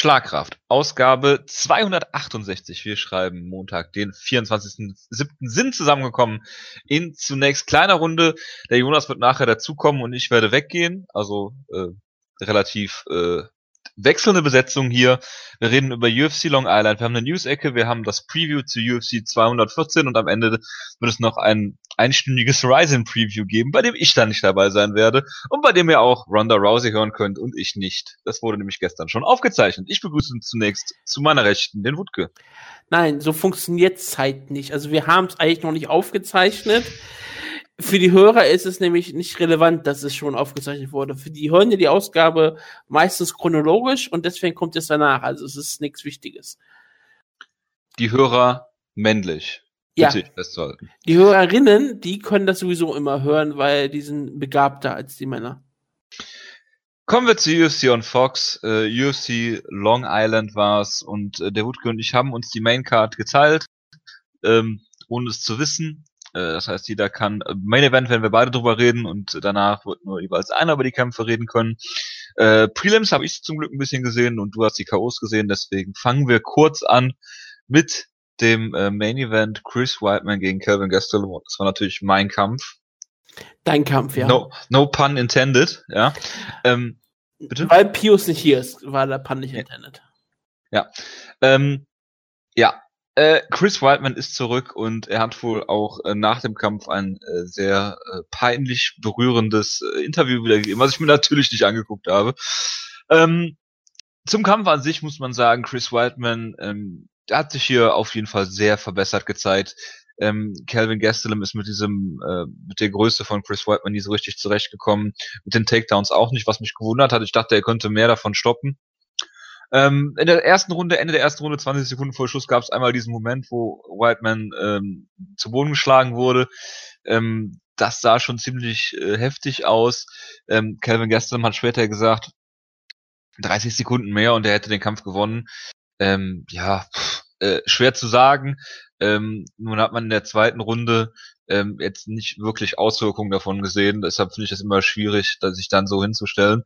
Schlagkraft, Ausgabe 268. Wir schreiben Montag, den 24.07. sind zusammengekommen in zunächst kleiner Runde. Der Jonas wird nachher dazukommen und ich werde weggehen. Also äh, relativ äh, wechselnde Besetzung hier. Wir reden über UFC Long Island. Wir haben eine News-Ecke, wir haben das Preview zu UFC 214 und am Ende wird es noch ein einstündiges Ryzen-Preview geben, bei dem ich dann nicht dabei sein werde und bei dem ihr auch Ronda Rousey hören könnt und ich nicht. Das wurde nämlich gestern schon aufgezeichnet. Ich begrüße zunächst zu meiner Rechten den Wutke. Nein, so funktioniert Zeit nicht. Also wir haben es eigentlich noch nicht aufgezeichnet. Für die Hörer ist es nämlich nicht relevant, dass es schon aufgezeichnet wurde. Für die hören ja die Ausgabe meistens chronologisch und deswegen kommt es danach. Also es ist nichts Wichtiges. Die Hörer männlich. Ja. Die Hörerinnen, die können das sowieso immer hören, weil die sind begabter als die Männer. Kommen wir zu UFC on Fox. Uh, äh, UFC Long Island war's und uh, der Wutke und ich haben uns die Maincard geteilt, ähm, ohne es zu wissen. Äh, das heißt, jeder kann äh, Main Event, wenn wir beide drüber reden und danach wird nur jeweils einer über die Kämpfe reden können. Äh, Prelims habe ich zum Glück ein bisschen gesehen und du hast die KOs gesehen, deswegen fangen wir kurz an mit dem äh, Main Event Chris Whiteman gegen Calvin Gastelum. Das war natürlich mein Kampf. Dein Kampf, ja. No, no pun intended, ja. Ähm, bitte? Weil Pius nicht hier ist, war der Pun nicht intended. Ja. Ähm, ja, äh, Chris Whiteman ist zurück und er hat wohl auch äh, nach dem Kampf ein äh, sehr äh, peinlich berührendes äh, Interview wiedergegeben, was ich mir natürlich nicht angeguckt habe. Ähm, zum Kampf an sich muss man sagen, Chris Whiteman ähm, hat sich hier auf jeden Fall sehr verbessert gezeigt. Ähm, Calvin Gastelum ist mit diesem, äh, mit der Größe von Chris Whiteman nie so richtig zurechtgekommen. Mit den Takedowns auch nicht, was mich gewundert hat. Ich dachte, er könnte mehr davon stoppen. Ähm, in der ersten Runde, Ende der ersten Runde, 20 Sekunden vor Schluss, gab es einmal diesen Moment, wo Whiteman ähm, zu Boden geschlagen wurde. Ähm, das sah schon ziemlich äh, heftig aus. Ähm, Calvin Gastelum hat später gesagt, 30 Sekunden mehr und er hätte den Kampf gewonnen. Ähm, ja, pff, äh, schwer zu sagen. Ähm, nun hat man in der zweiten Runde ähm, jetzt nicht wirklich Auswirkungen davon gesehen. Deshalb finde ich es immer schwierig, sich dann so hinzustellen.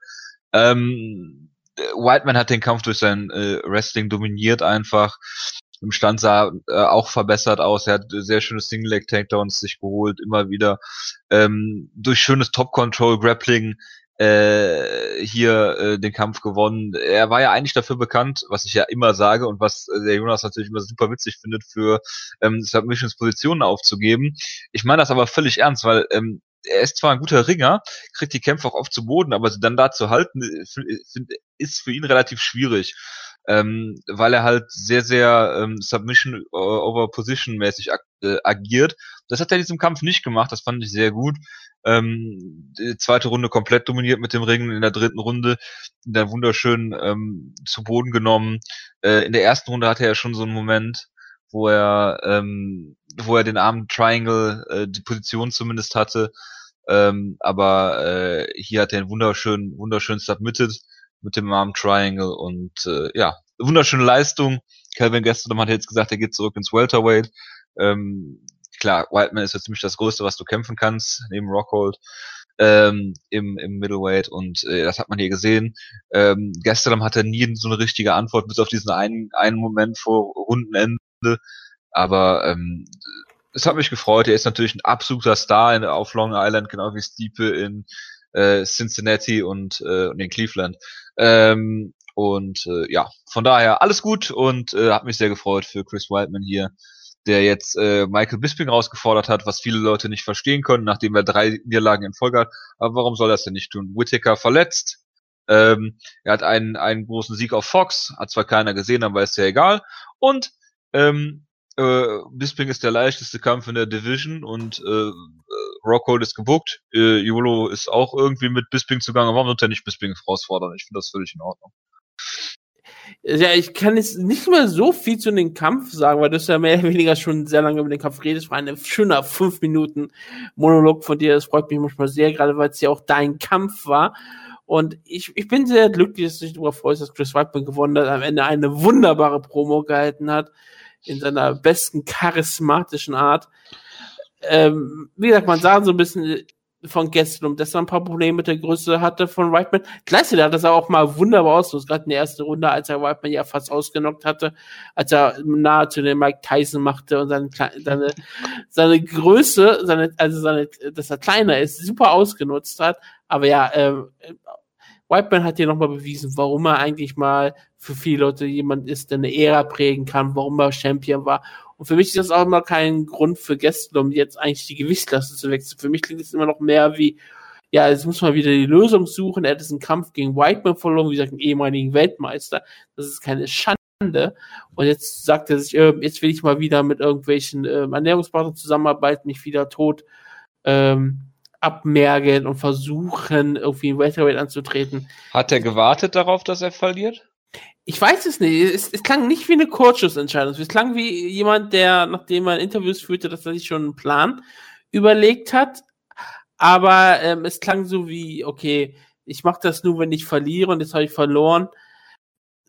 Ähm, Whiteman hat den Kampf durch sein äh, Wrestling dominiert einfach. Im Stand sah äh, auch verbessert aus. Er hat sehr schöne Single-Leg-Takedowns sich geholt, immer wieder. Ähm, durch schönes Top-Control-Grappling äh, hier äh, den Kampf gewonnen. Er war ja eigentlich dafür bekannt, was ich ja immer sage und was äh, der Jonas natürlich immer super witzig findet, für ähm, Submissions Positionen aufzugeben. Ich meine das aber völlig ernst, weil ähm, er ist zwar ein guter Ringer, kriegt die Kämpfe auch oft zu Boden, aber sie dann da zu halten, äh, find, ist für ihn relativ schwierig. Ähm, weil er halt sehr, sehr ähm, Submission over Position mäßig ag äh, agiert. Das hat er in diesem Kampf nicht gemacht, das fand ich sehr gut. Ähm, die zweite Runde komplett dominiert mit dem Ring, in der dritten Runde dann wunderschön ähm, zu Boden genommen. Äh, in der ersten Runde hatte er schon so einen Moment, wo er, ähm, wo er den Arm Triangle, äh, die Position zumindest hatte. Ähm, aber äh, hier hat er einen wunderschönen, wunderschön submitted mit dem Arm Triangle und äh, ja, wunderschöne Leistung. Calvin Gastelum hat jetzt gesagt, er geht zurück ins Welterweight. Ähm, klar, Wildman ist jetzt ziemlich das Größte, was du kämpfen kannst, neben Rockhold ähm, im, im Middleweight und äh, das hat man hier gesehen. Ähm, Gastelum hatte nie so eine richtige Antwort, bis auf diesen einen, einen Moment vor Rundenende aber ähm, es hat mich gefreut. Er ist natürlich ein absoluter Star in, auf Long Island, genau wie Stiepe in äh, Cincinnati und, äh, und in Cleveland. Ähm, und äh, ja, von daher alles gut und äh, hat mich sehr gefreut für Chris Whiteman hier, der jetzt äh, Michael Bisping rausgefordert hat, was viele Leute nicht verstehen können, nachdem er drei Niederlagen in Folge hat. Aber warum soll er das denn nicht tun? Whittaker verletzt. Ähm, er hat einen, einen großen Sieg auf Fox, hat zwar keiner gesehen, aber ist ja egal. Und ähm, äh, Bisping ist der leichteste Kampf in der Division und äh, Rockhold ist gebuckt. Äh, Yolo ist auch irgendwie mit Bisping zugange. Warum wird er nicht Bisping herausfordern? Ich finde das völlig in Ordnung. Ja, ich kann jetzt nicht mehr so viel zu dem Kampf sagen, weil du ja mehr oder weniger schon sehr lange über den Kampf redest. War ein schöner fünf Minuten Monolog von dir. Das freut mich manchmal sehr, gerade weil es ja auch dein Kampf war. Und ich, ich bin sehr glücklich, dass du dich darüber freust, dass Chris Whiteman gewonnen hat, am Ende eine wunderbare Promo gehalten hat in seiner besten charismatischen Art. Ähm, wie gesagt, man sah so ein bisschen von Gastelum, dass er ein paar Probleme mit der Größe hatte von Whiteman. Der hat das auch mal wunderbar ausgelöst, gerade in der ersten Runde, als er Whiteman ja fast ausgenockt hatte, als er nahe zu den Mike Tyson machte und seine, seine, seine Größe, seine, also seine, dass er kleiner ist, super ausgenutzt hat. Aber ja, äh, Whiteman hat hier nochmal bewiesen, warum er eigentlich mal für viele Leute jemand ist, der eine Ära prägen kann, warum er Champion war. Und für mich ist das auch immer kein Grund für Gastelum, jetzt eigentlich die Gewichtsklasse zu wechseln. Für mich klingt es immer noch mehr wie, ja, jetzt muss man wieder die Lösung suchen. Er hat diesen Kampf gegen Whiteman verloren, wie gesagt, einen ehemaligen Weltmeister. Das ist keine Schande. Und jetzt sagt er sich, äh, jetzt will ich mal wieder mit irgendwelchen äh, Ernährungspartnern zusammenarbeiten, mich wieder tot ähm, abmergeln und versuchen, irgendwie ein Welterweight anzutreten. Hat er gewartet darauf, dass er verliert? Ich weiß es nicht. Es, es klang nicht wie eine Kurzschussentscheidung. Es klang wie jemand, der, nachdem er Interviews führte, dass er sich schon einen Plan überlegt hat. Aber ähm, es klang so wie, okay, ich mache das nur, wenn ich verliere und jetzt habe ich verloren.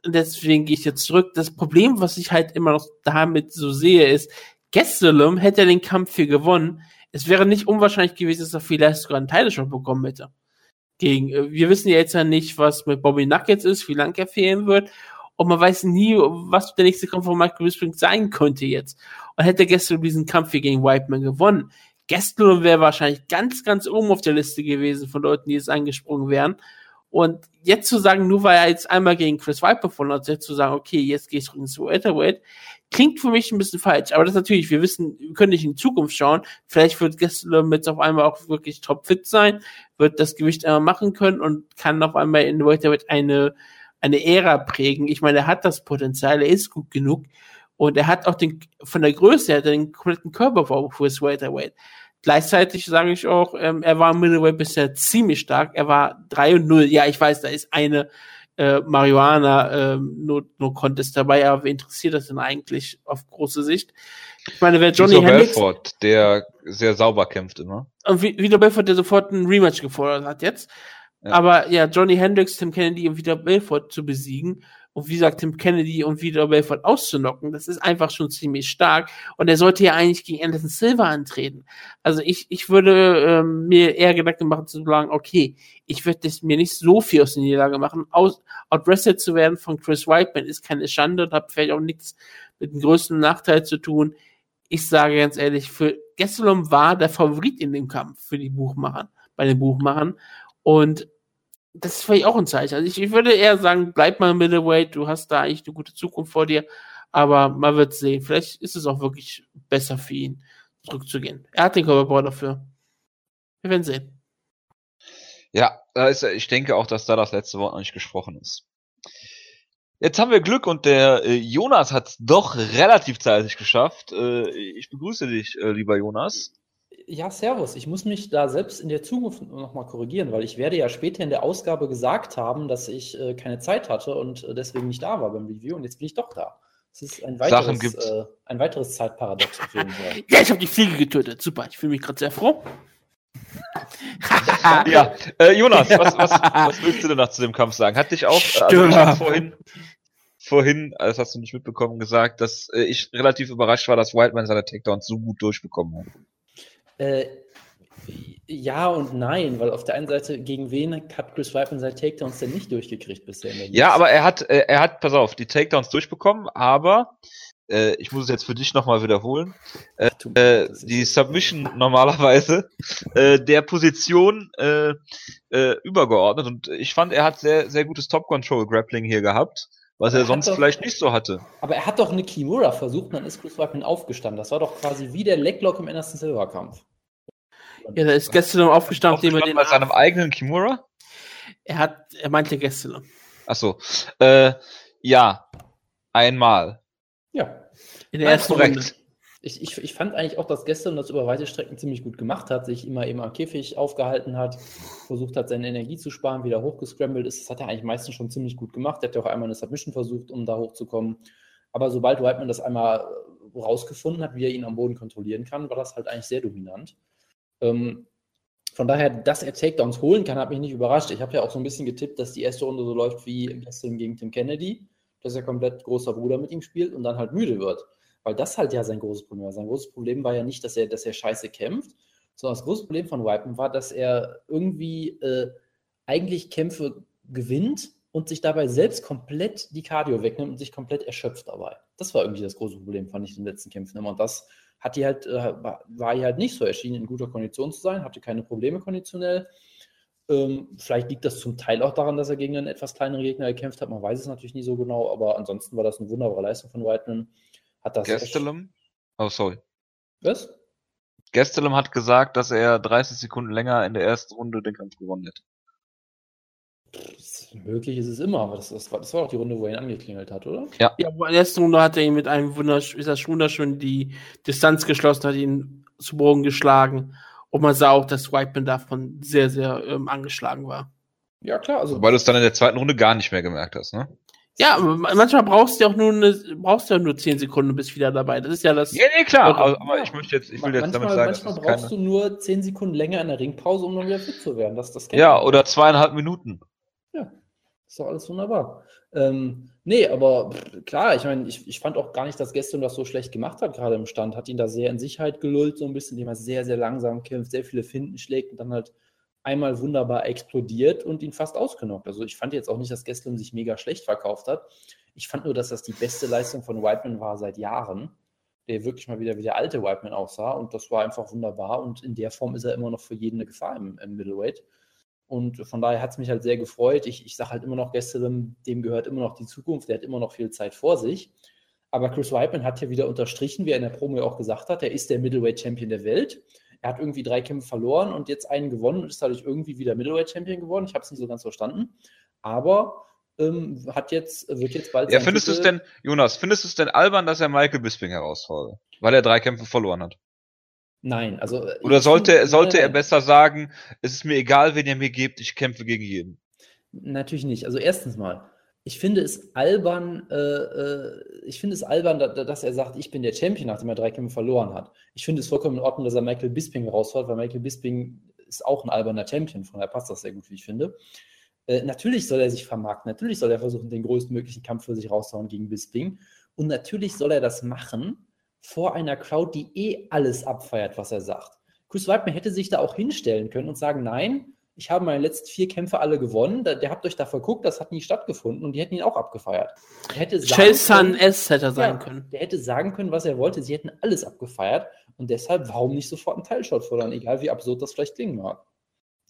Und deswegen gehe ich jetzt zurück. Das Problem, was ich halt immer noch damit so sehe, ist, Gastelum hätte den Kampf hier gewonnen, es wäre nicht unwahrscheinlich gewesen, dass er vielleicht sogar einen Teil schon bekommen hätte. Gegen, äh, wir wissen ja jetzt ja nicht, was mit Bobby Nuggets ist, wie lange er fehlen wird. Und man weiß nie, was der nächste Kampf von Michael Bisping sein könnte jetzt. Und hätte Gastelum diesen Kampf hier gegen Whiteman gewonnen, Gastelum wäre wahrscheinlich ganz, ganz oben auf der Liste gewesen von Leuten, die jetzt angesprungen wären. Und jetzt zu sagen, nur weil er jetzt einmal gegen Chris Viper verloren hat, jetzt zu sagen, okay, jetzt gehe ich ins Welterweight, klingt für mich ein bisschen falsch. Aber das natürlich, wir wissen, wir können nicht in die Zukunft schauen. Vielleicht wird Gastelum jetzt auf einmal auch wirklich topfit sein, wird das Gewicht einmal machen können und kann auf einmal in Welterweight eine, eine Ära prägen. Ich meine, er hat das Potenzial, er ist gut genug. Und er hat auch den, von der Größe her, den kompletten Körperbau für das Welterweight. Gleichzeitig sage ich auch, ähm, er war im Middleweight bisher ziemlich stark. Er war 3 und 0. Ja, ich weiß, da ist eine äh, Marihuana äh, nur, nur Contest dabei, aber wer interessiert das denn eigentlich auf große Sicht? Ich meine, wer Johnny Hendricks... Belfort, der sehr sauber kämpft immer. Und Vito Belfort, der sofort ein Rematch gefordert hat jetzt. Ja. Aber ja, Johnny Hendricks, Tim Kennedy und Vito Belfort zu besiegen und wie gesagt, Tim Kennedy und wieder Belfort auszunocken, das ist einfach schon ziemlich stark. Und er sollte ja eigentlich gegen Anderson Silva antreten. Also ich, ich würde ähm, mir eher Gedanken machen zu sagen, okay, ich würde mir nicht so viel aus der Niederlage machen. Aus, outrested zu werden von Chris Whiteman ist keine Schande und hat vielleicht auch nichts mit dem größten Nachteil zu tun. Ich sage ganz ehrlich, für Gesselum war der Favorit in dem Kampf für die Buchmacher, bei den Buchmachern. Und das ist vielleicht auch ein Zeichen. Also ich, ich würde eher sagen, bleib mal Middleweight, du hast da eigentlich eine gute Zukunft vor dir, aber man wird sehen. Vielleicht ist es auch wirklich besser für ihn, zurückzugehen. Er hat den Körperbau dafür. Wir werden sehen. Ja, ich denke auch, dass da das letzte Wort noch nicht gesprochen ist. Jetzt haben wir Glück und der äh, Jonas hat es doch relativ zeitig geschafft. Äh, ich begrüße dich, äh, lieber Jonas. Ja, servus. Ich muss mich da selbst in der Zukunft nochmal korrigieren, weil ich werde ja später in der Ausgabe gesagt haben, dass ich äh, keine Zeit hatte und äh, deswegen nicht da war beim Review und jetzt bin ich doch da. Es ist ein weiteres, äh, ein weiteres Zeitparadox auf jeden Fall. ja, ich habe die Fliege getötet. Super, ich fühle mich gerade sehr froh. ja, äh, Jonas, was, was, was willst du denn noch zu dem Kampf sagen? Hat dich auch also ich vorhin, vorhin, das hast du nicht mitbekommen, gesagt, dass äh, ich relativ überrascht war, dass Wildman seine Takedowns so gut durchbekommen hat. Äh, ja und nein, weil auf der einen Seite, gegen wen hat Chris Weidman seine Takedowns denn nicht durchgekriegt bisher? Ja, aber er hat, äh, er hat, pass auf, die Takedowns durchbekommen, aber äh, ich muss es jetzt für dich nochmal wiederholen. Äh, äh, die Submission normalerweise äh, der Position äh, übergeordnet und ich fand, er hat sehr, sehr gutes Top-Control-Grappling hier gehabt was er, er sonst doch, vielleicht nicht so hatte. Aber er hat doch eine Kimura versucht, dann ist Chris Weidman aufgestanden. Das war doch quasi wie der Leglock im Anderson Silver Kampf. Ja, der ist gestern aufgestanden, indem er den. Bei seinem eigenen Kimura? Er hat, er meinte gestern. Ach so. Äh, ja, einmal. Ja. In der ersten korrekt. Runde ich, ich, ich fand eigentlich auch, dass gestern das über weite Strecken ziemlich gut gemacht hat, sich immer eben am Käfig aufgehalten hat, versucht hat, seine Energie zu sparen, wieder hochgescrambled ist. Das hat er eigentlich meistens schon ziemlich gut gemacht. Er hat ja auch einmal eine Submission versucht, um da hochzukommen. Aber sobald Whiteman das einmal rausgefunden hat, wie er ihn am Boden kontrollieren kann, war das halt eigentlich sehr dominant. Ähm, von daher, dass er Takedowns holen kann, hat mich nicht überrascht. Ich habe ja auch so ein bisschen getippt, dass die erste Runde so läuft wie gestern gegen Tim Kennedy, dass er komplett großer Bruder mit ihm spielt und dann halt müde wird. Weil das halt ja sein großes Problem war. Sein großes Problem war ja nicht, dass er, dass er scheiße kämpft, So, das große Problem von Whiteman war, dass er irgendwie äh, eigentlich Kämpfe gewinnt und sich dabei selbst komplett die Cardio wegnimmt und sich komplett erschöpft dabei. Das war irgendwie das große Problem, fand ich in den letzten Kämpfen immer. Und das hat die halt, äh, war hier halt nicht so erschienen, in guter Kondition zu sein, hatte keine Probleme konditionell. Ähm, vielleicht liegt das zum Teil auch daran, dass er gegen einen etwas kleineren Gegner gekämpft hat. Man weiß es natürlich nie so genau, aber ansonsten war das eine wunderbare Leistung von Whiteman. Hat das Gastelum? Oh, sorry. Was? Gastelum hat gesagt, dass er 30 Sekunden länger in der ersten Runde den Kampf gewonnen hätte. Möglich ist es immer, aber das, das, war, das war doch die Runde, wo er ihn angeklingelt hat, oder? Ja, ja in der ersten Runde hat er ihn mit einem wundersch ist das wunderschön die Distanz geschlossen, hat ihn zu Boden geschlagen. Und man sah auch, dass Whiteman davon sehr, sehr ähm, angeschlagen war. Ja, klar. Also, Weil du es dann in der zweiten Runde gar nicht mehr gemerkt hast, ne? Ja, manchmal brauchst du auch nur eine, brauchst du ja nur 10 Sekunden und bist wieder dabei. Das ist ja das. Ja, nee, klar. Aber, aber ich möchte jetzt, ich will jetzt manchmal, damit sagen, manchmal brauchst keine... du nur 10 Sekunden länger in der Ringpause, um dann wieder fit zu werden. Das, das Ja, oder zweieinhalb Minuten. Ja, ist doch alles wunderbar. Ähm, nee, aber klar, ich meine, ich, ich fand auch gar nicht, dass gestern das so schlecht gemacht hat, gerade im Stand. Hat ihn da sehr in Sicherheit gelullt, so ein bisschen, indem er sehr, sehr langsam kämpft, sehr viele Finden schlägt und dann halt einmal wunderbar explodiert und ihn fast ausgenockt. Also ich fand jetzt auch nicht, dass Gastelum sich mega schlecht verkauft hat. Ich fand nur, dass das die beste Leistung von Whiteman war seit Jahren, der wirklich mal wieder wie der alte Whiteman aussah und das war einfach wunderbar und in der Form ist er immer noch für jeden eine Gefahr im, im Middleweight. Und von daher hat es mich halt sehr gefreut. Ich, ich sage halt immer noch, gestern, dem gehört immer noch die Zukunft, der hat immer noch viel Zeit vor sich. Aber Chris Whiteman hat ja wieder unterstrichen, wie er in der Promo auch gesagt hat, er ist der Middleweight Champion der Welt. Er hat irgendwie drei Kämpfe verloren und jetzt einen gewonnen und ist dadurch irgendwie wieder Middleweight Champion geworden. Ich habe es nicht so ganz verstanden. Aber ähm, hat jetzt, wird jetzt bald. Ja, findest du es denn, Jonas, findest du es denn albern, dass er Michael Bisping herausfordert? Weil er drei Kämpfe verloren hat? Nein, also. Oder sollte, find, sollte er besser sagen, es ist mir egal, wen ihr mir gebt, ich kämpfe gegen jeden? Natürlich nicht. Also erstens mal, ich finde es albern, äh, äh, ich finde es albern, da, dass er sagt, ich bin der Champion, nachdem er drei Kämpfe verloren hat. Ich finde es vollkommen in Ordnung, dass er Michael Bisping herausfordert, weil Michael Bisping ist auch ein alberner Champion, von daher passt das sehr gut, wie ich finde. Äh, natürlich soll er sich vermarkten, natürlich soll er versuchen, den größtmöglichen Kampf für sich rauszuhauen gegen Bisping. Und natürlich soll er das machen vor einer Crowd, die eh alles abfeiert, was er sagt. Chris Weidman hätte sich da auch hinstellen können und sagen, nein, ich habe meine letzten vier Kämpfe alle gewonnen, der, der habt euch da verguckt, das hat nie stattgefunden und die hätten ihn auch abgefeiert. Der hätte Chase S hätte er sein ja, können. Der hätte sagen können, was er wollte, sie hätten alles abgefeiert und deshalb, warum nicht sofort einen Teilshot fordern, egal wie absurd das vielleicht klingen mag.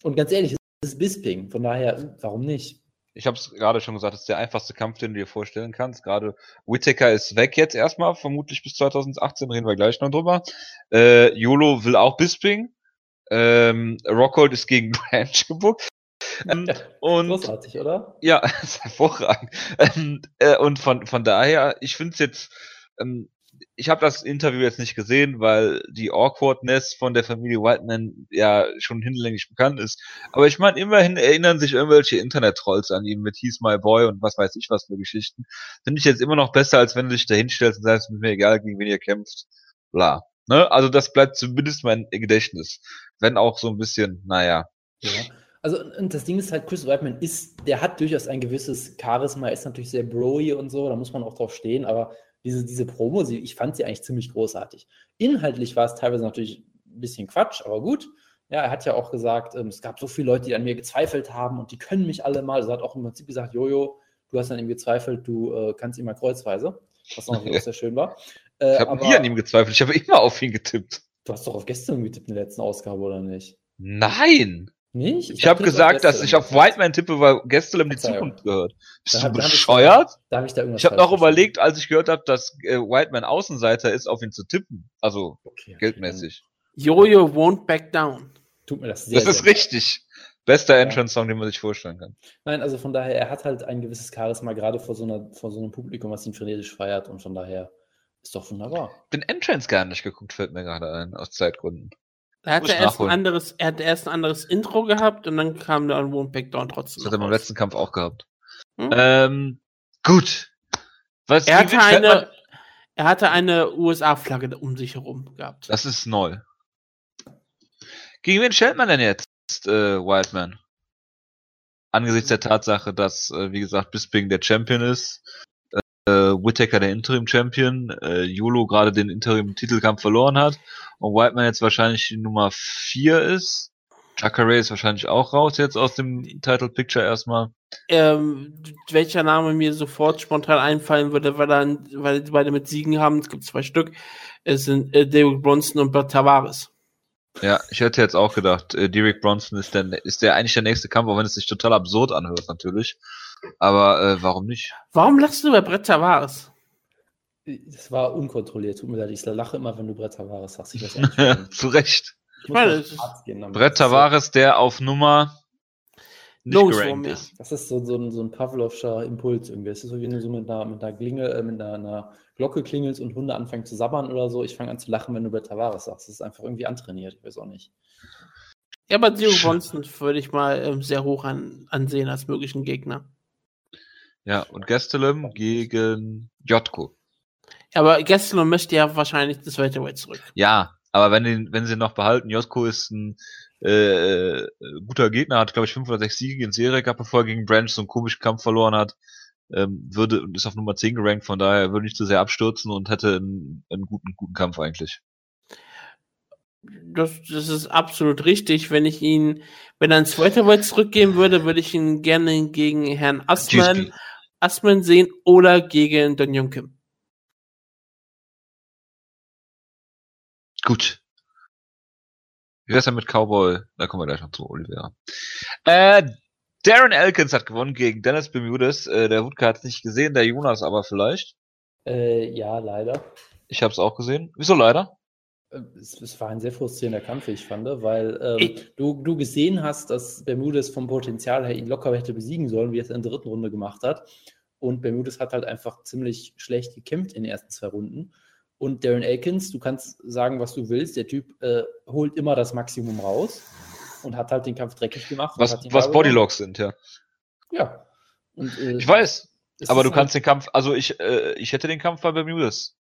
Und ganz ehrlich, es ist Bisping, von daher, warum nicht? Ich habe es gerade schon gesagt, das ist der einfachste Kampf, den du dir vorstellen kannst. Gerade Whittaker ist weg jetzt erstmal, vermutlich bis 2018, reden wir gleich noch drüber. Äh, YOLO will auch Bisping. Ähm, Rockhold ist gegen Branch gebuckt. Ähm, und, Großartig, oder? Ja, ist hervorragend. Ähm, äh, und von, von daher, ich finde es jetzt, ähm, ich habe das Interview jetzt nicht gesehen, weil die Awkwardness von der Familie Whiteman ja schon hinlänglich bekannt ist. Aber ich meine, immerhin erinnern sich irgendwelche Internet-Trolls an ihn mit He's My Boy und was weiß ich was für Geschichten. Finde ich jetzt immer noch besser, als wenn du dich da hinstellst und sagst, mir egal, gegen wen ihr kämpft. Bla. Ne? Also das bleibt zumindest mein Gedächtnis. Wenn auch so ein bisschen, naja. Ja. Also, und das Ding ist halt, Chris Whiteman ist, der hat durchaus ein gewisses Charisma, ist natürlich sehr broy und so, da muss man auch drauf stehen, aber diese, diese Promo, sie, ich fand sie eigentlich ziemlich großartig. Inhaltlich war es teilweise natürlich ein bisschen Quatsch, aber gut. Ja, er hat ja auch gesagt, ähm, es gab so viele Leute, die an mir gezweifelt haben und die können mich alle mal. Also er hat auch im Prinzip gesagt, Jojo, du hast an ihm gezweifelt, du äh, kannst ihn mal kreuzweise, was noch sehr schön war. Äh, ich habe nie an ihm gezweifelt, ich habe immer auf ihn getippt. Du hast doch auf gestern getippt in der letzten Ausgabe, oder nicht? Nein! Nicht? Ich, ich habe gesagt, dass ich auf Whiteman tippe, weil Gastelum die Zukunft gehört. Bist da du bescheuert? Da, da ich, da ich habe noch überlegt, als ich gehört habe, dass äh, Whiteman Außenseiter ist, auf ihn zu tippen. Also okay, okay, geldmäßig. Jojo won't back down. Tut mir das sehr Das ist sehr richtig. Bester Entrance-Song, den man sich vorstellen kann. Nein, also von daher, er hat halt ein gewisses Charisma, gerade vor so, einer, vor so einem Publikum, was ihn frenetisch feiert und von daher ist doch wunderbar. Den Entrance gar nicht geguckt, fällt mir gerade ein, aus Zeitgründen. Er hatte erst ein anderes, er hatte erst ein anderes Intro gehabt und dann kam der Won't Back Down trotzdem. Das hat er beim letzten Kampf auch gehabt. Hm? Ähm, gut. Was er hatte eine, er hatte eine USA-Flagge um sich herum gehabt. Das ist neu. Gegen wen stellt man denn jetzt, äh, Wildman? Angesichts der Tatsache, dass, äh, wie gesagt, Bisping der Champion ist, äh, Whittaker der Interim-Champion, äh, Yolo gerade den Interim-Titelkampf verloren hat und Whiteman jetzt wahrscheinlich die Nummer 4 ist. Jacare ist wahrscheinlich auch raus jetzt aus dem Title Picture erstmal. Ähm, welcher Name mir sofort spontan einfallen würde, weil, dann, weil die beide mit Siegen haben, es gibt zwei Stück, es sind äh, David Bronson und Bert Tavares. Ja, ich hätte jetzt auch gedacht, äh, Derek Bronson ist der, ist der eigentlich der nächste Kampf, auch wenn es sich total absurd anhört natürlich. Aber äh, warum nicht? Warum lachst du über Brett Tavares? Das war unkontrolliert. Tut mir leid, ich lache immer, wenn du Brett Tavares sagst. Ich weiß Zu Recht. Ich meine, gehen. Brett Das ist so- Tavares, der auf Nummer nicht gerankt mehr. ist. Das ist so, so, ein, so ein Pavlovscher Impuls irgendwie. Es ist so, wie wenn du so mit einer, mit einer, Klingel, äh, mit einer, einer Glocke klingelst und Hunde anfangen zu sabbern oder so. Ich fange an zu lachen, wenn du Brett Tavares sagst. Das ist einfach irgendwie antrainiert. Ich weiß auch nicht. Ja, aber David Bronson würde ich mal ähm, sehr hoch an, ansehen als möglichen Gegner. Ja, und Gastelum gegen Jotko. Aber Gastelum möchte ja wahrscheinlich das Welterweight zurück. Ja, aber wenn, den, wenn sie ihn noch behalten, Jotko ist ein äh, äh, guter Gegner, hat glaube ich fünf oder sechs Siege in Serie gehabt, bevor er gegen Branch so einen komischen Kampf verloren hat. Ähm, würde und ist auf Nummer 10 gerankt, von daher würde ich nicht zu sehr abstürzen und hätte einen, einen guten, guten Kampf eigentlich. Das, das ist absolut richtig. Wenn ich ihn, wenn er ins Welterweight zurückgehen würde, würde ich ihn gerne gegen Herrn Assman, Assman sehen oder gegen Don Jung Kim. Gut. Wie wär's denn mit Cowboy? Da kommen wir gleich noch zu, Oliver. Äh, Darren Elkins hat gewonnen gegen Dennis Bermudes. Äh, der Wutke hat es nicht gesehen, der Jonas aber vielleicht. Äh, ja, leider. Ich habe es auch gesehen. Wieso leider? Äh, Es, es war ein sehr frustrierender Kampf, wie ich fand, weil ähm, Ich- du, du gesehen hast, dass Bermudes vom Potenzial her ihn locker hätte besiegen sollen, wie er es in der dritten Runde gemacht hat. Und Bermudes hat halt einfach ziemlich schlecht gekämpft in den ersten zwei Runden. Und Darren Elkins, du kannst sagen, was du willst, der Typ äh, holt immer das Maximum raus und hat halt den Kampf dreckig gemacht. Was, was. Bodylogs sind, ja. Ja. Und, äh, Ich weiß. Aber du halt- kannst den Kampf, also ich, äh, ich hätte den Kampf bei Bermudes.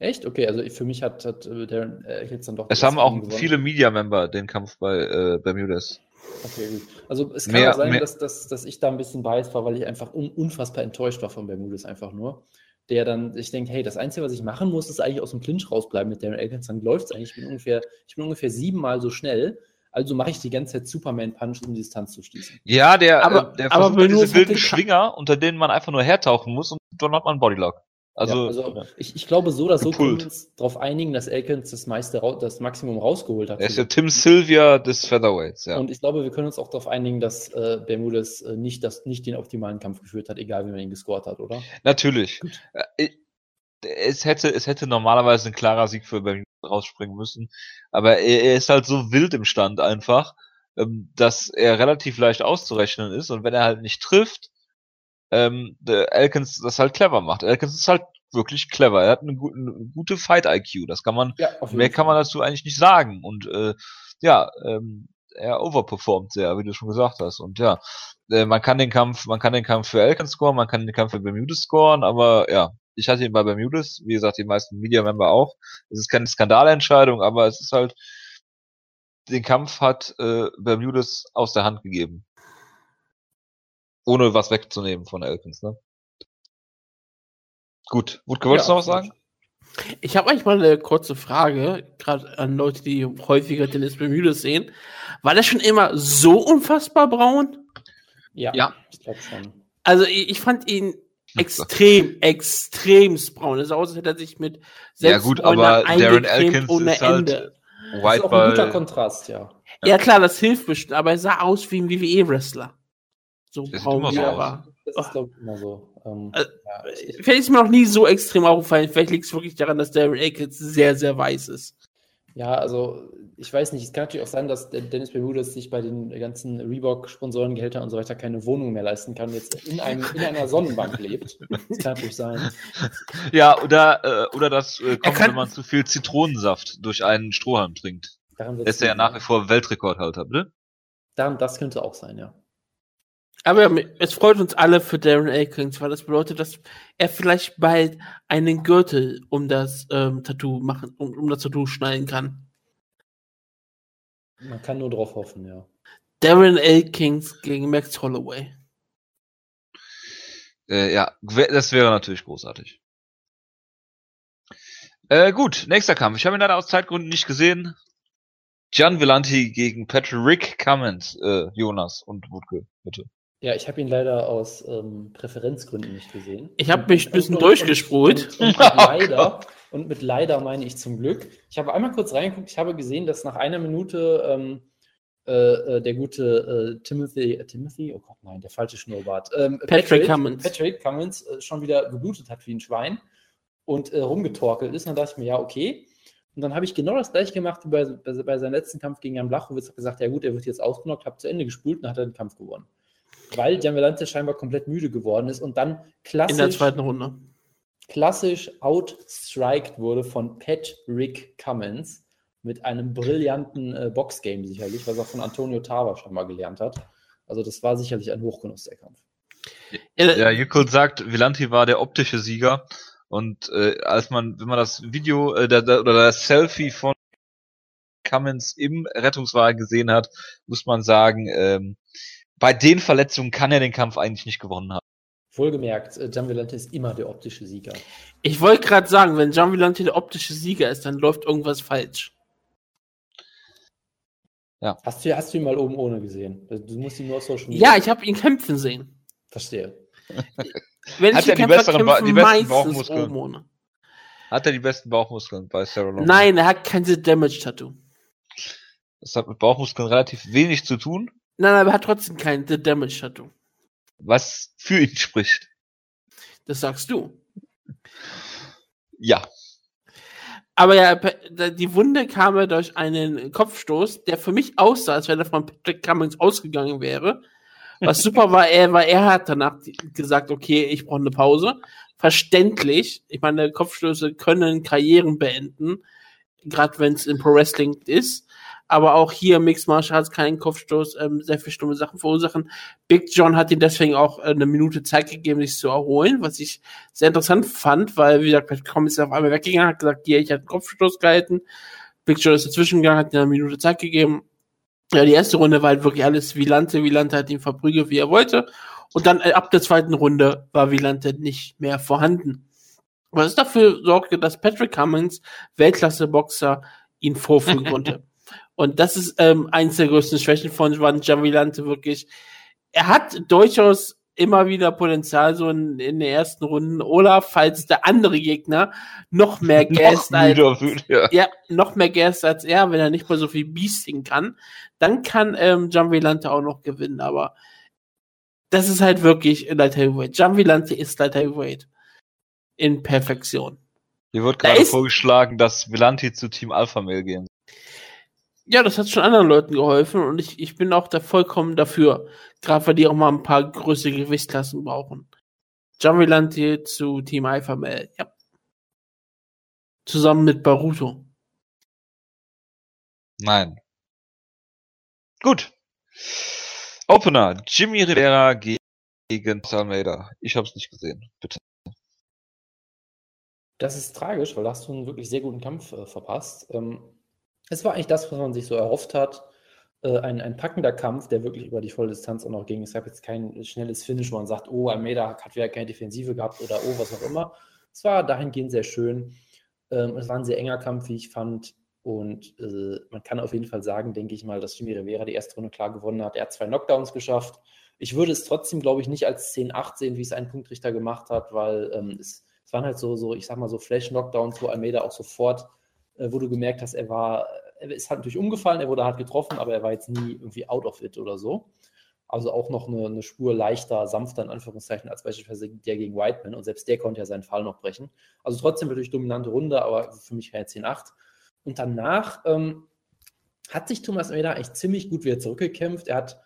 Echt? Okay, also für mich hat, hat äh, Darren Elkins dann doch. Es haben auch gewonnen. viele Media-Member den Kampf bei äh, Bermudes. Okay, gut. Also es kann Mehr- auch sein, mehr- dass, dass, dass ich da ein bisschen biased war, weil ich einfach un unfassbar enttäuscht war von Bermudes einfach nur. Der dann, ich denke, hey, das Einzige, was ich machen muss, ist eigentlich aus dem Clinch rausbleiben mit Darren Elkins. Dann läuft es eigentlich. Ich bin ungefähr, ich bin ungefähr siebenmal so schnell. Also mache ich die ganze Zeit Superman-Punch, um die Distanz zu schließen. Ja, der, Aber- äh, der aber versucht diese wilden Schwinger, unter denen man einfach nur hertauchen muss und dann hat man einen Bodylog. Also, ja, also ich, ich glaube, so oder so können wir uns darauf einigen, dass Elkins das meiste, das Maximum rausgeholt hat. er ist ja Tim Sylvia des Featherweights, ja. Und ich glaube, wir können uns auch darauf einigen, dass äh, Bermudes äh, nicht, das, nicht den optimalen Kampf geführt hat, egal wie man ihn gescored hat, oder? Natürlich. Äh, Es hätte, es hätte normalerweise ein klarer Sieg für Bermudes rausspringen müssen. Aber er, er ist halt so wild im Stand einfach, ähm, dass er relativ leicht auszurechnen ist. Und wenn er halt nicht trifft, ähm, der Elkins das halt clever macht. Elkins ist halt wirklich clever. Er hat eine, gute- eine gute Fight-IQ. Das kann man, Ja, mehr kann man dazu eigentlich nicht sagen. Und äh, ja, ähm, er overperformt sehr, wie du schon gesagt hast. Und ja, äh, man kann den Kampf, man kann den Kampf für Elkins scoren, man kann den Kampf für Bermudes scoren, aber ja, ich hatte ihn bei Bermudes, wie gesagt, die meisten Media-Member auch. Es ist keine Skandalentscheidung, aber es ist halt, den Kampf hat äh, Bermudes aus der Hand gegeben. Ohne was wegzunehmen von Elkins, ne? Gut, Wutke, wolltest du Ja, noch was sagen? Ich habe eigentlich mal eine kurze Frage, gerade an Leute, die häufiger Dennis Bermudes sehen. War der schon immer so unfassbar braun? Ja, Ja. ich glaube schon. Also ich, ich fand ihn extrem, extremst braun. Es sah aus, als hätte er sich mit Ja, gut, aber Darren Elkins ohne ist halt Ende. Das ist auch ein guter. Kontrast, ja. Ja klar, das hilft bestimmt, aber er sah aus wie ein WWE-Wrestler. So wie so er aus. war. Das ist, glaube ich, immer so. Ähm, Äh, ja, ich, Vielleicht ist mir noch nie so extrem aufgefallen. Vielleicht liegt es wirklich daran, dass Darren Elkins sehr, sehr weiß ist. ja, also ich weiß nicht, es kann natürlich auch sein, dass der Dennis Bermudes sich bei den ganzen Reebok-Sponsorengehältern und so weiter keine Wohnung mehr leisten kann und jetzt in, einem, in einer Sonnenbank lebt. Das kann natürlich sein. Ja, oder, äh, oder das äh, kommt, kann- wenn man zu viel Zitronensaft durch einen Strohhalm trinkt. Daran Er ist ja liegen. nach wie vor Weltrekordhalter, bitte? Daran, das könnte auch sein, ja. Aber es freut uns alle für Darren Elkins, weil das bedeutet, dass er vielleicht bald einen Gürtel um das ähm, Tattoo machen, um, um das Tattoo schneiden kann. Man kann nur drauf hoffen, ja. Darren Elkins gegen Max Holloway. Äh, ja, das wäre natürlich großartig. Äh, gut, nächster Kampf. Ich habe ihn leider aus Zeitgründen nicht gesehen. Gian Villanti gegen Patrick Cummins, äh, Jonas und Wutke, bitte. Ja, ich habe ihn leider aus ähm, Präferenzgründen nicht gesehen. Ich habe mich ein bisschen und, durchgespult. Und, und, und, leider, und mit leider meine ich zum Glück. Ich habe einmal kurz reingeguckt, ich habe gesehen, dass nach einer Minute ähm, äh, äh der gute äh, Timothy, äh, Timothy, oh Gott, nein, der falsche Schnurrbart. Ähm, Patrick, Patrick, Cummins. Patrick Cummins äh, schon wieder geblutet hat wie ein Schwein und äh, rumgetorkelt ist. Und dann dachte ich mir, ja, okay. Und dann habe ich genau das gleiche gemacht wie bei, bei, bei seinem letzten Kampf gegen Jan Blachowitz. Habe gesagt, ja gut, er wird jetzt ausgenockt, habe zu Ende gespult und dann hat er den Kampf gewonnen weil Gianvelante scheinbar komplett müde geworden ist und dann klassisch. In der zweiten Runde. Klassisch outstriked wurde von Patrick Cummins mit einem brillanten äh, Boxgame sicherlich, was er von Antonio Tava schon mal gelernt hat. Also, das war sicherlich ein Hochgenuss, der Kampf. Ja, Jukul sagt, Villanti war der optische Sieger. Und äh, als man, wenn man das Video äh, der, der, oder das Selfie von Cummins im Rettungswagen gesehen hat, muss man sagen, ähm, bei den Verletzungen kann er den Kampf eigentlich nicht gewonnen haben. Wohlgemerkt, äh, Gian Villante ist immer der optische Sieger. Ich wollte gerade sagen, wenn Gian Villante der optische Sieger ist, dann läuft irgendwas falsch. Ja. Hast du, hast du ihn mal oben ohne gesehen? Du musst ihn nur auf Social Media. Ja, ich habe ihn kämpfen sehen. Verstehe. wenn Hat er die, besseren ba die besten Bauchmuskeln? Hat er die besten Bauchmuskeln bei Sarah Long? Nein, er hat kein Damage-Tattoo. Das hat mit Bauchmuskeln relativ wenig zu tun. Nein, aber er hat trotzdem kein The Damage Tattoo. Was für ihn spricht. Das sagst du. Ja. Aber ja, die Wunde kam ja durch einen Kopfstoß, der für mich aussah, als wenn er von Patrick Cummings ausgegangen wäre. Was super war, er, war, er hat danach gesagt, okay, ich brauche eine Pause. Verständlich. Ich meine, Kopfstöße können Karrieren beenden, gerade wenn es im Pro Wrestling ist aber auch hier Mixed Martial Arts keinen Kopfstoß, ähm, sehr viel stumme Sachen verursachen. Big John hat ihm deswegen auch äh, eine Minute Zeit gegeben, sich zu erholen, was ich sehr interessant fand, weil, wie gesagt, Pat Cummins ist auf einmal weggegangen, hat gesagt, hier, ich hatte einen Kopfstoß gehalten. Big John ist dazwischen gegangen, hat ihm eine Minute Zeit gegeben. Ja, die erste Runde war halt wirklich alles Vilante. Vilante hat ihn verprügelt, wie er wollte. Und dann äh, ab der zweiten Runde war Vilante nicht mehr vorhanden. Was dafür sorgte, dass Patrick Cummins, Weltklasse-Boxer, ihn vorführen konnte. Und das ist ähm, eins der größten Schwächen von Juan Javilante wirklich. Er hat durchaus immer wieder Potenzial so in, in den ersten Runden oder falls der andere Gegner noch mehr Gas als ja. ja. noch mehr Gas als er, wenn er nicht mal so viel Beasting kann, dann kann ähm, Jamvilante auch noch gewinnen, aber das ist halt wirklich Light Heavyweight. Jamvilante ist Light Heavyweight in Perfektion. Hier wird gerade vorgeschlagen, dass Villanti zu Team Alpha Male gehen ja, das hat schon anderen Leuten geholfen und ich, ich bin auch da vollkommen dafür. Gerade weil die auch mal ein paar größere Gewichtsklassen brauchen. Jamilanti zu Team Alpha Male, ja. Zusammen mit Baruto. Nein. Gut. Opener, Jimmy Rivera gegen Almeida. Ich habe es nicht gesehen, bitte. Das ist tragisch, weil da hast du einen wirklich sehr guten Kampf äh, verpasst. Ähm, es war eigentlich das, was man sich so erhofft hat. Äh, ein, ein packender Kampf, der wirklich über die volle Distanz auch noch ging. Es gab jetzt kein schnelles Finish, wo man sagt, oh, Almeida hat wieder keine Defensive gehabt oder oh, was auch immer. Es war dahingehend sehr schön. Ähm, es war ein sehr enger Kampf, wie ich fand. Und äh, man kann auf jeden Fall sagen, denke ich mal, dass Jimmy Rivera die erste Runde klar gewonnen hat. Er hat zwei Knockdowns geschafft. Ich würde es trotzdem, glaube ich, nicht als 10-8 sehen, wie es ein Punktrichter gemacht hat, weil ähm, es, es, waren halt so, so, ich sag mal, so Flash-Knockdowns, wo Almeida auch sofort wo du gemerkt hast, er war, er ist halt natürlich umgefallen, er wurde hart getroffen, aber er war jetzt nie irgendwie out of it oder so. Also auch noch eine, eine Spur leichter, sanfter in Anführungszeichen als beispielsweise der gegen Whiteman. Und selbst der konnte ja seinen Fall noch brechen. Also trotzdem natürlich dominante Runde, aber für mich er 10-8. Und danach ähm, hat sich Thomas Almeida eigentlich ziemlich gut wieder zurückgekämpft. Er hat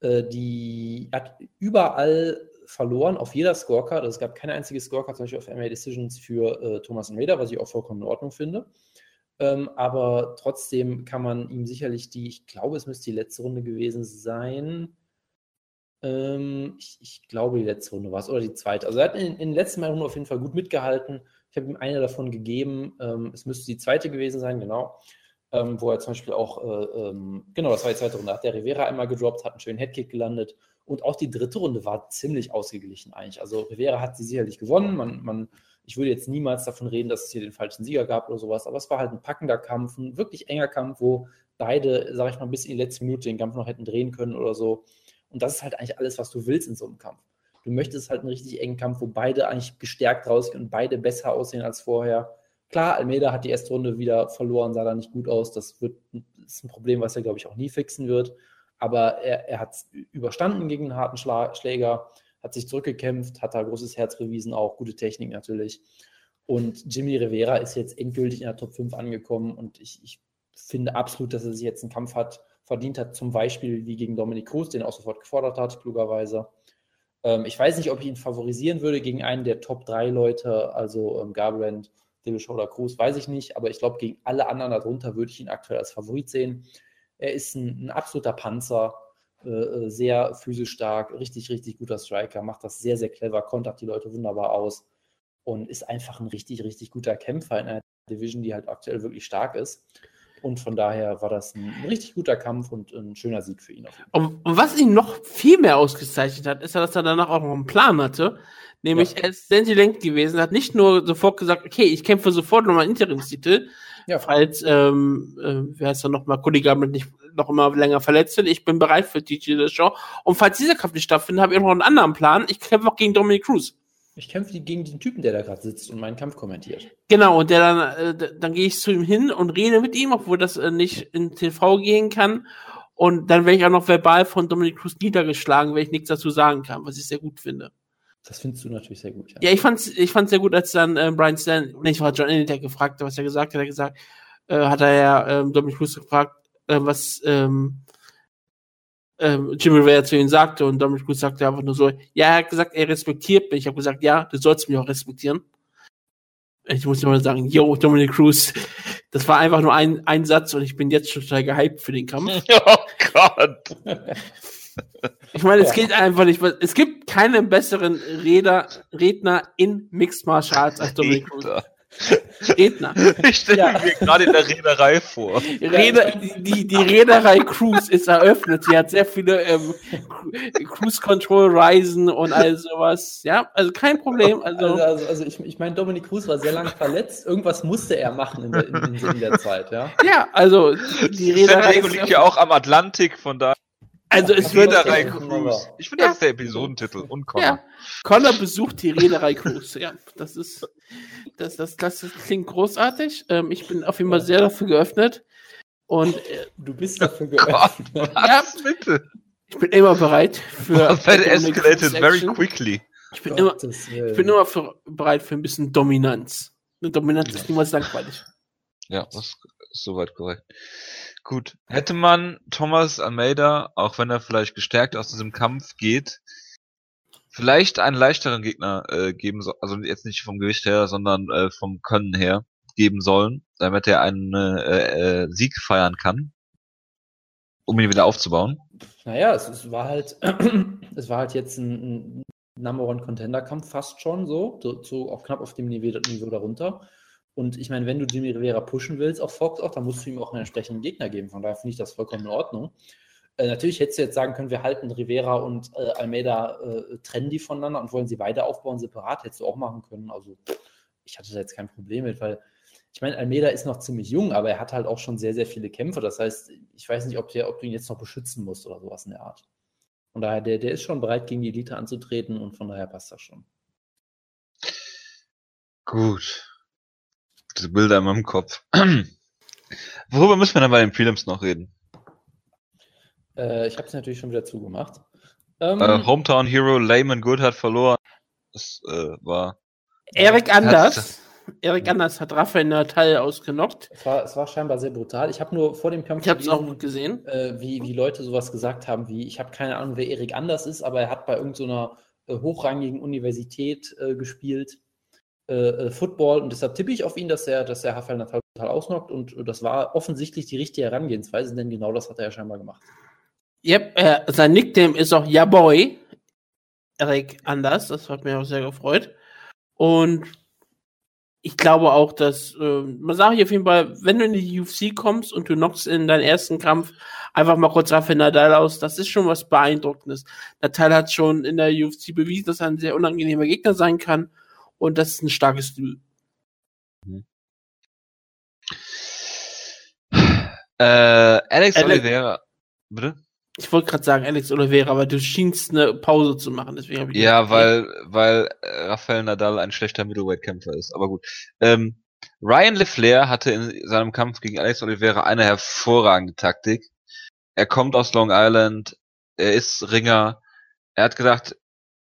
äh, die, hat überall verloren, auf jeder Scorecard. Also es gab keine einzige Scorecard, zum Beispiel auf MA Decisions für äh, Thomas Almeida, was ich auch vollkommen in Ordnung finde. Ähm, aber trotzdem kann man ihm sicherlich die, ich glaube, es müsste die letzte Runde gewesen sein. Ähm, ich, ich, glaube, die letzte Runde war es oder die zweite. Also er hat in, in den letzten Mal auf jeden Fall gut mitgehalten. Ich habe ihm eine davon gegeben. Ähm, es müsste die zweite gewesen sein, genau. Ähm, wo er zum Beispiel auch, äh, ähm, genau, das war die zweite Runde, hat der Rivera einmal gedroppt, hat einen schönen Headkick gelandet Und auch die dritte Runde war ziemlich ausgeglichen eigentlich. Also Rivera hat sie sicherlich gewonnen. Man, man, ich würde jetzt niemals davon reden, dass es hier den falschen Sieger gab oder sowas, aber es war halt ein packender Kampf, ein wirklich enger Kampf, wo beide, sag ich mal, bis in die letzte Minute den Kampf noch hätten drehen können oder so. Und das ist halt eigentlich alles, was du willst in so einem Kampf. Du möchtest halt einen richtig engen Kampf, wo beide eigentlich gestärkt rausgehen und beide besser aussehen als vorher. Klar, Almeida hat die erste Runde wieder verloren, sah da nicht gut aus. Das wird, ist ein Problem, was er, glaube ich, auch nie fixen wird. Aber er, er hat es überstanden gegen einen harten Schla Schläger, hat sich zurückgekämpft, hat da großes Herz bewiesen, auch gute Technik natürlich. Und Jimmy Rivera ist jetzt endgültig in der Top 5 angekommen und ich, ich finde absolut, dass er sich jetzt einen Kampf hat, verdient hat, zum Beispiel wie gegen Dominic Cruz, den er auch sofort gefordert hat, klugerweise. Ähm, ich weiß nicht, ob ich ihn favorisieren würde gegen einen der Top 3 Leute, also ähm, Garbrandt, Dillashaw oder Cruz, weiß ich nicht, aber ich glaube, gegen alle anderen darunter würde ich ihn aktuell als Favorit sehen. Er ist ein, ein absoluter Panzer, äh, sehr physisch stark, richtig, richtig guter Striker, macht das sehr, sehr clever, kontert die Leute wunderbar aus und ist einfach ein richtig, richtig guter Kämpfer in einer Division, die halt aktuell wirklich stark ist. Und von daher war das ein, richtig guter Kampf und ein schöner Sieg für ihn. Und, und, was ihn noch viel mehr ausgezeichnet hat, ist, dass er danach auch noch einen Plan hatte. Nämlich, ja. er ist sensilent gewesen, hat nicht nur sofort gesagt, okay, ich kämpfe sofort nochmal Interimstitel, ja. falls, ähm, äh, wer heißt da nochmal, Cody Gambit nicht noch immer länger verletzt sind. Ich bin bereit für DJ Show. Und falls dieser Kampf nicht stattfindet, habe ich noch einen anderen Plan. Ich kämpfe auch gegen Dominic Cruz. Ich kämpfe gegen den Typen, der da gerade sitzt und meinen Kampf kommentiert. Genau, und der dann, äh, dann gehe ich zu ihm hin und rede mit ihm, obwohl das äh, nicht in TV gehen kann. Und dann werde ich auch noch verbal von Dominic Cruz niedergeschlagen, wenn ich nichts dazu sagen kann, was ich sehr gut finde. Das findest du natürlich sehr gut, ja. Ja, ich fand's, ich fand's sehr gut, als dann äh, Brian Stan, nee, ich war John der gefragt hat, was er gesagt hat, er gesagt, äh, hat er ja ähm, Dominic Cruz gefragt, äh, was ähm, ähm, Jimmy Rivera zu ihm sagte und Dominic Cruz sagte einfach nur so, ja, er hat gesagt, er respektiert mich. Ich habe gesagt, ja, du sollst mich auch respektieren. Ich muss immer sagen, yo, Dominic Cruz, das war einfach nur ein, ein Satz und ich bin jetzt schon total gehypt für den Kampf. Oh Gott. Ich meine, es geht einfach nicht, es gibt keinen besseren Reder, Redner in Mixed Martial Arts als Dominic Cruz. Redner. Ich stelle ja. mir gerade in der Reederei vor. Rede, die, die Reederei Cruise ist eröffnet. Sie hat sehr viele ähm, Cruise Control Reisen und all sowas. Ja, also kein Problem. Also, also, also, also ich, ich meine, Dominik Cruz war sehr lange verletzt. Irgendwas musste er machen in der, in, in der Zeit, ja. Ja, also die Reederei. liegt ja auch am Atlantik, von da. Also es wird Reederei Cruise. Ich finde, das ist der Episodentitel. Und Connor. Ja. Connor besucht die Reederei Cruise. Ja, das ist, das, das, das, klingt großartig. Ähm, ich bin auf jeden Fall sehr dafür geöffnet. Und äh, du bist dafür geöffnet. Gott, ja, bitte. Ich bin immer bereit für. That escalated very quickly. Ich bin immer, ich bin immer für, bereit für ein bisschen Dominanz. Eine Dominanz ist niemals langweilig. Ja, das ist soweit korrekt. Gut. Hätte man Thomas Almeida, auch wenn er vielleicht gestärkt aus diesem Kampf geht, vielleicht einen leichteren Gegner äh, geben sollen, also jetzt nicht vom Gewicht her, sondern äh, vom Können her geben sollen, damit er einen äh, äh, Sieg feiern kann, um ihn wieder aufzubauen. Naja, es, es war halt, es war halt jetzt ein, ein Number One Contender Kampf fast schon so, so, so auch knapp auf dem Niveau, Niveau darunter. Und ich meine, wenn du Jimmy Rivera pushen willst, auf Fox auch, dann musst du ihm auch einen entsprechenden Gegner geben. Von daher finde ich das vollkommen in Ordnung. Äh, natürlich hättest du jetzt sagen können, wir halten Rivera und äh, Almeida äh, trennen die voneinander und wollen sie beide aufbauen separat. Hättest du auch machen können. Also ich hatte da jetzt kein Problem mit, weil ich meine, Almeida ist noch ziemlich jung, aber er hat halt auch schon sehr, sehr viele Kämpfe. Das heißt, ich weiß nicht, ob, der, ob du ihn jetzt noch beschützen musst oder sowas in der Art. Von daher, der, der ist schon bereit, gegen die Elite anzutreten und von daher passt das schon. Gut diese Bilder in meinem Kopf. Worüber müssen wir dann bei den Prelims noch reden? Äh, ich habe es natürlich schon wieder zugemacht. Ähm, äh, Hometown Hero Layman Good hat verloren. Das äh, war. Erik Anders. Erik Anders hat Raphael Natal ausgenockt. Es war, es war scheinbar sehr brutal. Ich habe nur vor dem Kampf. Ich es auch gesehen. Äh, wie, wie Leute sowas gesagt haben, wie ich habe keine Ahnung, wer Erik Anders ist, aber er hat bei irgendeiner so äh, hochrangigen Universität äh, gespielt äh, äh, Football und deshalb tippe ich auf ihn, dass er, dass er Rafael Natal total ausnockt und das war offensichtlich die richtige Herangehensweise, denn genau das hat er ja scheinbar gemacht. Yep, äh, sein Nickname ist auch Ja Boy. Erik Anders, das hat mich auch sehr gefreut. Und ich glaube auch, dass, äh, man sagt auf jeden Fall, wenn du in die UFC kommst und du knockst in deinen ersten Kampf einfach mal kurz Rafael Nadal aus, das ist schon was Beeindruckendes. Nadal hat schon in der UFC bewiesen, dass er ein sehr unangenehmer Gegner sein kann und das ist ein starkes Debüt. Mhm. Äh, Alex, Alex- Oliveira. Bitte? Ich wollte gerade sagen, Alex Oliveira, aber du schienst eine Pause zu machen, deswegen habe ich Ja, weil, weil äh, Rafael Nadal ein schlechter Middleweight-Kämpfer ist. Aber gut. Ähm, Ryan LeFlair hatte in seinem Kampf gegen Alex Oliveira eine hervorragende Taktik. Er kommt aus Long Island, er ist Ringer. Er hat gesagt,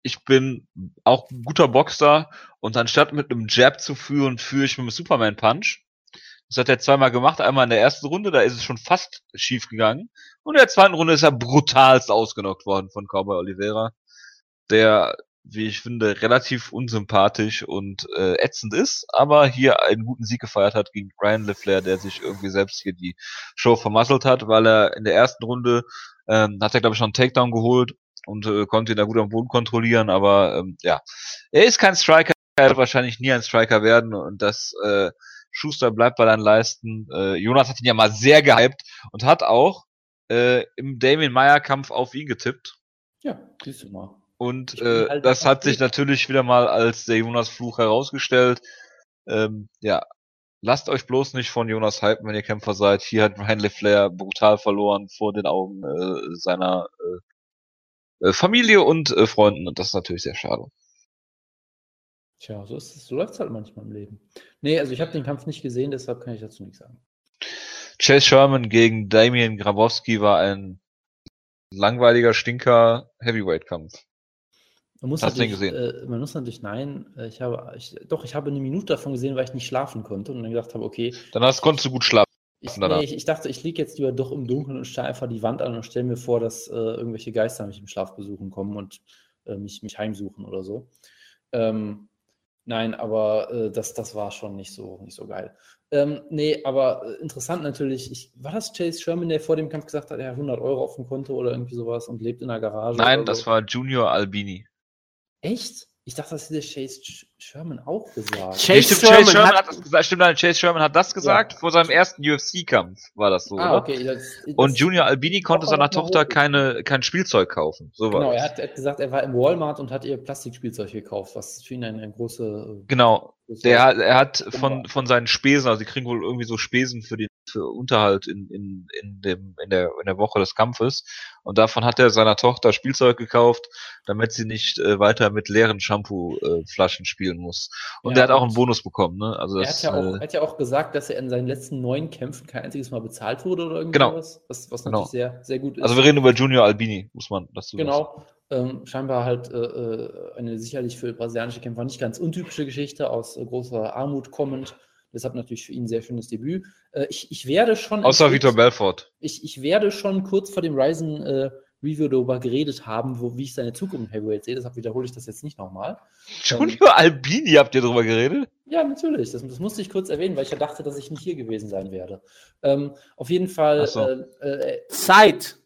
ich bin auch ein guter Boxer und anstatt mit einem Jab zu führen, führe ich mit einem Superman Punch. Das hat er zweimal gemacht. Einmal in der ersten Runde, da ist es schon fast schief gegangen. Und in der zweiten Runde ist er brutalst ausgenockt worden von Cowboy Oliveira, der, wie ich finde, relativ unsympathisch und äh, ätzend ist, aber hier einen guten Sieg gefeiert hat gegen Ryan LeFlair, der sich irgendwie selbst hier die Show vermasselt hat, weil er in der ersten Runde ähm, hat er, glaube ich, noch einen Takedown geholt und äh, konnte ihn da gut am Boden kontrollieren, aber ähm, ja, er ist kein Striker, er wird wahrscheinlich nie ein Striker werden und das äh, Schuster bleibt bei deinen Leisten. Äh, Jonas hat ihn ja mal sehr gehypt und hat auch äh, im Damien Meyer Kampf auf ihn getippt. Ja, siehst du mal. Und äh, halt das hat sich natürlich wieder mal als der Jonas Fluch herausgestellt. Ähm, ja, lasst euch bloß nicht von Jonas hypen, wenn ihr Kämpfer seid. Hier hat Ryan LeFlair brutal verloren vor den Augen äh, seiner äh, Familie und äh, Freunden und das ist natürlich sehr schade. Tja, so ist es, so läuft es halt manchmal im Leben. Nee, also ich habe den Kampf nicht gesehen, deshalb kann ich dazu nichts sagen. Chase Sherman gegen Damien Grabowski war ein langweiliger Stinker Heavyweight-Kampf. Man muss Hast du den natürlich, Äh, man muss natürlich, nein, äh, ich habe, ich, doch, ich habe eine Minute davon gesehen, weil ich nicht schlafen konnte und dann gedacht habe, okay, Dann hast, konntest du gut schlafen. Ich, nee, ich, ich dachte, ich liege jetzt lieber doch im Dunkeln und starre einfach die Wand an und stelle mir vor, dass äh, irgendwelche Geister mich im Schlaf besuchen kommen und äh, mich, mich heimsuchen oder so. Ähm, nein, aber äh, das, das war schon nicht so, nicht so geil. Ähm, nee, aber äh, interessant natürlich, ich, war das Chase Sherman, der vor dem Kampf gesagt hat, er hat 100 Euro auf dem Konto oder irgendwie sowas und lebt in der Garage? Nein, das so? war Junior Albini. Echt? Ich dachte, das hätte Chase Sherman auch gesagt. Chase Nee, stimmt, Sherman Chase Sherman hat- hat, das gesagt. Stimmt, nein, Chase Sherman hat das gesagt vor seinem ersten UFC-Kampf, war das so, ah, oder? okay. Das, Und das- Junior Albini konnte seiner Tochter keine, kein Spielzeug kaufen. So Genau, er hat, er hat gesagt, er war im Walmart und hat ihr Plastikspielzeug gekauft, was für ihn eine, eine große. Genau. große Der hat, er hat von, von seinen Spesen, also die kriegen wohl irgendwie so Spesen für den für Unterhalt in, in, in, dem, in, der, in der Woche des Kampfes. Und davon hat er seiner Tochter Spielzeug gekauft, damit sie nicht äh, weiter mit leeren Shampoo-Flaschen spielen muss. Und Ja, der hat auch einen Bonus bekommen, ne? Also Er das, hat, ja auch, äh, er hat ja auch gesagt, dass er in seinen letzten neun Kämpfen kein einziges Mal bezahlt wurde oder irgendwie Genau. was, was Genau. natürlich sehr, sehr gut ist. also wir reden über Junior Albini, muss man dazu sagen. Genau. Ähm, scheinbar halt äh, äh, eine sicherlich für brasilianische Kämpfer nicht ganz untypische Geschichte, aus äh, großer Armut kommend. Deshalb natürlich für ihn ein sehr schönes Debüt. Äh, ich, ich werde schon. Außer Vitor Belfort. ich, ich werde schon kurz vor dem Ryzen äh, Review darüber geredet haben, wo, wie ich seine Zukunft im Heavyweight sehe. Deshalb wiederhole ich das jetzt nicht nochmal. Junior Albini, habt ihr drüber geredet? Ja, natürlich. Das, das musste ich kurz erwähnen, weil ich ja dachte, dass ich nicht hier gewesen sein werde. Ähm, auf jeden Fall, so. äh, äh, Zeit.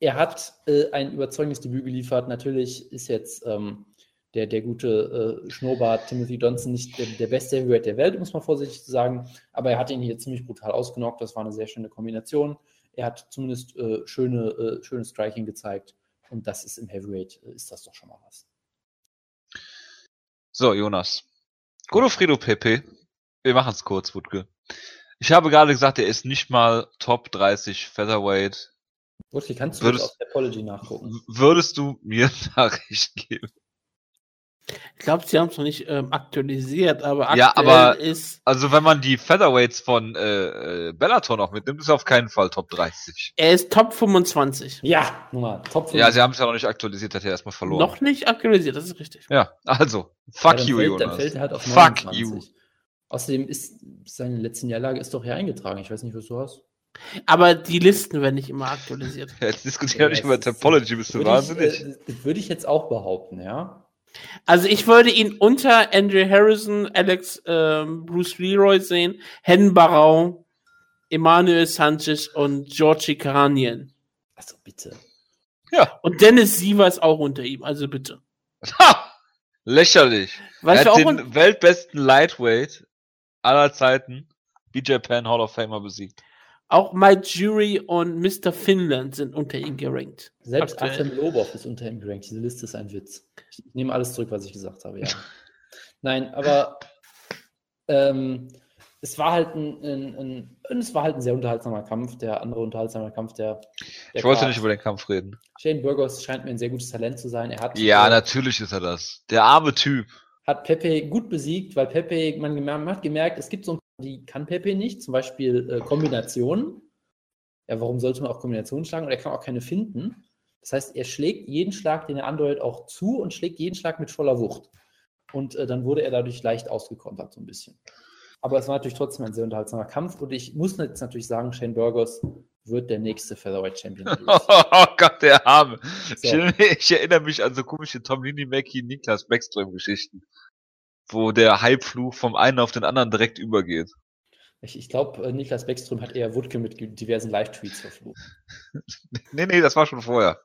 er hat äh, ein überzeugendes Debüt geliefert. Natürlich ist jetzt ähm, der, der gute äh, Schnurrbart Timothy Johnson nicht der, der beste Heavyweight der Welt, muss man vorsichtig sagen. Aber er hat ihn hier ziemlich brutal ausgenockt. Das war eine sehr schöne Kombination. Er hat zumindest äh, schöne, äh, schönes Striking gezeigt. Und das ist im Heavyweight, äh, ist das doch schon mal was. So, Jonas. Godofredo Pepe. Wir machen es kurz, Wutke. Ich habe gerade gesagt, er ist nicht mal Top 30 Featherweight. Wutke, kannst du Würdest- das auf der Apology nachgucken? Würdest du mir Nachricht geben? Ich glaube, sie haben es noch nicht ähm, aktualisiert, aber aktuell Ja, aber- ist. Also wenn man die Featherweights von äh, äh, Bellator noch mitnimmt, ist er auf keinen Fall Top 30. Er ist Top 25. Ja, Nummer, Top 5. Ja, sie haben es ja noch nicht aktualisiert, hat er erstmal verloren. Noch nicht aktualisiert, das ist richtig. Ja, also, fuck dann you, fällt, Jonas. Dann fällt er halt auf fuck 29. you. Außerdem ist seine letzte Niederlage ist doch hier eingetragen. Ich weiß nicht, was du hast. Aber die Listen werden nicht immer aktualisiert. Jetzt diskutieren wir nicht über Topology, bist du Würde wahnsinnig? Ich, äh, das würde ich jetzt auch behaupten, ja. Also ich würde ihn unter Andrew Harrison, Alex ähm, Bruce Leroy sehen, Hen Barau, Emmanuel Sanchez und Georgi Karanien. Also bitte. ja. Und Dennis Siever ist auch unter ihm, also bitte. Ha! Lächerlich. Weißt er hat auch den weltbesten Lightweight aller Zeiten BJ Penn Hall of Famer besiegt. Auch Mike Jury und Mr. Finland sind unter ihm gerankt. Selbst Aktuell. Artem Lobov ist unter ihm gerankt. Diese Liste ist ein Witz. Ich nehme alles zurück, was ich gesagt habe, ja. Nein, aber ähm, es war halt ein, ein, ein, es war halt ein sehr unterhaltsamer Kampf. Der andere unterhaltsame Kampf, der, der Ich wollte nicht über den Kampf reden. Shane Burgos scheint mir ein sehr gutes Talent zu sein. Er hat, Ja, äh, natürlich ist er das. Der arme Typ. hat Pepe gut besiegt, weil Pepe, man, man hat gemerkt, es gibt so ein die kann Pepe nicht, zum Beispiel äh, Kombinationen. Ja, warum sollte man auch Kombinationen schlagen? Und er kann auch keine finden. Das heißt, er schlägt jeden Schlag, den er andeutet, auch zu und schlägt jeden Schlag mit voller Wucht. Und äh, dann wurde er dadurch leicht ausgekontert, so ein bisschen. Aber es war natürlich trotzdem ein sehr unterhaltsamer Kampf. Und ich muss jetzt natürlich sagen, Shane Burgos wird der nächste Featherweight Champion. UFC. Oh Gott, der Arme. So. Ich, ich erinnere mich an so komische Tom Mackie, Niklas Backstrom-Geschichten, wo der Hypefluch vom einen auf den anderen direkt übergeht. Ich, ich glaube, Niklas Beckström hat eher Wutke mit diversen Live-Tweets verflucht. Nee, nee, das war schon vorher.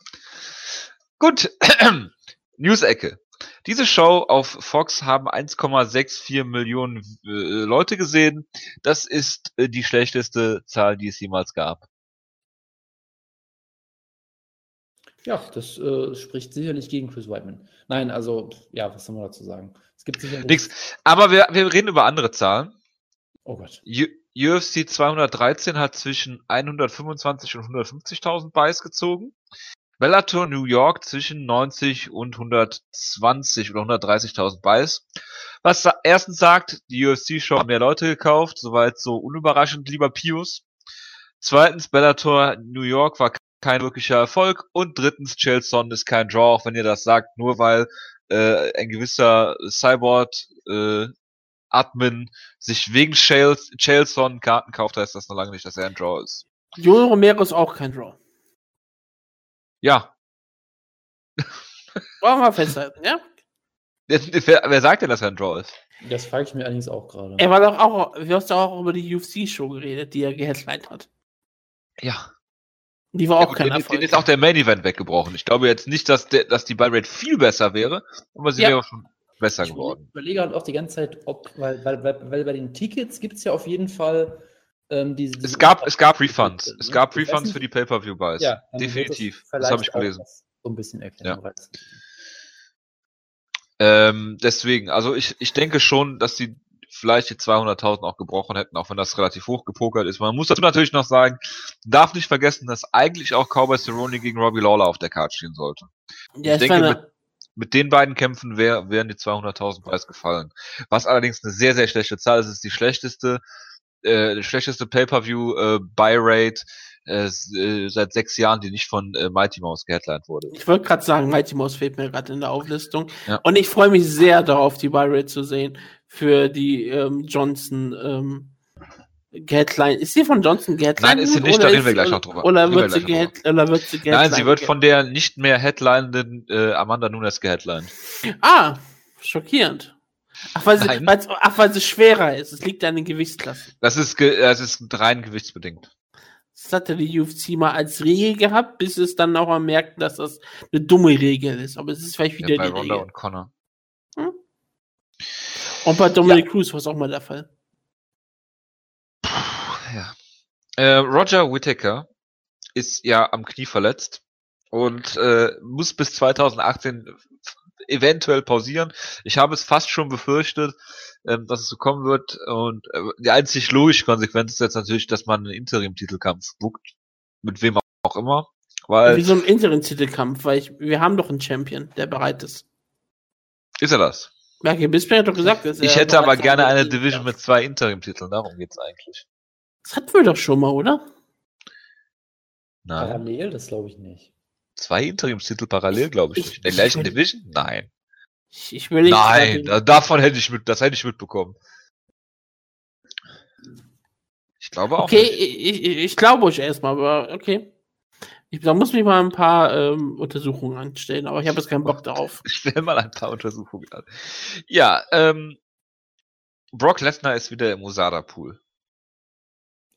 Gut, News-Ecke. Diese Show auf Fox haben 1,64 Millionen äh, Leute gesehen. Das ist äh, die schlechteste Zahl, die es jemals gab. Ja, das äh, spricht sicherlich gegen Chris Whiteman. Nein, also, ja, was soll man dazu sagen? Es gibt sicherlich. Nix. Aber wir, wir reden über andere Zahlen. Oh Gott. U UFC 213 hat zwischen 125 und 150.000 Buys gezogen. Bellator New York zwischen 90 und 120 oder 130.000 Buys. Was erstens sagt, die UFC-Show hat mehr Leute gekauft, soweit so unüberraschend, lieber Pius. Zweitens, Bellator New York war kein wirklicher Erfolg. Und drittens, Chelson ist kein Draw, auch wenn ihr das sagt, nur weil äh, ein gewisser Cyborg äh, Admin sich wegen Chelson Karten kauft, heißt das noch lange nicht, dass er ein Draw ist. Joel Romero ist auch kein Draw. Ja. Wollen wir mal festhalten, ja? Wer, wer sagt denn, dass er ein Draw ist? Das frage ich mir allerdings auch gerade. Er war doch auch, du hast doch auch über die UFC-Show geredet, die er geheadlined hat. Ja. Die war ja auch gut, kein den, Erfolg. den ist auch der Main Event weggebrochen. Ich glaube jetzt nicht, dass, der, dass die Buy-Rate viel besser wäre, aber sie Ja. wäre schon besser ich geworden. überlege halt auch die ganze Zeit, ob, weil, weil, weil, weil bei den Tickets gibt es ja auf jeden Fall ähm, diese, diese Es gab, es gab Refunds. ne? Es gab Ich Refunds nicht- für die Pay-Per-View-Buys. Ja, Definitiv. es Das habe ich auch gelesen. das So ein bisschen erklären. Ja. Ähm, deswegen, also ich, ich denke schon, dass die vielleicht die 200.000 auch gebrochen hätten, auch wenn das relativ hoch gepokert ist. Man muss dazu natürlich noch sagen, darf nicht vergessen, dass eigentlich auch Cowboy Cerrone gegen Robbie Lawler auf der Karte stehen sollte. ja, ich denke, meine, Mit den beiden Kämpfen wär, wären die 200.000 Preis gefallen. Was allerdings eine sehr, sehr schlechte Zahl ist. Es ist die schlechteste, äh, schlechteste Pay-Per-View äh, äh, seit sechs Jahren, die nicht von äh, Mighty Mouse geheadlined wurde. ich wollte gerade sagen, Mighty Mouse fehlt mir gerade in der Auflistung. Ja. Und ich freue mich sehr darauf, die Buy-Rate zu sehen für die ähm, Johnson ähm, Geheadline. Ist sie von Johnson Geheadline? Nein, ist sie nicht, da reden wir gleich noch drüber. Oder wird, sie gehead, oder wird sie Nein, geheadlined sie wird von der nicht mehr headlinenden äh, Amanda Nunes geheadlined. Ah, schockierend. Ach weil, sie, Nein. ach, weil sie schwerer ist. Es liegt an den Gewichtsklassen. Das ist, ge das ist rein gewichtsbedingt. Das hatte die UFC mal als Regel gehabt, bis es dann auch mal merkten, dass das eine dumme Regel ist. Aber es ist vielleicht wieder Ja, bei die Ronda Regel. und Connor. Und bei Dominic Cruz war es auch mal der Fall. Ja. Äh, Roger Whittaker ist ja am Knie verletzt und äh, muss bis 2018 eventuell pausieren. Ich habe es fast schon befürchtet, ähm, dass es so kommen wird. Und äh, die einzig logische Konsequenz ist jetzt natürlich, dass man einen Interim-Titelkampf buckt. Mit wem auch immer. Weil, Wie so ein Interim-Titelkampf, weil ich, wir haben doch einen Champion, der bereit ist. ist er das? Merke Bisping hat doch gesagt, dass Ich er hätte aber gerne eine. Division mit zwei Interim-Titeln. Darum geht's eigentlich. Das hatten wir doch schon mal, oder? Nein. Parallel, das glaube ich nicht. Zwei Interimstitel parallel, glaube ich Ich- nicht. In der ich gleichen will- Division? Nein. Ich, ich will Nein, da, davon hätte ich mit, das hätte ich mitbekommen. Ich glaube auch Okay, nicht. ich, ich, ich glaube euch erstmal, aber okay. Ich, da muss mich mal ein paar ähm, Untersuchungen anstellen, aber ich habe jetzt keinen Bock darauf. Ich stelle mal ein paar Untersuchungen an. Ja, ähm, Brock Lesnar ist wieder im Usada-Pool.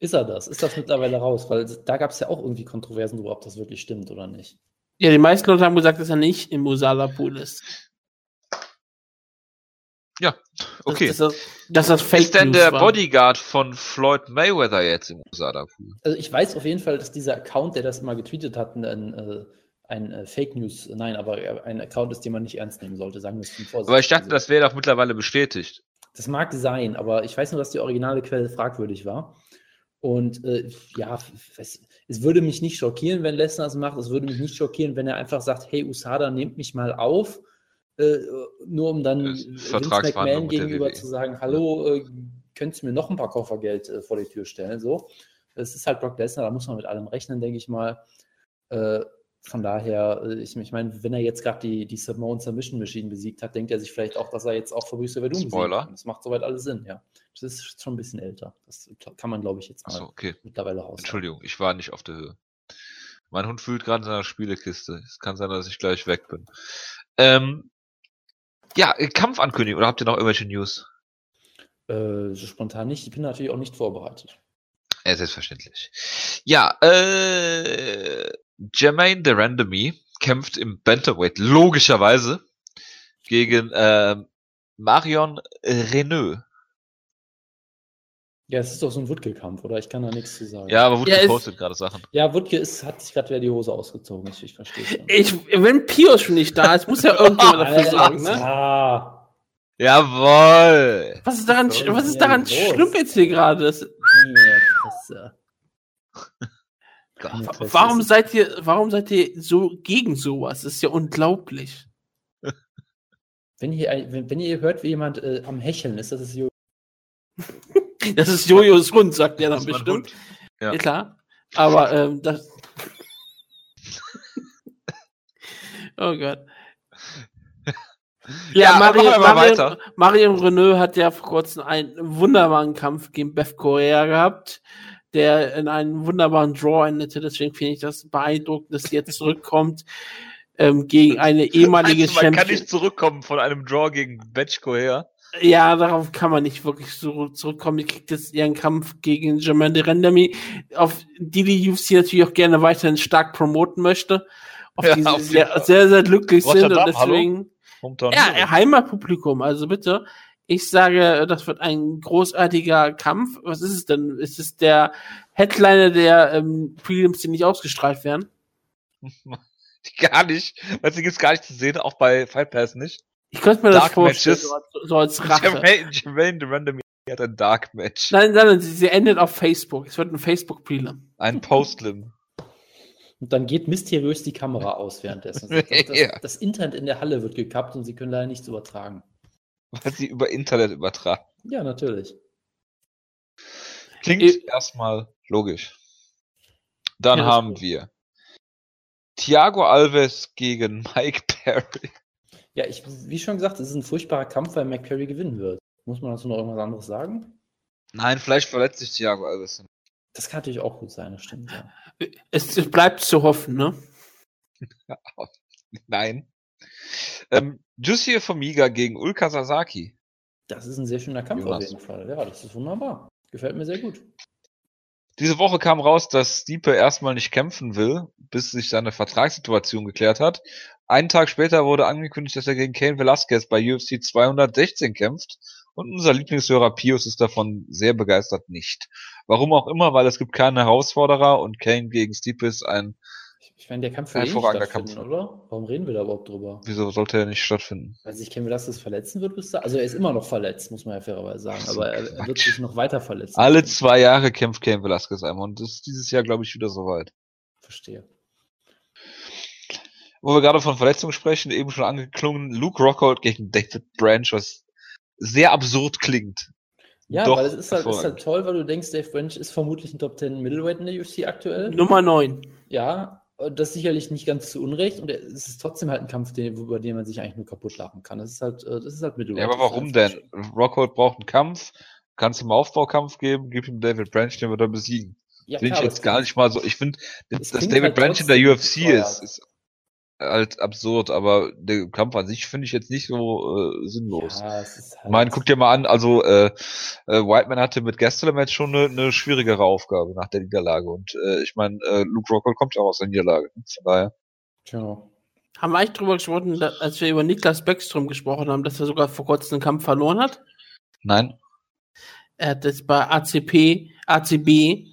Ist er das? Ist das mittlerweile raus? Weil da gab es ja auch irgendwie Kontroversen darüber, ob das wirklich stimmt oder nicht. Ja, die meisten Leute haben gesagt, dass er nicht im Musala Pool ist. Ja, okay. Dass, dass, dass das Fake ist denn News der war. Bodyguard von Floyd Mayweather jetzt im USA da cool? Also ich weiß auf jeden Fall, dass dieser Account, der das immer getweetet hat, ein, äh, ein äh, Fake News, nein, aber ein Account ist, den man nicht ernst nehmen sollte, sagen wir es zum Vorsicht. Aber ich dachte, das wäre doch mittlerweile bestätigt. Das mag sein, aber ich weiß nur, dass die originale Quelle fragwürdig war. Und äh, ja, es, es würde mich nicht schockieren, wenn Lesnar es macht. Es würde mich nicht schockieren, wenn er einfach sagt, hey USADA, nehmt mich mal auf. Äh, nur um dann Vince McMahon der gegenüber zu sagen, hallo, äh, könntest du mir noch ein paar Koffergeld äh, vor die Tür stellen? So. Es ist halt Brock Lesnar, da muss man mit allem rechnen, denke ich mal. Äh, von daher, äh, ich, ich meine, wenn er jetzt gerade die, die Samoan Submission Machine besiegt hat, denkt er sich vielleicht auch, dass er jetzt auch Fabrice Verdun Spoiler. kann. Das macht soweit alles Sinn, ja. Das ist schon ein bisschen älter. Das kann man, glaube ich, jetzt mal Achso, okay. mittlerweile raus. Entschuldigung, ich war nicht auf der Höhe. Mein Hund fühlt gerade in seiner Spielekiste. Es kann sein, dass ich gleich weg bin. Ähm, ja, äh, Kampfankündigung. Oder habt ihr noch irgendwelche News? Äh, so spontan nicht. Ich bin natürlich auch nicht vorbereitet. Ja, selbstverständlich. Ja, äh, Jermaine de Randomy kämpft im Bantamweight logischerweise gegen ähm, Marion Renault. Ja, es ist doch so ein Wutke-Kampf, oder? Ich kann da nichts zu sagen. Ja, aber wurde Ja, es- gepostet gerade Sachen. Ja, Wutke ist, hat sich gerade wieder die Hose ausgezogen. Ich, ich verstehe. Ich, wenn Pius schon nicht da ist, muss ja irgendjemand dafür sorgen, ne? Ja. Jawoll! Was ist daran, Was was ist daran los? schlimm jetzt hier gerade? Das-. Warum Es seid ihr, warum seid ihr so gegen sowas? Das ist ja unglaublich. Wenn, hier, ein- wenn, wenn ihr hört, wie jemand äh, am Hecheln ist, das ist Jo. Das ist Jojos Hund, sagt er dann bestimmt. Ja. Ja. klar. Aber ähm, das. oh Gott. Ja, Ja, Marion, Marion. Marion Renault hat ja vor kurzem einen wunderbaren Kampf gegen Beth Correa gehabt, der in einem wunderbaren Draw endete. Deswegen finde ich das beeindruckend, dass sie jetzt zurückkommt ähm, gegen eine ehemalige du, man kann Champion. nicht zurückkommen von einem Draw gegen Betchko her. Ja, darauf kann man nicht wirklich so zurückkommen. Die kriegt jetzt ihren Kampf gegen Jermaine de Rendemi, auf die die UFC natürlich auch gerne weiterhin stark promoten möchte. Auf Ja, die sie sehr, sehr, sehr glücklich sind und deswegen. Ja. Heimatpublikum, also bitte. Ich sage, das wird ein großartiger Kampf. Was ist es denn? Ist es der Headliner der ähm, Prelims, die nicht ausgestrahlt werden? Gar nicht. Weil sie gibt's gar nicht zu sehen, auch bei Fight Pass nicht. Ich könnte mir das Dark vorstellen, Matches. so als, so als Rache. Jermaine, Jermaine de Random hat ein Dark Match. Nein, nein, nein, sie, sie endet auf Facebook. Es wird ein Facebook-Prelim. Ein Postlim. Und dann geht mysteriös die Kamera aus währenddessen. Das, das, das Internet in der Halle wird gekappt und sie können leider nichts übertragen. Weil sie über Internet übertragen. Ja, natürlich. Klingt Ich- erstmal logisch. Dann Ja, das haben wir Thiago Alves gegen Mike Perry. Ja, ich, wie schon gesagt, es ist ein furchtbarer Kampf, weil McCurry gewinnen wird. Muss man dazu noch irgendwas anderes sagen? Nein, vielleicht verletzt sich Thiago Alves. Das kann natürlich auch gut sein, das stimmt. Ja. Es, es bleibt zu hoffen, ne? Nein. Ähm, Jussier Formiga gegen Ulka Sasaki. Das ist ein sehr schöner Kampf Jonas. auf jeden Fall. Ja, das ist wunderbar. Gefällt mir sehr gut. Diese Woche kam raus, dass Stipe erstmal nicht kämpfen will, bis sich seine Vertragssituation geklärt hat. Einen Tag später wurde angekündigt, dass er gegen Kane Velasquez bei UFC 216 kämpft. Und unser Lieblingshörer Pius ist davon sehr begeistert nicht. Warum auch immer, weil es gibt keinen Herausforderer und Kane gegen Stipe ist ein, Ich, ich meine, der Kampf wird eh nicht Kampf. oder? Warum reden wir da überhaupt drüber? wieso sollte er nicht stattfinden? Weil sich Ken Velasquez verletzen wird bis da. Also er ist immer noch verletzt, muss man ja fairerweise sagen. So, aber er, er wird sich noch weiter verletzen. Alle zwei Jahre kämpft Kane Velasquez einmal und das ist dieses Jahr, glaube ich, wieder soweit. Verstehe. Wo wir gerade von Verletzungen sprechen, eben schon angeklungen, Luke Rockhold gegen David Branch, was sehr absurd klingt. Ja, Doch, weil es ist halt, ist halt toll, weil du denkst, Dave Branch ist vermutlich ein Top 10 Middleweight in der UFC aktuell. Nummer 9. Ja, und das sicherlich nicht ganz zu Unrecht. Und es ist trotzdem halt ein Kampf, den, über den man sich eigentlich nur kaputt lachen kann. Das ist halt, äh, das ist halt Middleweight. Ja, aber ist warum einfach denn? Rockhold braucht einen Kampf, kannst ihm einen Aufbaukampf geben, gib ihm David Branch, den wird er besiegen. Ja, Finde ich jetzt gar nicht mal so. Ich finde, dass David halt Branch in der UFC ist, ist halt absurd, aber der Kampf an sich finde ich jetzt nicht so äh, sinnlos. Ja, halt. Ich meine, guck dir mal an, also äh, äh, Whiteman hatte mit Gastelum jetzt schon eine, eine schwierigere Aufgabe nach der Niederlage und äh, ich meine, äh, Luke Rockhold kommt ja auch aus der Niederlage. Von daher. Tja. Haben wir eigentlich drüber gesprochen, dass, als wir über Niklas Beckström gesprochen haben, dass er sogar vor kurzem einen Kampf verloren hat? Nein. Er hat das bei ACP, ACB,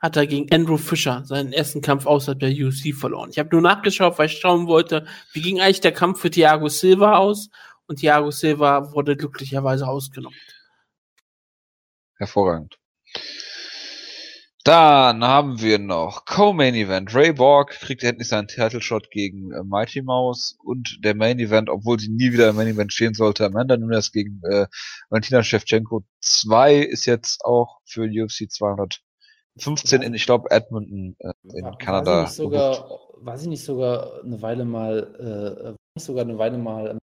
hat er gegen Andrew Fischer seinen ersten Kampf außerhalb der UFC verloren. Ich habe nur nachgeschaut, weil ich schauen wollte, wie ging eigentlich der Kampf für Thiago Silva aus? Und Thiago Silva wurde glücklicherweise ausgenommen. Hervorragend. Dann haben wir noch Co-Main Event. Ray Borg kriegt endlich seinen Title Shot gegen äh, Mighty Mouse und der Main Event, obwohl sie nie wieder im Main Event stehen sollte, Amanda Nunes gegen äh, Valentina Shevchenko 2 ist jetzt auch für UFC 215 in, ich glaube, Edmonton äh, in War- Kanada. War sie, nicht sogar, war sie nicht sogar eine Weile mal, äh, war nicht sogar eine Weile mal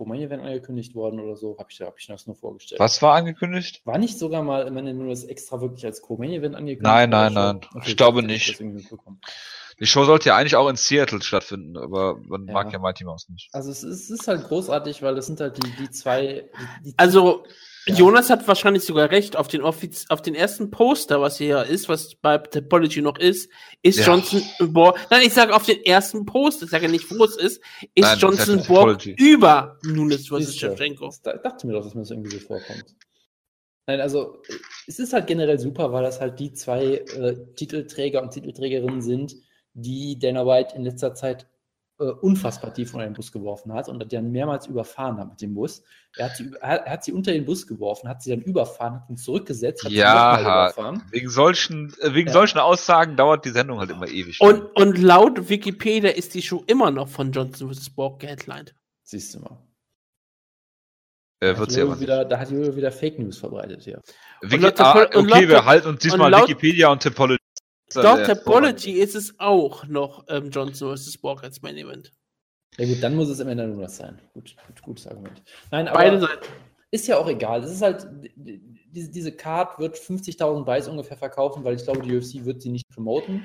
Romania Event angekündigt worden oder so? Habe ich, hab ich das nur vorgestellt. Was war angekündigt? War nicht sogar mal Amanda Nunes extra wirklich als Co-Main-Event angekündigt? Nein, nein, nein. Ich glaube nicht. das. Die Show sollte ja eigentlich auch in Seattle stattfinden, aber man Ja. mag ja Mighty Mouse nicht. Also es ist, es ist halt großartig, weil das sind halt die, die zwei. Die, die Also. Jonas hat wahrscheinlich sogar recht. Auf den, Offiz auf den ersten Poster, was hier ist, was bei Topology noch ist, ist Ja. Johnson Borg. Nein, ich sage auf den ersten Poster, ich sage ja nicht, wo es ist, ist Nein, Johnson Borg über Nunes vs. Shevchenko. Da dachte mir doch, dass mir das irgendwie so vorkommt. Nein, also es ist halt generell super, weil das halt die zwei äh, Titelträger und Titelträgerinnen sind, die Dana White in letzter Zeit äh, unfassbar tief unter den Bus geworfen hat und dann mehrmals überfahren hat mit dem Bus. Er hat, sie, er hat sie unter den Bus geworfen, hat sie dann überfahren, hat ihn zurückgesetzt, hat Ja, sie nochmal überfahren. Wegen solchen, äh, wegen Ja. solchen Aussagen dauert die Sendung halt immer ewig. Und, und laut Wikipedia ist die Show immer noch von Johnson vs. Borg geheadlined. Siehst du mal. äh, Da wird hat sie aber wieder, da hat Jojo wieder Fake News verbreitet hier. Wiki laut ah, und okay, laut- wir halten uns diesmal und laut- Wikipedia und Topology. Äh, Topology ist es auch noch ähm, Johnson vs. Borg als Main Event. Ja gut, dann muss es am Ende nur das sein. Gut, gut, gutes Argument. Nein, aber Beide Seiten. ist ja auch egal. Es ist halt, die- diese, diese Card wird 50.000 Buys ungefähr verkaufen, weil ich glaube, die UFC wird sie nicht promoten.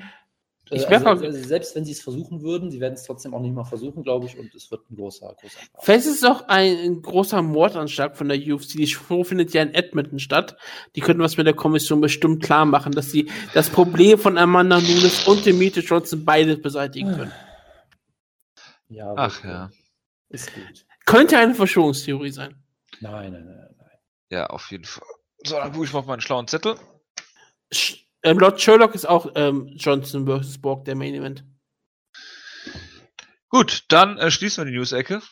Äh, Ich werd also, mal- also selbst wenn sie es versuchen würden, sie werden es trotzdem auch nicht mal versuchen, glaube ich, und es wird ein großer, großer. Vielleicht ist es auch ein, ein großer Mordanschlag von der UFC. Die Show findet ja in Edmonton statt. Die könnten was mit der Kommission bestimmt klar machen, dass sie das Problem von Amanda Nunes und Demetrius Johnson beide beseitigen können. Ja, Ach ja. Ist gut. Könnte eine Verschwörungstheorie sein. Nein, nein, nein, nein. Ja, auf jeden Fall. So, dann gucke ich mal auf meinen schlauen Zettel. Sch ähm, laut Sherlock ist auch ähm, Johnson vs. Borg der Main Event. Gut, dann äh, schließen wir die News-Ecke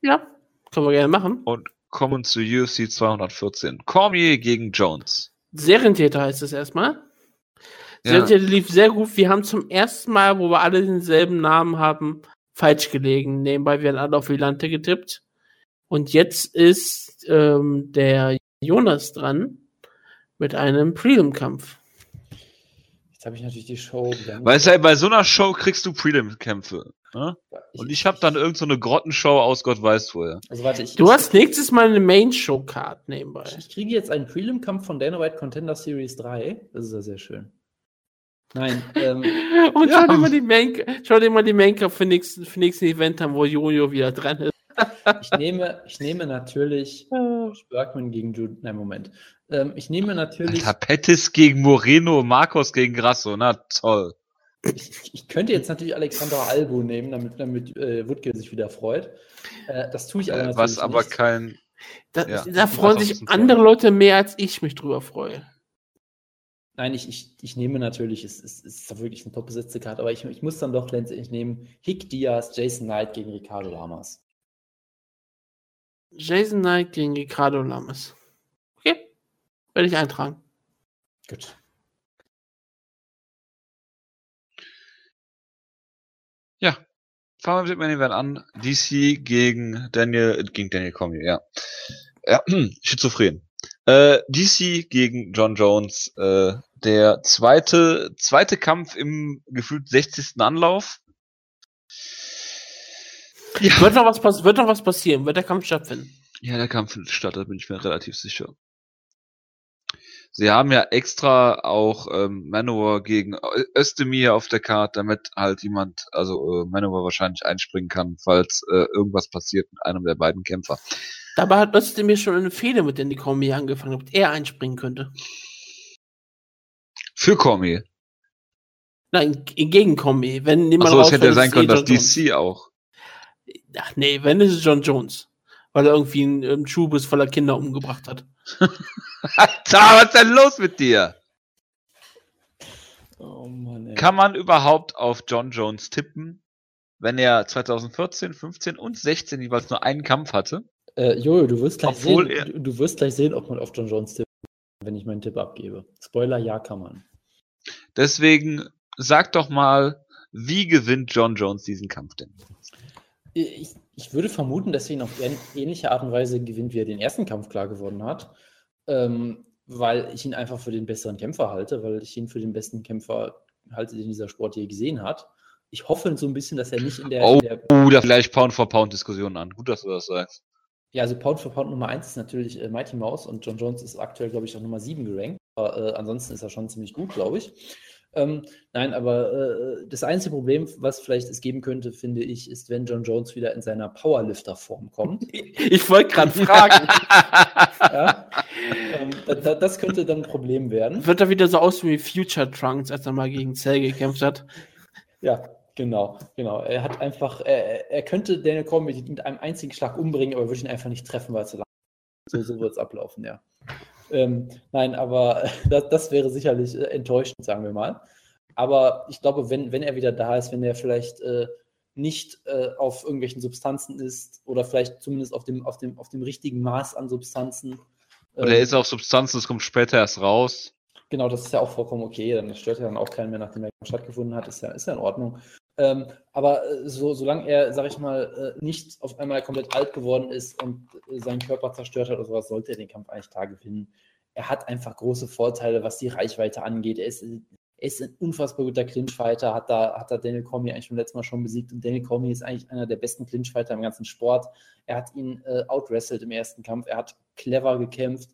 Ja, können wir gerne machen. und kommen zu UFC 214. Cormier gegen Jones. Serientäter heißt es erstmal. Ja. Serientäter lief sehr gut. Wir haben zum ersten Mal, wo wir alle denselben Namen haben, falsch gelegen. Nebenbei werden alle auf Vilante getippt. Und jetzt ist ähm, der Jonas dran mit einem Prelim-Kampf. Jetzt habe ich natürlich die Show. Weißt du, ey, bei so einer Show kriegst du Prelim-Kämpfe. Ne? Und ich habe dann irgend so eine Grottenshow aus Gott weiß woher. Also warte, ich, Du ich, hast nächstes Mal eine Main-Show-Card nebenbei. Ich kriege jetzt einen Prelim-Kampf von Dana White Contender Series 3. Das ist ja sehr schön. Nein, ähm, Und Ja. schau dir mal die Main, schau dir mal die Main-Card für nächsten, für nächsten Event an, wo Jojo wieder dran ist. ich nehme, ich nehme natürlich Bergman gegen Jude. Nein, Moment. Ähm, ich nehme natürlich. Alter, Pettis gegen Moreno, Marcos gegen Grasso. Na toll. Ich, ich könnte jetzt natürlich Alexander Albo nehmen, damit, damit äh, Woodkill sich wieder freut. Äh, das tue ich aber Äh, natürlich was aber nicht. kein. Da, Ja, da freuen sich andere Leute mehr, als ich mich drüber freue. Nein, ich, ich, ich nehme natürlich, es, es, es ist doch wirklich eine top besetzte Karte, aber ich, ich muss dann doch letztendlich nehmen Hick Diaz, Jason Knight gegen Ricardo Lamas. Jason Knight gegen Ricardo Lamas. Werde ich eintragen. Gut. Fangen wir mit dem Event an. DC gegen Daniel, gegen Daniel Cormier, ja. Ja, schizophren. Äh, DC gegen John Jones, äh, der zweite, zweite Kampf im gefühlt 60. Anlauf. Ja. Wird noch was, wird noch was passieren? Wird der Kampf stattfinden? Ja, der Kampf findet statt, da bin ich mir relativ sicher. Sie haben ja extra auch ähm, Manowar gegen Özdemir auf der Karte, damit halt jemand, also äh, Manowar wahrscheinlich einspringen kann, falls äh, irgendwas passiert mit einem der beiden Kämpfer. Dabei hat Özdemir schon eine Fehde mit Danny Cormier angefangen, damit er einspringen könnte. Für Cormier. Nein, gegen Comey. Wenn niemand Achso, es hätte ja sein können, dass. DC auch. Ach nee, wenn ist es John Jones. Weil er irgendwie einen, Schubus voller Kinder umgebracht hat. Alter, was ist denn los mit dir? Oh Mann, ey. Kann man überhaupt auf John Jones tippen, wenn er 2014, 15 und 16 jeweils nur einen Kampf hatte? Äh, Jojo, du wirst gleich Obwohl sehen, er- du, du wirst gleich sehen, ob man auf John Jones tippt, wenn ich meinen Tipp abgebe. Spoiler, ja, kann man. Deswegen sag doch mal, wie gewinnt John Jones diesen Kampf denn? Ich, ich würde vermuten, dass er ihn auf ähn- ähnliche Art und Weise gewinnt, wie er den ersten Kampf klar gewonnen hat. Ähm, weil ich ihn einfach für den besseren Kämpfer halte, weil ich ihn für den besten Kämpfer halte, den dieser Sport je gesehen hat. Ich hoffe so ein bisschen, dass er nicht in der, Oh. in der Uh, da vielleicht Pound-for-Pound-Diskussionen an. Gut, dass du das sagst. Ja, also Pound für Pound Nummer 1 ist natürlich äh, Mighty Mouse und John Jones ist aktuell, glaube ich, auch Nummer 7 gerankt. Aber äh, ansonsten ist er schon ziemlich gut, glaube ich. Ähm, nein, aber äh, das einzige Problem, was vielleicht es geben könnte, finde ich, ist, wenn John Jones wieder in seiner Powerlifter-Form kommt. Ich wollte gerade fragen, ja? ähm, da, da, das könnte dann ein Problem werden. wird er wieder so aussehen wie Future Trunks, als er mal gegen Cell gekämpft hat? Ja, genau, genau. Er hat einfach, er, er könnte Daniel Cormier mit einem einzigen Schlag umbringen, aber würde ihn einfach nicht treffen, weil er zu lang ist. So, so wird es ablaufen, ja. Ähm, nein, aber das, das wäre sicherlich äh, enttäuschend, sagen wir mal. Aber ich glaube, wenn, wenn er wieder da ist, wenn er vielleicht äh, nicht äh, auf irgendwelchen Substanzen ist oder vielleicht zumindest auf dem, auf dem, auf dem richtigen Maß an Substanzen. Oder er ist auf Substanzen, das kommt später erst raus. Genau, das ist ja auch vollkommen okay. Dann stört ja dann auch keinen mehr, nachdem er stattgefunden hat. Ist ja, ist ja in Ordnung. Ähm, aber äh, so, solange er, sag ich mal, äh, nicht auf einmal komplett alt geworden ist und äh, seinen Körper zerstört hat oder sowas, sollte er den Kampf eigentlich klar gewinnen. Er hat einfach große Vorteile, was die Reichweite angeht. Er ist, er ist ein unfassbar guter Clinchfighter, hat da, hat da Daniel Cormier eigentlich beim letzten Mal schon besiegt und Daniel Cormier ist eigentlich einer der besten Clinchfighter im ganzen Sport. Er hat ihn äh, outwrestled im ersten Kampf, er hat clever gekämpft,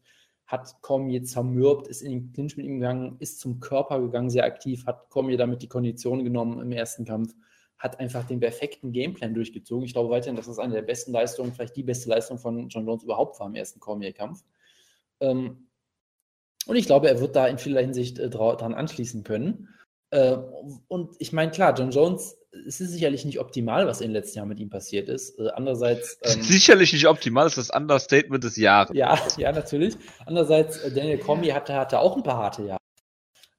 hat Cormier zermürbt, ist in den Clinch mit ihm gegangen, ist zum Körper gegangen, sehr aktiv, hat Cormier damit die Kondition genommen im ersten Kampf, hat einfach den perfekten Gameplan durchgezogen. Ich glaube weiterhin, dass das eine der besten Leistungen, vielleicht die beste Leistung von John Jones überhaupt war im ersten Cormier-Kampf. Ähm, und ich glaube, er wird da in vieler Hinsicht äh, dra dran anschließen können. Äh, und ich meine, klar, John Jones, es ist sicherlich nicht optimal, was in den letzten Jahren mit ihm passiert ist. Äh, andererseits. Ähm, Sicherlich nicht optimal, ist das Understatement des Jahres. ja, ja, natürlich. Andererseits, äh, Daniel Cormier hatte, hatte auch ein paar harte Jahre.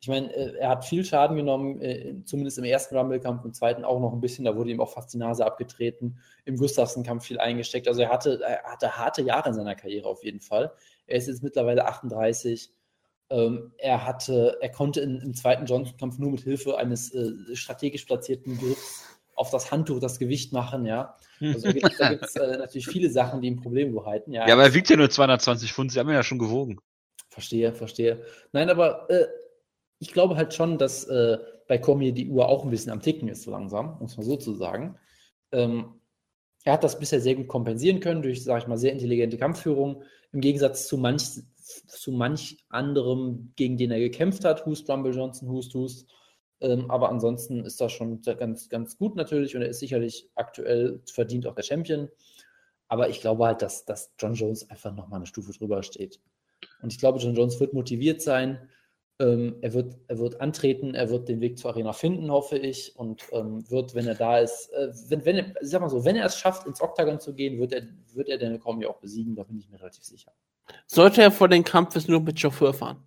Ich meine, äh, er hat viel Schaden genommen, zumindest im ersten Rumble-Kampf, im zweiten auch noch ein bisschen. Da wurde ihm auch fast die Nase abgetreten. Im Gustafsson-Kampf viel eingesteckt. Also er hatte, er hatte harte Jahre in seiner Karriere auf jeden Fall. Er ist jetzt mittlerweile 38. Ähm, er hatte, er konnte in, im zweiten Johnson-Kampf nur mit Hilfe eines äh, strategisch platzierten Griffs auf das Handtuch das Gewicht machen, ja. Also da gibt es äh, natürlich viele Sachen, die ihm Probleme bereiten. Ja, aber er wiegt ja nur 220 Pfund, sie haben ihn ja schon gewogen. Verstehe, verstehe. Nein, aber äh, ich glaube halt schon, dass äh, bei Cormier die Uhr auch ein bisschen am Ticken ist, so langsam, muss man so zu sagen. Ähm, er hat das bisher sehr gut kompensieren können durch, sage ich mal, sehr intelligente Kampfführung. Im Gegensatz zu manch, zu manch anderem, gegen den er gekämpft hat, Hust, Rumble Johnson, Hust, Hust. Ähm, aber ansonsten ist das schon ganz, ganz gut natürlich und er ist sicherlich aktuell verdient auch der Champion. Aber ich glaube halt, dass, dass John Jones einfach nochmal eine Stufe drüber steht. Und ich glaube, John Jones wird motiviert sein. Ähm, er, wird, er wird antreten, er wird den Weg zur Arena finden, hoffe ich. Und ähm, wird, wenn er da ist, äh, wenn, wenn er, sag mal so, wenn er es schafft, ins Octagon zu gehen, wird er, wird er Daniel Cormier auch besiegen, da bin ich mir relativ sicher. Sollte er vor dem Kampf es nur mit Chauffeur fahren?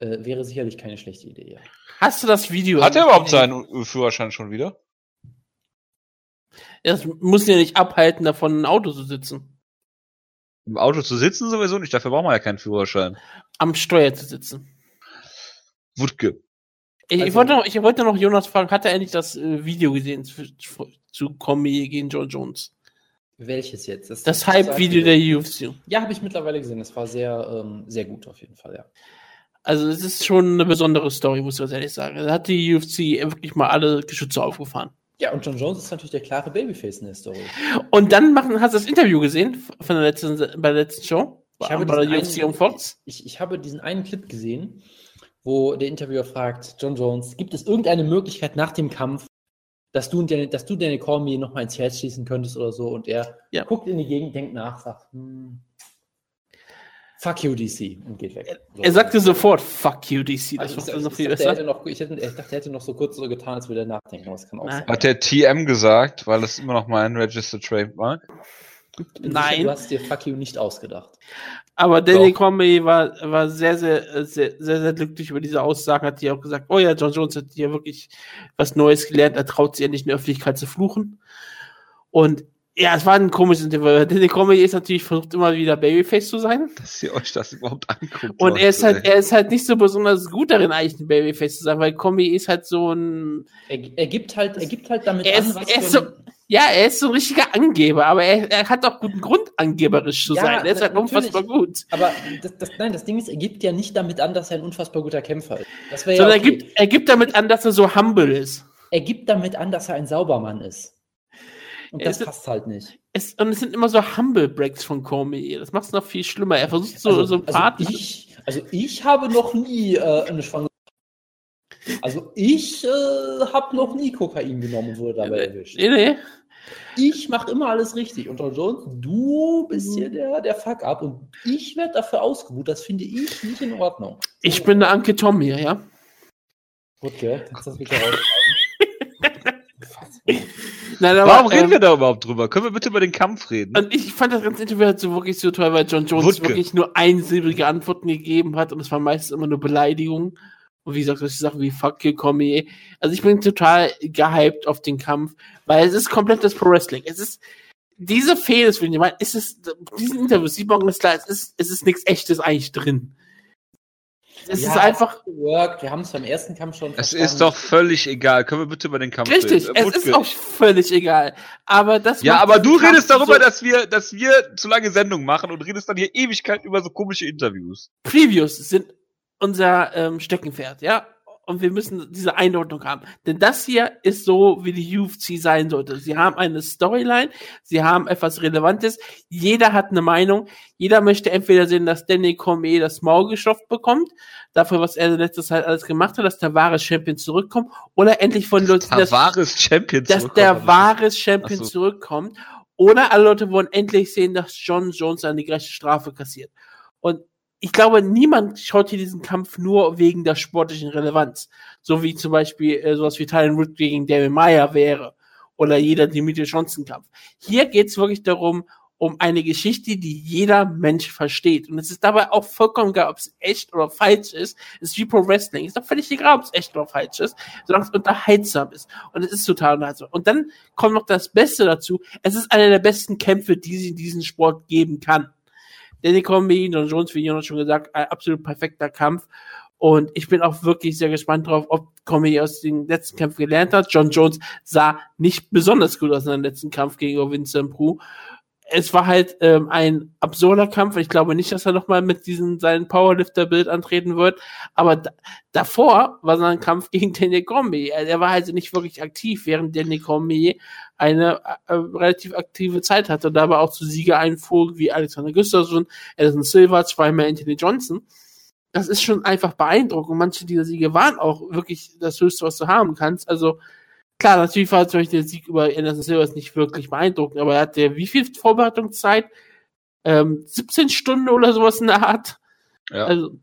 Äh, wäre sicherlich keine schlechte Idee, ja. Hast du das Video? Hat er überhaupt seinen Führerschein schon wieder? Das muss ihn ja nicht abhalten, davon ein Auto zu sitzen. Im Auto zu sitzen sowieso nicht, dafür braucht man ja keinen Führerschein. Am Steuer zu sitzen. Wutke. Ich, ich, Also- wollte noch, ich wollte noch Jonas fragen, hat er endlich das äh, Video gesehen zu, zu Comey gegen John Jones? Welches jetzt? Das Hype-Video der UFC. Ja, habe ich mittlerweile gesehen. Das war sehr, ähm, sehr gut auf jeden Fall, ja. Also es ist schon eine besondere Story, muss ich ganz ehrlich sagen. Da hat die UFC wirklich mal alle Geschütze aufgefahren. Ja, und John Jones ist natürlich der klare Babyface in der Story. Und dann machen, hast du das Interview gesehen von der letzten, bei der letzten Show? Ich habe, bei der UFC einen, und Fox? Ich, ich habe diesen einen Clip gesehen, wo der Interviewer fragt, John Jones, gibt es irgendeine Möglichkeit nach dem Kampf, dass du, Daniel- dass du Daniel Cormier noch mal ins Herz schließen könntest oder so? Und er Ja. guckt in die Gegend, denkt nach, sagt, hm, Fuck you, DC und geht weg. So. Er sagte sofort, fuck you, DC. Das ich, macht ich, das noch ich, dachte, er besser. noch, ich, hätte, ich dachte, er hätte noch so kurz so getan, als würde er nachdenken, aber das kann auch Nein. sein. Hat der TM gesagt, weil das immer noch mein Registered Trademark. Nein. Du hast dir Fuck you nicht ausgedacht. Aber Danny Doch. Comey war, war sehr, sehr, sehr, sehr, sehr glücklich über diese Aussagen, hat die auch gesagt, oh ja, John Jones hat hier wirklich was Neues gelernt, er traut sich ja nicht in der Öffentlichkeit zu fluchen. Und ja, es war ein komisches Interview. Danny Comey ist natürlich versucht immer wieder Babyface zu sein. Dass ihr euch das überhaupt anguckt. Und er ist halt, er ist halt nicht so besonders gut darin, eigentlich ein Babyface zu sein, weil Comey ist halt so ein, Er, er, gibt halt, er gibt halt damit Er an, ist- was er ist so- ja, er ist so ein richtiger Angeber, aber er, er hat auch guten Grund, angeberisch zu Ja, sein. Er ist halt unfassbar gut. Aber das, das, nein, das Ding ist, er gibt ja nicht damit an, dass er ein unfassbar guter Kämpfer ist. Das wäre ja Sondern okay. er, gibt, er gibt damit an, dass er so humble ist. er gibt damit an, dass er ein Saubermann ist. Und das ist- passt halt nicht. Es, und es sind immer so Humble Breaks von Comey. Das macht es noch viel schlimmer. Er versucht so, also, so also, Party. ich, also ich habe noch nie äh, eine Schwangerschaft. Also ich äh, habe noch nie Kokain genommen und wurde dabei erwischt. nee, nee. Ich mache immer alles richtig. Und John Jones, du bist hier der, der Fuck-up und ich werde dafür ausgebucht. Das finde ich nicht in Ordnung. Ich bin der Anke Tom hier, ja. Rutger, kannst du das bitte rausschreiben? Nein, aber, Warum reden ähm, wir da überhaupt drüber? Können wir bitte über den Kampf reden? Und ich fand das ganze Interview halt so wirklich so toll, weil John Jones Wutke. wirklich nur einsilbige Antworten gegeben hat und es war meistens immer nur Beleidigungen. Und wie gesagt, solche Sachen wie Fuck you, Comey. Also ich bin total gehypt auf den Kampf, weil es ist komplettes Pro Wrestling. Es ist diese Fehler, für ich meine, es ist diesen Interviews, sieht man ganz klar, es ist, es ist nichts echtes eigentlich drin. Es ist einfach Worked. Wir haben es beim ersten Kampf schon Es verstanden. ist doch völlig egal. Können wir bitte über den Kampf richtig, reden? es Wutke. ist auch völlig egal. Aber das Ja, aber du Kampf redest darüber, so- dass wir, dass wir zu lange Sendung machen und redest dann hier Ewigkeit über so komische Interviews. Previews sind unser ähm, Steckenpferd, ja. Und wir müssen diese Einordnung haben. Denn das hier ist so, wie die UFC sein sollte. Sie haben eine Storyline, sie haben etwas Relevantes, jeder hat eine Meinung, jeder möchte entweder sehen, dass Danny Cormier das Maul gestopft bekommt, dafür, was er in letzter Zeit alles gemacht hat, dass der wahre Champion zurückkommt, oder endlich von Leuten, Champion dass zurückkommt. der wahre Champion so. zurückkommt. Oder alle Leute wollen endlich sehen, dass John Jones seine gerechte Strafe kassiert. Ich glaube, niemand schaut hier diesen Kampf nur wegen der sportlichen Relevanz. So wie zum Beispiel äh, sowas wie Tyron Wood gegen David Meyer wäre. Oder jeder Dimitri Johnson Kampf. Hier geht's wirklich darum, um eine Geschichte, die jeder Mensch versteht. Und es ist dabei auch vollkommen egal, ob es echt oder falsch ist. Es ist wie Pro Wrestling. Es ist doch völlig egal, ob es echt oder falsch ist, solange es unterhaltsam ist. Und es ist total unterhaltsam. Und dann kommt noch das Beste dazu. Es ist einer der besten Kämpfe, die es in diesem Sport geben kann. Danny Combi, John Jones, wie Jonas schon gesagt, ein absolut perfekter Kampf. Und ich bin auch wirklich sehr gespannt drauf, ob Comey aus dem letzten Kampf gelernt hat. John Jones sah nicht besonders gut aus in seinem letzten Kampf gegen Vincent Prue. Es war halt ähm, ein absurder Kampf. Ich glaube nicht, dass er nochmal mit diesem seinem Powerlifter-Bild antreten wird. Aber da, davor war sein Kampf gegen Danny Combi. Er, war also nicht wirklich aktiv, während Danny Combi eine äh, relativ aktive Zeit hatte und dabei auch zu Sieger einfuhr, wie Alexander Gustafsson, Edison Silva, zweimal Anthony Johnson. Das ist schon einfach beeindruckend. Manche dieser Siege waren auch wirklich das Höchste, was du haben kannst. Also, klar, natürlich war zum Beispiel der Sieg über Anderson Silva nicht wirklich beeindruckend, aber er hatte wie viel Vorbereitungszeit? Ähm, 17 Stunden oder sowas in der Art. Ja. Also,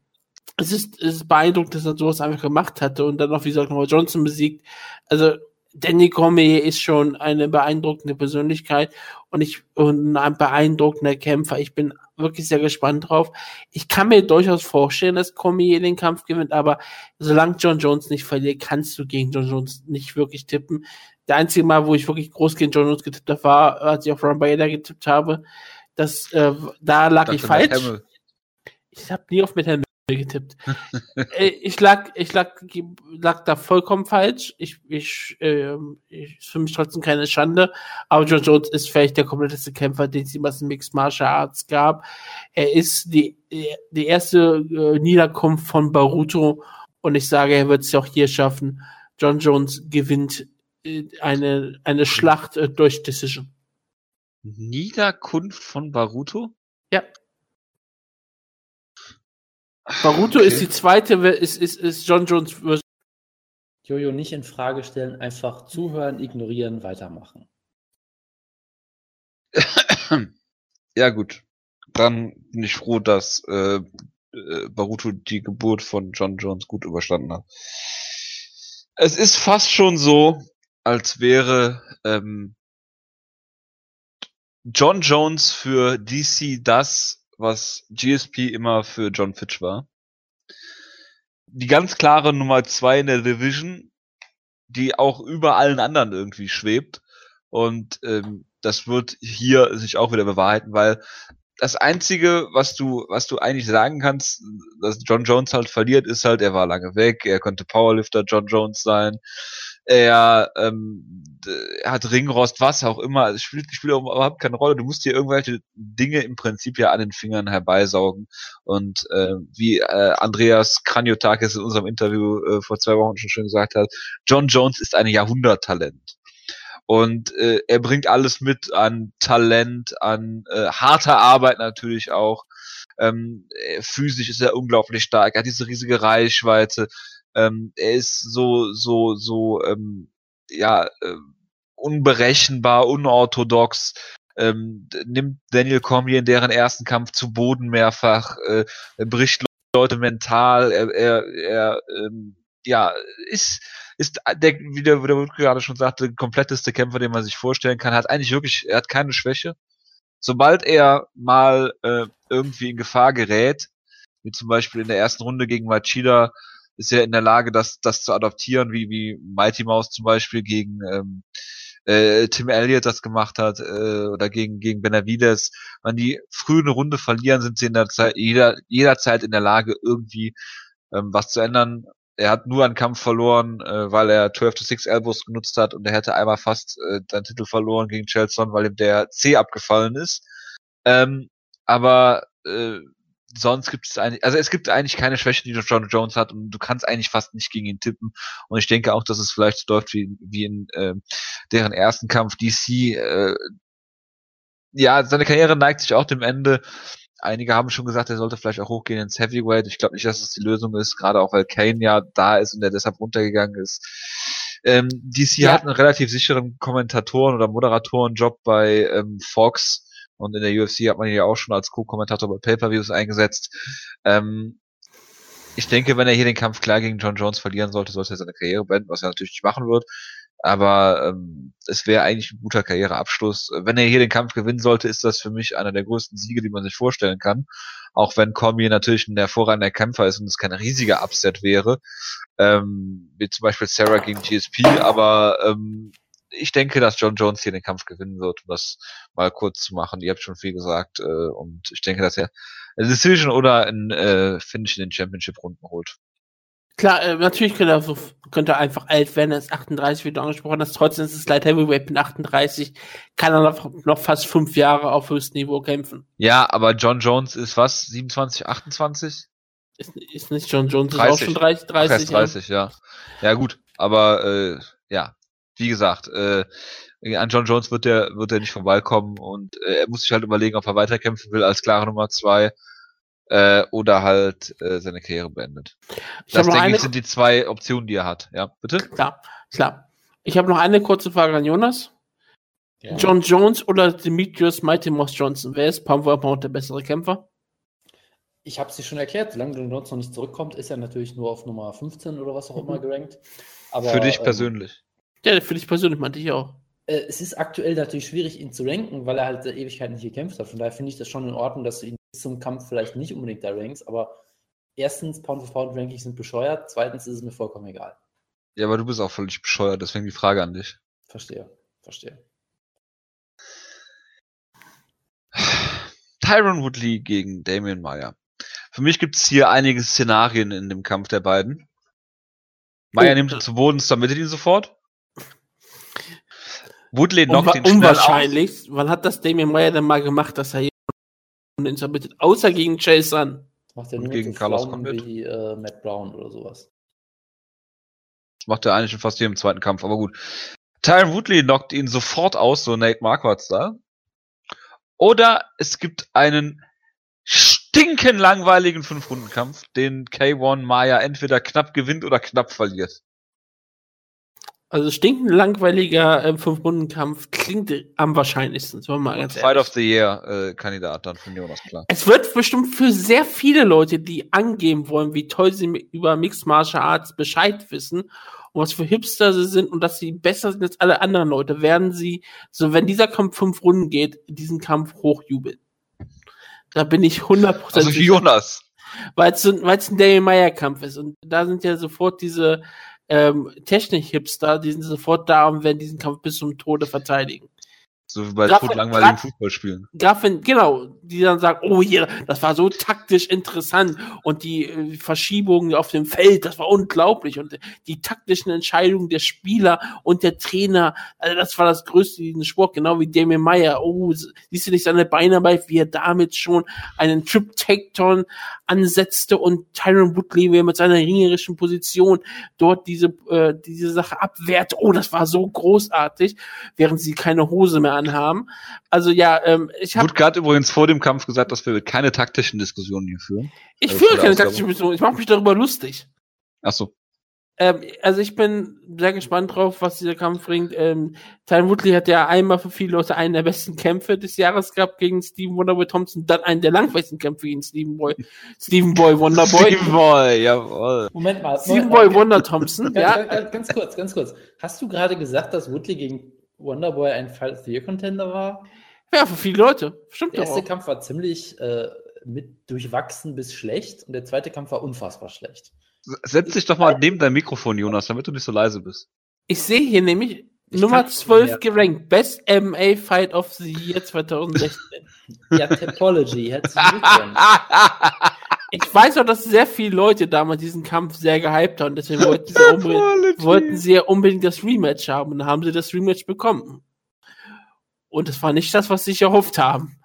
es ist, es ist beeindruckend, dass er sowas einfach gemacht hatte und dann noch, wie gesagt, nochmal Johnson besiegt. Also, Danny Cormier ist schon eine beeindruckende Persönlichkeit und ich und ein beeindruckender Kämpfer. Ich bin wirklich sehr gespannt drauf. Ich kann mir durchaus vorstellen, dass Cormier den Kampf gewinnt, aber solange John Jones nicht verliert, kannst du gegen John Jones nicht wirklich tippen. Der einzige Mal, wo ich wirklich groß gegen John Jones getippt habe, war, als ich auf Ron Bader getippt habe. Das, äh, da lag ich, Matt falsch. Ich habe nie auf Metal getippt. Äh, ich lag, ich lag, lag da vollkommen falsch. Ich, ich, ähm, ich ist für mich trotzdem keine Schande. Aber John Jones ist vielleicht der kompletteste Kämpfer, den es jemals in Mixed Martial Arts gab. Er ist die, die erste äh, Niederkunft von Baruto und ich sage, er wird es auch hier schaffen. John Jones gewinnt äh, eine, eine Schlacht äh, durch Decision. Niederkunft von Baruto? Ja. Baruto Okay. ist die zweite, ist, ist, ist John Jones Version. Jojo nicht in Frage stellen, einfach zuhören, ignorieren, weitermachen. Ja, gut. dann bin ich froh, dass äh, äh, Baruto die Geburt von John Jones gut überstanden hat. Es ist fast schon so, als wäre ähm, John Jones für DC das, was GSP immer für John Fitch war. Die ganz klare Nummer zwei in der Division, die auch über allen anderen irgendwie schwebt. Und ähm, das wird hier sich auch wieder bewahrheiten, weil das einzige, was du, was du eigentlich sagen kannst, dass John Jones halt verliert, ist halt, er war lange weg, er konnte Powerlifter John Jones sein, er, ähm, hat Ringrost, was auch immer, es spielt, spielt überhaupt keine Rolle. Du musst dir irgendwelche Dinge im Prinzip ja an den Fingern herbeisaugen. Und äh, wie äh, Andreas Kranjotakis in unserem Interview äh, vor zwei Wochen schon schön gesagt hat, John Jones ist ein Jahrhunderttalent. Und äh, er bringt alles mit an Talent, an äh, harter Arbeit natürlich auch. Ähm, physisch ist er unglaublich stark. Er hat diese riesige Reichweite. Ähm, er ist so, so, so, ähm, ja, äh, unberechenbar, unorthodox. Ähm, nimmt Daniel Cormier in deren ersten Kampf zu Boden mehrfach, äh, bricht Leute mental, er, er, er ähm, ja, ist ist der, wie der, wie der gerade schon sagte, kompletteste Kämpfer, den man sich vorstellen kann. Hat eigentlich wirklich, er hat keine Schwäche. Sobald er mal äh, irgendwie in Gefahr gerät, wie zum Beispiel in der ersten Runde gegen Machida, ist er in der Lage, das, das zu adoptieren, wie, wie Mighty Mouse zum Beispiel gegen ähm, äh, Tim Elliott das gemacht hat, äh, oder gegen, gegen Benavides. Wenn die früh eine Runde verlieren, sind sie in der Zeit, jeder, jederzeit in der Lage, irgendwie ähm, was zu ändern er hat nur einen Kampf verloren, äh, weil er 12 to 6 Elbows genutzt hat und er hätte einmal fast äh, seinen Titel verloren gegen Chelson, weil ihm der C abgefallen ist. Ähm, aber äh, sonst gibt es eigentlich, also es gibt eigentlich keine Schwäche, die John Jones hat und du kannst eigentlich fast nicht gegen ihn tippen. Und ich denke auch, dass es vielleicht so läuft wie, wie in äh, deren ersten Kampf DC. Äh, ja, seine Karriere neigt sich auch dem Ende. Einige haben schon gesagt, er sollte vielleicht auch hochgehen ins Heavyweight. Ich glaube nicht, dass das die Lösung ist, gerade auch weil Kane ja da ist und er deshalb runtergegangen ist. Ähm, DC ja. hat einen relativ sicheren Kommentatoren- oder Moderatorenjob bei ähm, Fox und in der UFC hat man ihn ja auch schon als Co-Kommentator bei Pay-Per-Views eingesetzt. Ähm, ich denke, wenn er hier den Kampf klar gegen John Jones verlieren sollte, sollte er seine Karriere beenden, was er natürlich nicht machen wird. Aber ähm, es wäre eigentlich ein guter Karriereabschluss. Wenn er hier den Kampf gewinnen sollte, ist das für mich einer der größten Siege, die man sich vorstellen kann. Auch wenn Cormier natürlich ein hervorragender Kämpfer ist und es kein riesiger Upset wäre, ähm, wie zum Beispiel Sarah gegen GSP. Aber ähm, ich denke, dass John Jones hier den Kampf gewinnen wird, um das mal kurz zu machen. Ihr habt schon viel gesagt äh, und ich denke, dass er eine Decision oder ein äh, Finish in den Championship-Runden holt. Klar, äh, natürlich könnte er, so, könnte er einfach alt werden, er ist 38, wie du angesprochen hast. Trotzdem ist es Light Heavyweight mit 38, kann er noch, noch fast fünf Jahre auf höchstem Niveau kämpfen. Ja, aber John Jones ist was? 27, 28? Ist, ist nicht John Jones 30. ist auch schon 30, 30, Ach, 30 ja. ja. Ja, gut, aber äh, ja, wie gesagt, äh, an John Jones wird der wird er nicht vorbeikommen und äh, er muss sich halt überlegen, ob er weiterkämpfen will als klare Nummer zwei äh, oder halt äh, seine Karriere beendet. Ich das denke ich sind die zwei Optionen, die er hat. Ja, bitte? Klar, klar. Ich habe noch eine kurze Frage an Jonas. Ja. John Jones oder Demetrius Mighty Moss Johnson? Wer ist Pound for Pound der bessere Kämpfer? Ich habe es dir schon erklärt, solange John Jones noch nicht zurückkommt, ist er natürlich nur auf Nummer 15 oder was auch immer mhm. gerankt. Aber, für dich ähm, persönlich. Ja, für dich persönlich meinte ich auch. Äh, es ist aktuell natürlich schwierig, ihn zu ranken, weil er halt Ewigkeiten nicht gekämpft hat. Von daher finde ich das schon in Ordnung, dass du ihn bis zum Kampf vielleicht nicht unbedingt da rankst, aber erstens, Pound for Pound Rankings sind bescheuert, zweitens ist es mir vollkommen egal. Ja, aber du bist auch völlig bescheuert, deswegen die Frage an dich. Verstehe, verstehe. Tyron Woodley gegen Damien Meyer. Für mich gibt es hier einige Szenarien in dem Kampf der beiden. Meyer oh, nimmt ihn zu Boden, submittet ihn sofort. Woodley knockt ihn Unwahrscheinlich. Wann hat das Damien Meyer denn mal gemacht, dass er jemanden submittet? Außer gegen Chase Sun. Macht er nur gegen Carlos wie äh, Matt Brown oder sowas. Das macht er eigentlich in fast jedem zweiten Kampf, aber gut. Tyron Woodley knockt ihn sofort aus, so Nate Marquardt da. Oder es gibt einen stinken langweiligen Fünf-Runden-Kampf, den K1 Maya entweder knapp gewinnt oder knapp verliert. Also stinkend langweiliger äh, Fünf-Runden-Kampf klingt am wahrscheinlichsten. So mal ganz Fight of the Year-Kandidat äh, dann von Jonas, klar. Es wird bestimmt für sehr viele Leute, die angeben wollen, wie toll sie über Mixed Martial Arts Bescheid wissen und was für Hipster sie sind und dass sie besser sind als alle anderen Leute, werden sie, so wenn dieser Kampf fünf Runden geht, diesen Kampf hochjubeln. Da bin ich 100% Also Jonas. Weil es ein, ein Daniel Meyer Kampf ist und da sind ja sofort diese ähm, Technik-Hipster, die sind sofort da und werden diesen Kampf bis zum Tode verteidigen. So wie bei totlangweiligen Fußballspielen. Grafen, genau, die dann sagen, oh hier, das war so taktisch interessant und die äh, Verschiebungen auf dem Feld, das war unglaublich und die taktischen Entscheidungen der Spieler und der Trainer, also das war das Größte in diesem Sport, genau wie Damien Meyer. Oh, siehst du nicht seine Beinarbeit, wie er damit schon einen Trip Takedown ansetzte und Tyron Woodley, wie er mit seiner ringerischen Position dort diese, äh, diese Sache abwehrt. Oh, das war so großartig, während sie keine Hose mehr anhaben. Also ja, ähm, ich habe. Woodgard übrigens vor dem Kampf gesagt, dass wir keine taktischen Diskussionen hier führen. Ich also führe keine taktischen Diskussionen, ich mache mich darüber lustig. Ach so. Ähm, also ich bin sehr gespannt drauf, was dieser Kampf bringt. Ähm, Tyron Woodley hat ja einmal für viele Leute einen der besten Kämpfe des Jahres gehabt gegen Stephen Wonderboy Thompson, dann einen der langweiligsten Kämpfe gegen Stephen Boy, Stephen Boy Wonderboy. Stephen Boy, jawohl. Moment mal. Stephen Boy Wonder Thompson, ganz, ja. Ganz, ganz kurz, ganz kurz. Hast du gerade gesagt, dass Woodley gegen Wonderboy ein Fight of the Year Contender war? Ja, für viele Leute. Stimmt Der erste auch. Kampf war ziemlich äh, mit durchwachsen bis schlecht und der zweite Kampf war unfassbar schlecht. Setz dich doch mal neben dein Mikrofon, Jonas, damit du nicht so leise bist. Ich sehe hier nämlich ich Nummer 12 ja. gerankt. Best MMA Fight of the Year 2016. ja, Topology. Herzlichen Glückwunsch. Ich weiß auch, dass sehr viele Leute damals diesen Kampf sehr gehypt haben. Deswegen wollten sie, unbedingt, wollten sie ja unbedingt das Rematch haben. Und dann haben sie das Rematch bekommen. Und es war nicht das, was sie sich erhofft haben.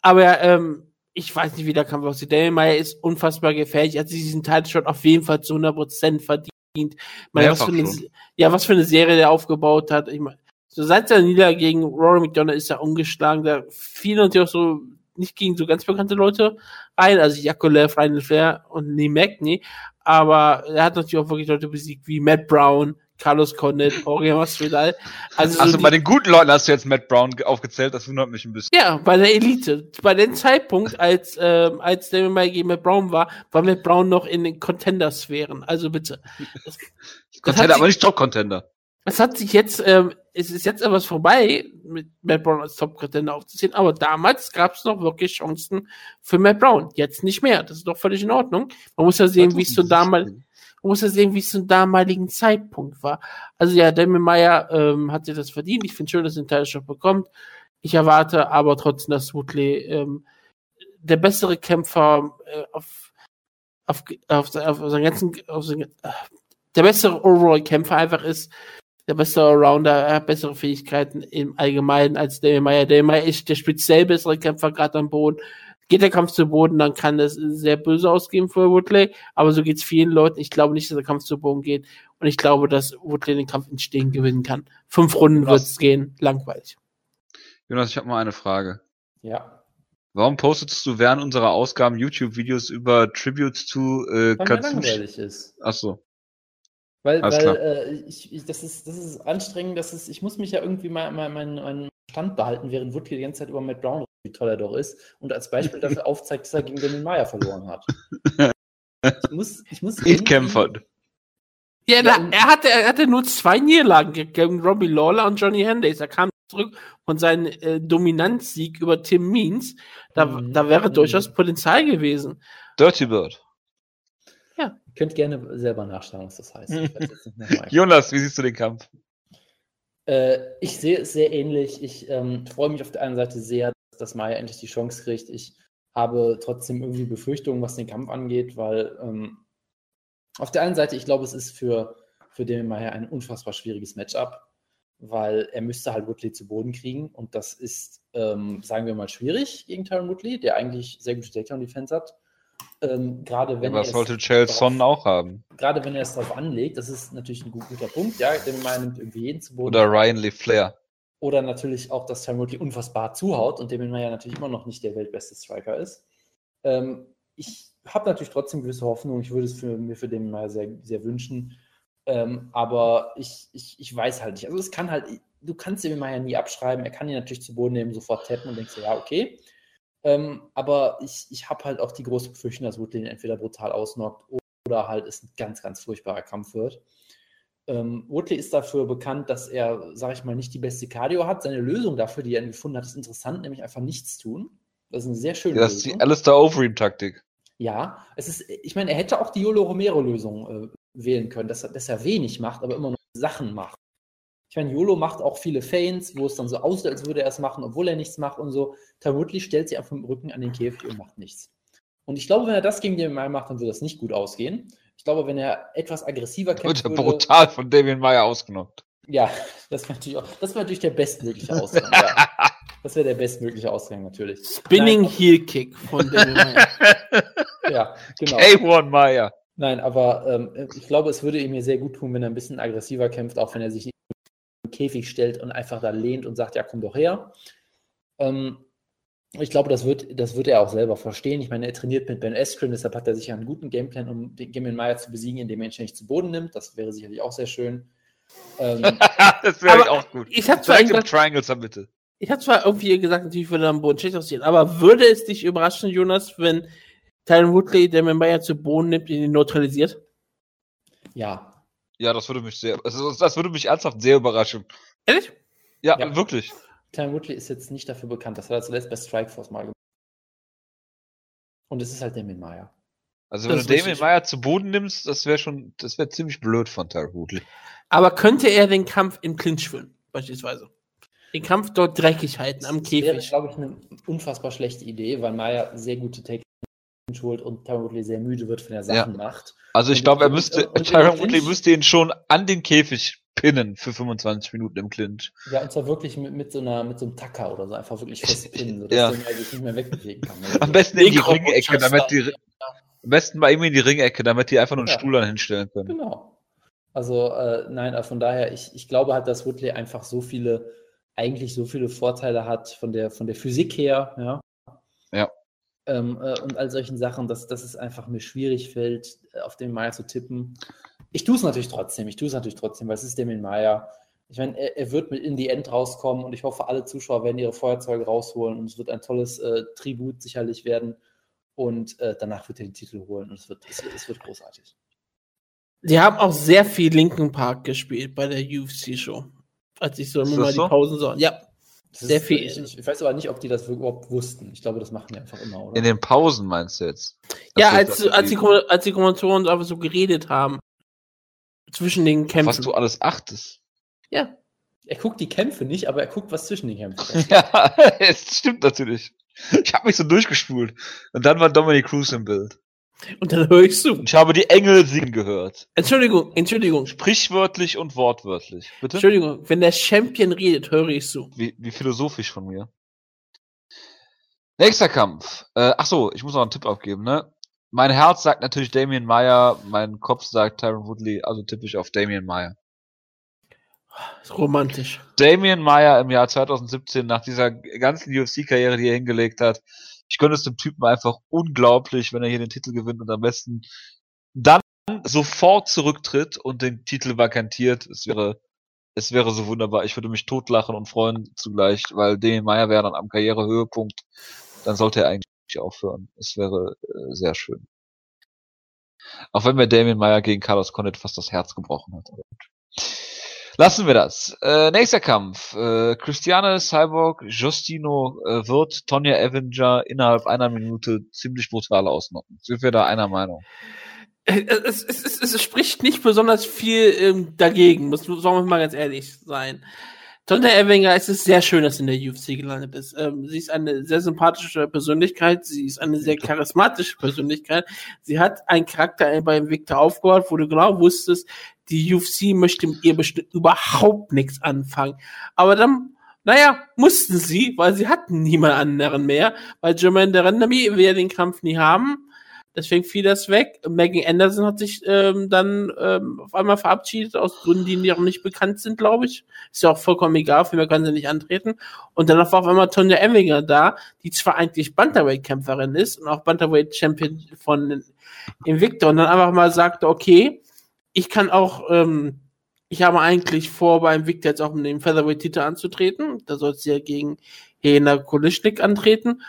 Aber ähm, ich weiß nicht, wie der Kampf aussieht. Daniel Meyer ist unfassbar gefährlich. Er hat sich diesen Title-Shot auf jeden Fall zu 100% verdient. Meine, was für eine, ja, was für eine Serie der aufgebaut hat. Ich meine, so seit seiner Niederlage gegen Rory McDonald ist er ungeschlagen. Da fielen natürlich auch so nicht gegen so ganz bekannte Leute rein, also Jakolev, Ryan Flair und Lee Magny, aber er hat natürlich auch wirklich Leute besiegt wie Matt Brown, Carlos Condit, Jorge Masvidal. Also, also so bei den guten Leuten hast du jetzt Matt Brown aufgezählt, das wundert mich ein bisschen. Ja, bei der Elite. Bei dem Zeitpunkt, als, ähm, als der mal gegen Matt Brown war, war Matt Brown noch in den Contender-Sphären. Also bitte. Das, Contender, aber nicht Top-Contender. Es hat sich jetzt, ähm, es ist jetzt etwas vorbei, mit Matt Brown als Top-Contender aufzuziehen, aber damals gab es noch wirklich Chancen für Matt Brown. Jetzt nicht mehr. Das ist doch völlig in Ordnung. Man muss ja sehen, wie es zu damaligen, man muss ja sehen, wie es zum damaligen Zeitpunkt war. Also ja, Damien Meyer ähm, hat sich das verdient. Ich finde schön, dass er den Teilshop bekommt. Ich erwarte aber trotzdem, dass Woodley ähm, der bessere Kämpfer äh, auf, auf, auf, auf, seinen ganzen, auf seinen, äh, der bessere Overall-Kämpfer einfach ist, der beste Allrounder, er hat bessere Fähigkeiten im Allgemeinen als Damian Meyer. Damian Meyer ist der speziell bessere Kämpfer gerade am Boden. Geht der Kampf zu Boden, dann kann das sehr böse ausgehen für Woodley, aber so geht es vielen Leuten. Ich glaube nicht, dass der Kampf zu Boden geht und ich glaube, dass Woodley den Kampf in Stehen gewinnen kann. Fünf Runden wird es gehen, langweilig. Jonas, ich habe mal eine Frage. Ja. Warum postest du während unserer Ausgaben YouTube-Videos über Tributes zu äh, Weil Katsushi? langweilig ist. Ach so. Weil, weil äh, ich, ich, das, ist, das ist anstrengend, das ist, ich muss mich ja irgendwie mal, mal meinen mein Stand behalten, während Woodley die ganze Zeit über Matt Brown wie toll er doch ist und als Beispiel dafür aufzeigt, dass er gegen Damien Meyer verloren hat. Ich muss, ich muss ich kämpfen. Ja, ja da, er, hatte, er hatte nur zwei Niederlagen gegen Robbie Lawler und Johnny Hendricks. Er kam zurück von seinem äh, Dominanzsieg über Tim Means. Da, mhm. da wäre durchaus Potenzial gewesen. Dirty Bird. Ja. Ihr könnt gerne selber nachschauen, was das heißt. Jonas, wie siehst du den Kampf? Äh, ich sehe es sehr ähnlich. Ich ähm, freue mich auf der einen Seite sehr, dass Maya endlich die Chance kriegt. Ich habe trotzdem irgendwie Befürchtungen, was den Kampf angeht, weil ähm, auf der einen Seite, ich glaube, es ist für, für den Maya ein unfassbar schwieriges Matchup, weil er müsste halt Woodley zu Boden kriegen und das ist, ähm, sagen wir mal, schwierig gegen Tyron Woodley, der eigentlich sehr gute Takedown-Defense hat. Ähm, gerade wenn ja, was sollte Chelson auch haben? Gerade wenn er es darauf anlegt, das ist natürlich ein guter Punkt, ja, denn man nimmt irgendwie jeden zu Boden. Oder Ryan Lee Flair. Oder natürlich auch, dass Tyron Woodley unfassbar zuhaut und dem man ja natürlich immer noch nicht der weltbeste Striker ist. Ähm, ich habe natürlich trotzdem gewisse Hoffnung. Ich würde es für, mir für den mal sehr, sehr wünschen. Ähm, aber ich, ich, ich weiß halt nicht. Also es kann halt, du kannst ihm ja nie abschreiben. Er kann ihn natürlich zu Boden nehmen, sofort tappen und denkst, ja, okay. Ähm, aber ich, ich habe halt auch die große Befürchtung, dass Woodley entweder brutal ausnockt oder halt es ein ganz, ganz furchtbarer Kampf wird. Ähm, Woodley ist dafür bekannt, dass er, sage ich mal, nicht die beste Cardio hat. Seine Lösung dafür, die er gefunden hat, ist interessant, nämlich einfach nichts tun. Das ist eine sehr schöne Ja, das ist die Alistair Overeem-Taktik. Ja, es ist, ich meine, er hätte auch die Yolo Romero-Lösung äh, wählen können, dass er, dass er wenig macht, aber immer noch Sachen macht. Ich meine, Yolo macht auch viele Feins, wo es dann so aussieht, als würde er es machen, obwohl er nichts macht und so. Ty Woodley stellt sich einfach mit dem Rücken an den Käfig und macht nichts. Und ich glaube, wenn er das gegen den Mai macht, dann würde das nicht gut ausgehen. Ich glaube, wenn er etwas aggressiver kämpft. Wird er brutal von Damien Meyer ausgenockt. Ja, das wäre natürlich, auch, das wär natürlich der bestmögliche Ausgang. ja. Das wäre der bestmögliche Ausgang, natürlich. Spinning Nein, Heel Kick von Damien Meyer. ja, genau. K1 Meyer. Nein, aber ähm, ich glaube, es würde ihm hier sehr gut tun, wenn er ein bisschen aggressiver kämpft, auch wenn er sich im Käfig stellt und einfach da lehnt und sagt, ja, komm doch her. Ähm, ich glaube, das wird, das wird er auch selber verstehen. Ich meine, er trainiert mit Ben Askren, deshalb hat er sicher einen guten Gameplan, um den Damien Meyer zu besiegen, indem er ihn ständig zu Boden nimmt. Das wäre sicherlich auch sehr schön. Ähm, das wäre auch gut. Ich habe zwar gesagt, Triangles am Mitte. Ich habe zwar irgendwie gesagt, natürlich würde er am Boden schlecht aussehen, aber würde es dich überraschen, Jonas, wenn Tyron Woodley Damien Meyer zu Boden nimmt und ihn neutralisiert? Ja. Ja, das würde mich sehr, also das würde mich ernsthaft sehr überraschen. Ehrlich? Ja, ja. wirklich. Tyron Woodley ist jetzt nicht dafür bekannt. Das hat er zuletzt bei Strikeforce mal gemacht. Und es ist halt Damien Meyer. Also wenn das du Damien Meyer zu Boden nimmst, das wäre schon, das wäre ziemlich blöd von Tyron Woodley. Aber könnte er den Kampf im Clinch führen, beispielsweise? Den Kampf dort dreckig halten am Käfig. Das wäre, glaube ich, eine unfassbar schlechte Idee, weil Meyer sehr gute Take holt und Tyron Woodley sehr müde wird, wenn er Sachen ja. macht. Also ich glaube, er müsste, Tyron Woodley müsste ihn schon an den Käfig pinnen für 25 Minuten im Clinch. Ja, und zwar wirklich mit, mit so einer, mit so einem Tacker oder so, einfach wirklich fest pinnen, sodass ja. der sich nicht mehr wegbewegen kann. Am besten in die Ringecke, damit die, am besten bei ihm in die Ringecke, damit die einfach nur einen ja. Stuhl dann hinstellen können. Genau. Also, äh, nein, äh, von daher, ich, ich glaube halt, dass Woodley einfach so viele, eigentlich so viele Vorteile hat von der, von der Physik her, ja. Ja. Ähm, äh, und all solchen Sachen, dass, dass es einfach mir schwierig fällt, auf den Maya zu tippen. Ich tue es natürlich trotzdem. Ich tue es natürlich trotzdem, weil es ist Damien Maya. Ich meine, er, er, wird mit in die End rauskommen und ich hoffe, alle Zuschauer werden ihre Feuerzeuge rausholen und es wird ein tolles äh, Tribut sicherlich werden. Und äh, danach wird er den Titel holen und es wird, es, es wird großartig. Die haben auch sehr viel Linken Park gespielt bei der UFC-Show. Als ich so immer mal so? die Pausen so. Ja, das sehr viel. Ich, ich, weiß aber nicht, ob die das überhaupt wussten. Ich glaube, das machen die einfach immer, oder? In den Pausen meinst du jetzt? ja, als, als, die, als die Kommentatoren einfach so geredet haben zwischen den Kämpfen. Was du alles achtest. Ja. Er guckt die Kämpfe nicht, aber er guckt, was zwischen den Kämpfen Ja, es stimmt natürlich. Ich habe mich so durchgespult. Und dann war Dominic Cruz im Bild. Und dann höre ich zu. Ich habe die Engel singen gehört. Entschuldigung, Entschuldigung. Sprichwörtlich und wortwörtlich. Bitte? Entschuldigung, wenn der Champion redet, höre ich zu. Wie, wie philosophisch von mir. Nächster Kampf. Äh, ach so, ich muss noch einen Tipp abgeben, ne? Mein Herz sagt natürlich Damien Meyer, mein Kopf sagt Tyron Woodley, also typisch auf Damien Meyer. Romantisch. Damien Meyer im Jahr 2017 nach dieser ganzen UFC-Karriere, die er hingelegt hat. Ich gönne es dem Typen einfach unglaublich, wenn er hier den Titel gewinnt und am besten dann sofort zurücktritt und den Titel vakantiert. Es wäre, es wäre so wunderbar. Ich würde mich totlachen und freuen zugleich, weil Damien Meyer wäre dann am Karrierehöhepunkt. Dann sollte er eigentlich aufhören. Es wäre äh, sehr schön. Auch wenn mir Damien Meyer gegen Carlos Condit fast das Herz gebrochen hat. Lassen wir das. Äh, nächster Kampf. Äh, Christiane Cyborg Justino äh, wird Tonja Avenger innerhalb einer Minute ziemlich brutal ausnocken. Sind wir da einer Meinung? Äh, es, es, es, es spricht nicht besonders viel ähm, dagegen, muss, sollen wir mal ganz ehrlich sein. Tonda Evinger, es ist sehr schön, dass sie in der UFC gelandet ist. Ähm, sie ist eine sehr sympathische Persönlichkeit, sie ist eine sehr charismatische Persönlichkeit. Sie hat einen Charakter bei Victor aufgebaut, wo du genau wusstest, die UFC möchte mit ihr bestimmt überhaupt nichts anfangen. Aber dann, naja, mussten sie, weil sie hatten niemand anderen mehr, weil Jermaine Derendamy will ja den Kampf nie haben. Deswegen fiel das weg. Megan Anderson hat sich ähm, dann ähm, auf einmal verabschiedet, aus Gründen, die noch nicht bekannt sind, glaube ich. Ist ja auch vollkommen egal, für mehr kann sie nicht antreten. Und dann war auf einmal Tonja Emminger da, die zwar eigentlich Bantamweight-Kämpferin ist und auch Bantamweight-Champion von Invicta und dann einfach mal sagte, okay, ich kann auch, ähm, ich habe eigentlich vor, beim Victor jetzt auch mit dem Featherweight-Titel anzutreten. Da soll sie ja gegen Helena Kolischnik antreten.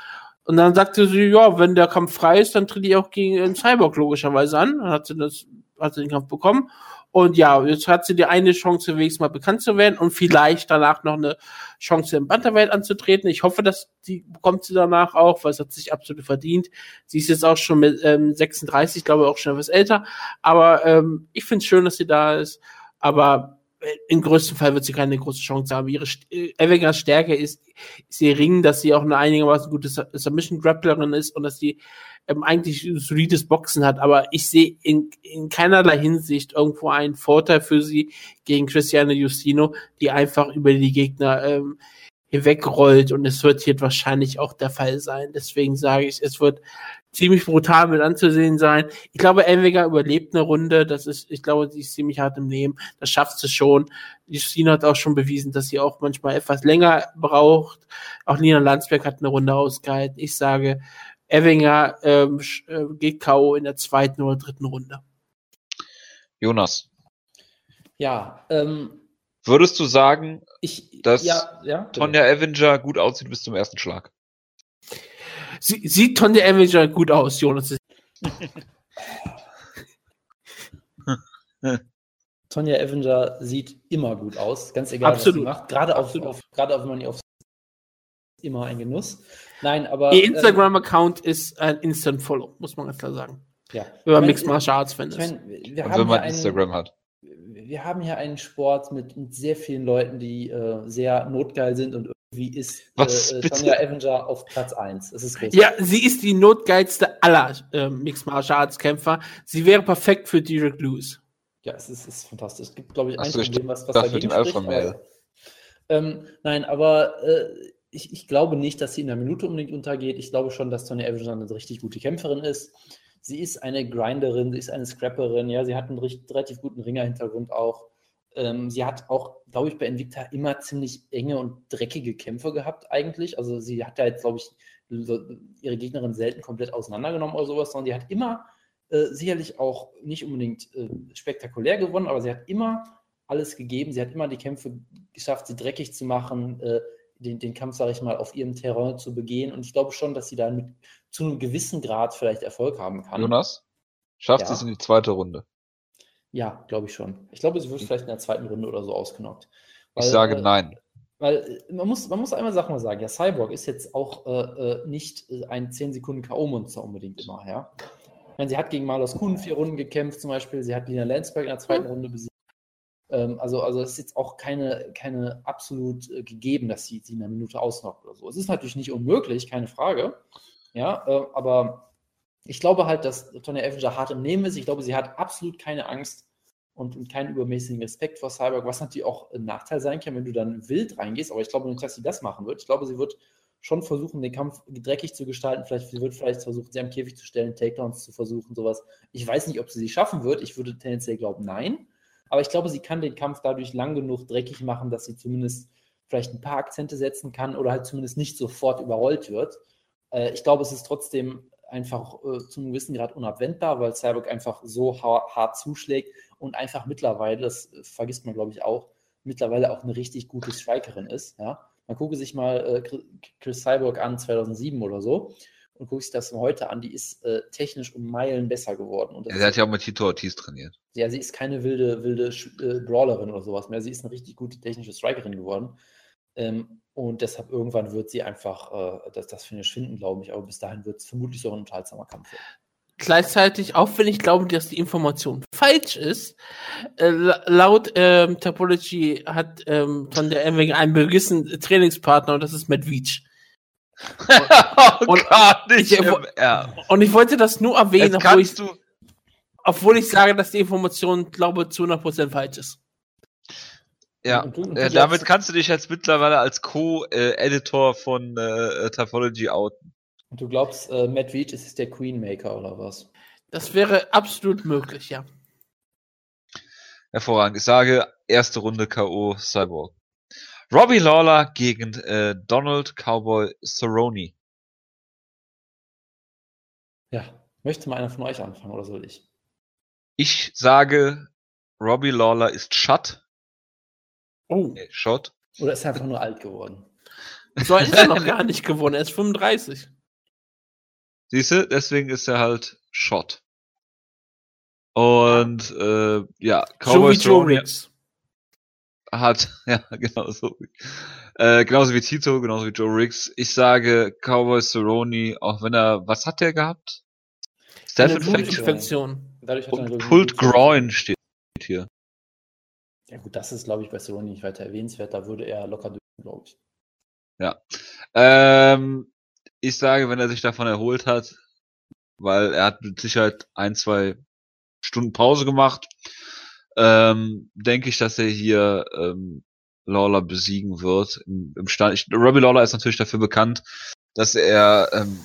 Und dann sagte sie, ja, wenn der Kampf frei ist, dann tritt ich auch gegen einen Cyborg logischerweise an. Dann hat sie das, hat sie den Kampf bekommen. Und ja, jetzt hat sie die eine Chance, wenigstens mal bekannt zu werden und vielleicht danach noch eine Chance im Bantamweight anzutreten. Ich hoffe, dass die bekommt sie danach auch, weil es hat sich absolut verdient. Sie ist jetzt auch schon mit ähm, 36, glaube ich, auch schon etwas älter. Aber ähm, ich finde es schön, dass sie da ist. Aber im größten Fall wird sie keine große Chance haben. Ihre äh, Evangers Stärke ist, ist ihr Ring, dass sie auch eine einigermaßen gute Submission Grapplerin ist und dass sie ähm, eigentlich solides Boxen hat. Aber ich sehe in, in keinerlei Hinsicht irgendwo einen Vorteil für sie gegen Cristiano Justino, die einfach über die Gegner ähm, hinwegrollt und es wird hier wahrscheinlich auch der Fall sein. Deswegen sage ich, es wird ziemlich brutal mit anzusehen sein. Ich glaube, Elvega überlebt eine Runde. Das ist, ich glaube, sie ist ziemlich hart im Leben. Das schafft sie schon. Justine hat auch schon bewiesen, dass sie auch manchmal etwas länger braucht. Auch Nina Landsberg hat eine Runde ausgehalten. Ich sage, Evinger ähm, äh, geht K.O. in der zweiten oder dritten Runde. Jonas. Ja, ähm, Würdest du sagen, ich, dass ja, ja, Tonja Avenger gut aussieht bis zum ersten Schlag? Sie, sieht Tonja Avenger gut aus, Jonas? Tonja Avenger sieht immer gut aus, ganz egal, Absolut. was sie macht. Gerade auf, auf, gerade auf, wenn man die auf immer ein Genuss. Nein, aber Ihr ähm, Instagram-Account ist ein Instant Follow, muss man ganz klar sagen. ja. Wenn man Mixed Martial Arts Fan ist. wenn hier man einen, Instagram hat. wir haben hier einen Sport mit, mit sehr vielen Leuten, die äh, sehr notgeil sind und irgendwie ist Was, äh, äh? Tonja Avenger auf Platz 1. Das ist. Ja, sie ist die notgeilste aller ähm, Mixed Martial Arts Kämpfer. Sie wäre perfekt für Derek Lewis. Ja, es ist, ist fantastisch. Es gibt, glaube ich, ein recht. Problem, was, was dagegen spricht. Aber- Ähm, nein, aber äh, ich, ich glaube nicht, dass sie in der Minute unbedingt untergeht. Ich glaube schon, dass Tony Avenger eine richtig gute Kämpferin ist. Sie ist eine Grinderin, sie ist eine Scrapperin, ja, sie hat einen recht, relativ guten Ringer-Hintergrund auch. Ähm, sie hat auch, glaube ich, bei Invicta immer ziemlich enge und dreckige Kämpfe gehabt, eigentlich. Also sie hat ja jetzt, glaube ich, ihre Gegnerin selten komplett auseinandergenommen oder sowas, sondern die hat immer äh, sicherlich auch nicht unbedingt äh, spektakulär gewonnen, aber sie hat immer alles gegeben. Sie hat immer die Kämpfe geschafft, sie dreckig zu machen, äh, den, den Kampf, sage ich mal, auf ihrem Terrain zu begehen. Und ich glaube schon, dass sie da mit, zu einem gewissen Grad vielleicht Erfolg haben kann. Jonas? Schafft Ja. sie es in die zweite Runde? Ja, glaube ich schon. Ich glaube, sie wird vielleicht in der zweiten Runde oder so ausgenockt. Ich sage äh, nein. Weil äh, man muss, man muss einmal Sachen mal sagen, ja, Cyborg ist jetzt auch äh, äh, nicht äh, ein 10 Sekunden K.O.-Monster unbedingt immer, ja. Ich meine, sie hat gegen Marlos Kuhn vier Runden gekämpft, zum Beispiel. Sie hat Lina Landsberg in der zweiten Runde besiegt. Ähm, also, also es ist jetzt auch keine, keine absolut äh, gegeben, dass sie sie in einer Minute ausnockt oder so. Es ist natürlich nicht unmöglich, keine Frage. Ja, äh, aber ich glaube halt, dass Tonja Avenger hart im Nehmen ist. Ich glaube, sie hat absolut keine Angst und, und keinen übermäßigen Respekt vor Cyborg, was natürlich auch ein Nachteil sein kann, wenn du dann wild reingehst. Aber ich glaube nicht, dass sie das machen wird. Ich glaube, sie wird schon versuchen, den Kampf dreckig zu gestalten. Vielleicht sie wird vielleicht versuchen, sie am Käfig zu stellen, Takedowns zu versuchen, sowas. Ich weiß nicht, ob sie sie schaffen wird. Ich würde tendenziell glauben, nein. Aber ich glaube, sie kann den Kampf dadurch lang genug dreckig machen, dass sie zumindest vielleicht ein paar Akzente setzen kann oder halt zumindest nicht sofort überrollt wird. Äh, ich glaube, es ist trotzdem einfach äh, zu einem gewissen Grad unabwendbar, weil Cyborg einfach so ha hart zuschlägt und einfach mittlerweile, das äh, vergisst man glaube ich auch, mittlerweile auch eine richtig gute Strikerin ist. Ja? Man gucke sich mal äh, Chris- Cyborg an 2007 oder so und gucke sich das heute an. Die ist äh, technisch um Meilen besser geworden. Und das Er hat ja auch mit Tito Ortiz trainiert. ja, sie ist keine wilde, wilde äh, Brawlerin oder sowas mehr. Sie ist eine richtig gute technische Strikerin geworden. Ähm, und deshalb irgendwann wird sie einfach äh, das, das Finish finden, glaube ich. Aber bis dahin wird es vermutlich so ein unterhaltsamer Kampf werden. Gleichzeitig, auch wenn ich glaube, dass die Information falsch ist, äh, la- laut ähm, Topology hat ähm, von der Ewing einen gewissen Trainingspartner und das ist Matt Veach. oh Und Gott, nicht ich- im Ernst. Und ich wollte das nur erwähnen, obwohl ich, obwohl ich sage, dass die Information, glaube zu 100% falsch ist. Ja, Und du- und du äh, damit kannst du dich jetzt mittlerweile als Co-Editor von äh, Typology outen. Und du glaubst, äh, Matt Veach ist der Queenmaker oder was? Das wäre absolut möglich, ja. Hervorragend. Ich sage, erste Runde K.O. Cyborg. Robbie Lawler gegen äh, Donald Cowboy Cerrone. Ja. Möchte mal einer von euch anfangen oder soll ich? Ich sage, Robbie Lawler ist Shut. Oh, Nee, Shot. Oder ist er einfach nur alt geworden? so alt ist er noch gar nicht geworden. Er ist 35. Siehst du, deswegen ist er halt Shot. Und äh, ja, So wie Cowboy Joe hat, ja, genau so. Äh, genauso wie Tito, genauso wie Joe Riggs. Ich sage Cowboy Cerrone, auch wenn er, was hat der gehabt? Staph Eine Infection Blutinfektion. Dadurch hat er, und Pulled Groin steht hier. Ja gut, das ist, glaube ich, bei Cerrone nicht weiter erwähnenswert. Da würde er locker durch, glaube ich. Ähm, ich sage, wenn er sich davon erholt hat, weil er hat mit Sicherheit ein, zwei Stunden Pause gemacht, ähm, denke ich, dass er hier ähm, Lawler besiegen wird. Im, im Stand, ich, Robbie Lawler ist natürlich dafür bekannt, dass er ähm,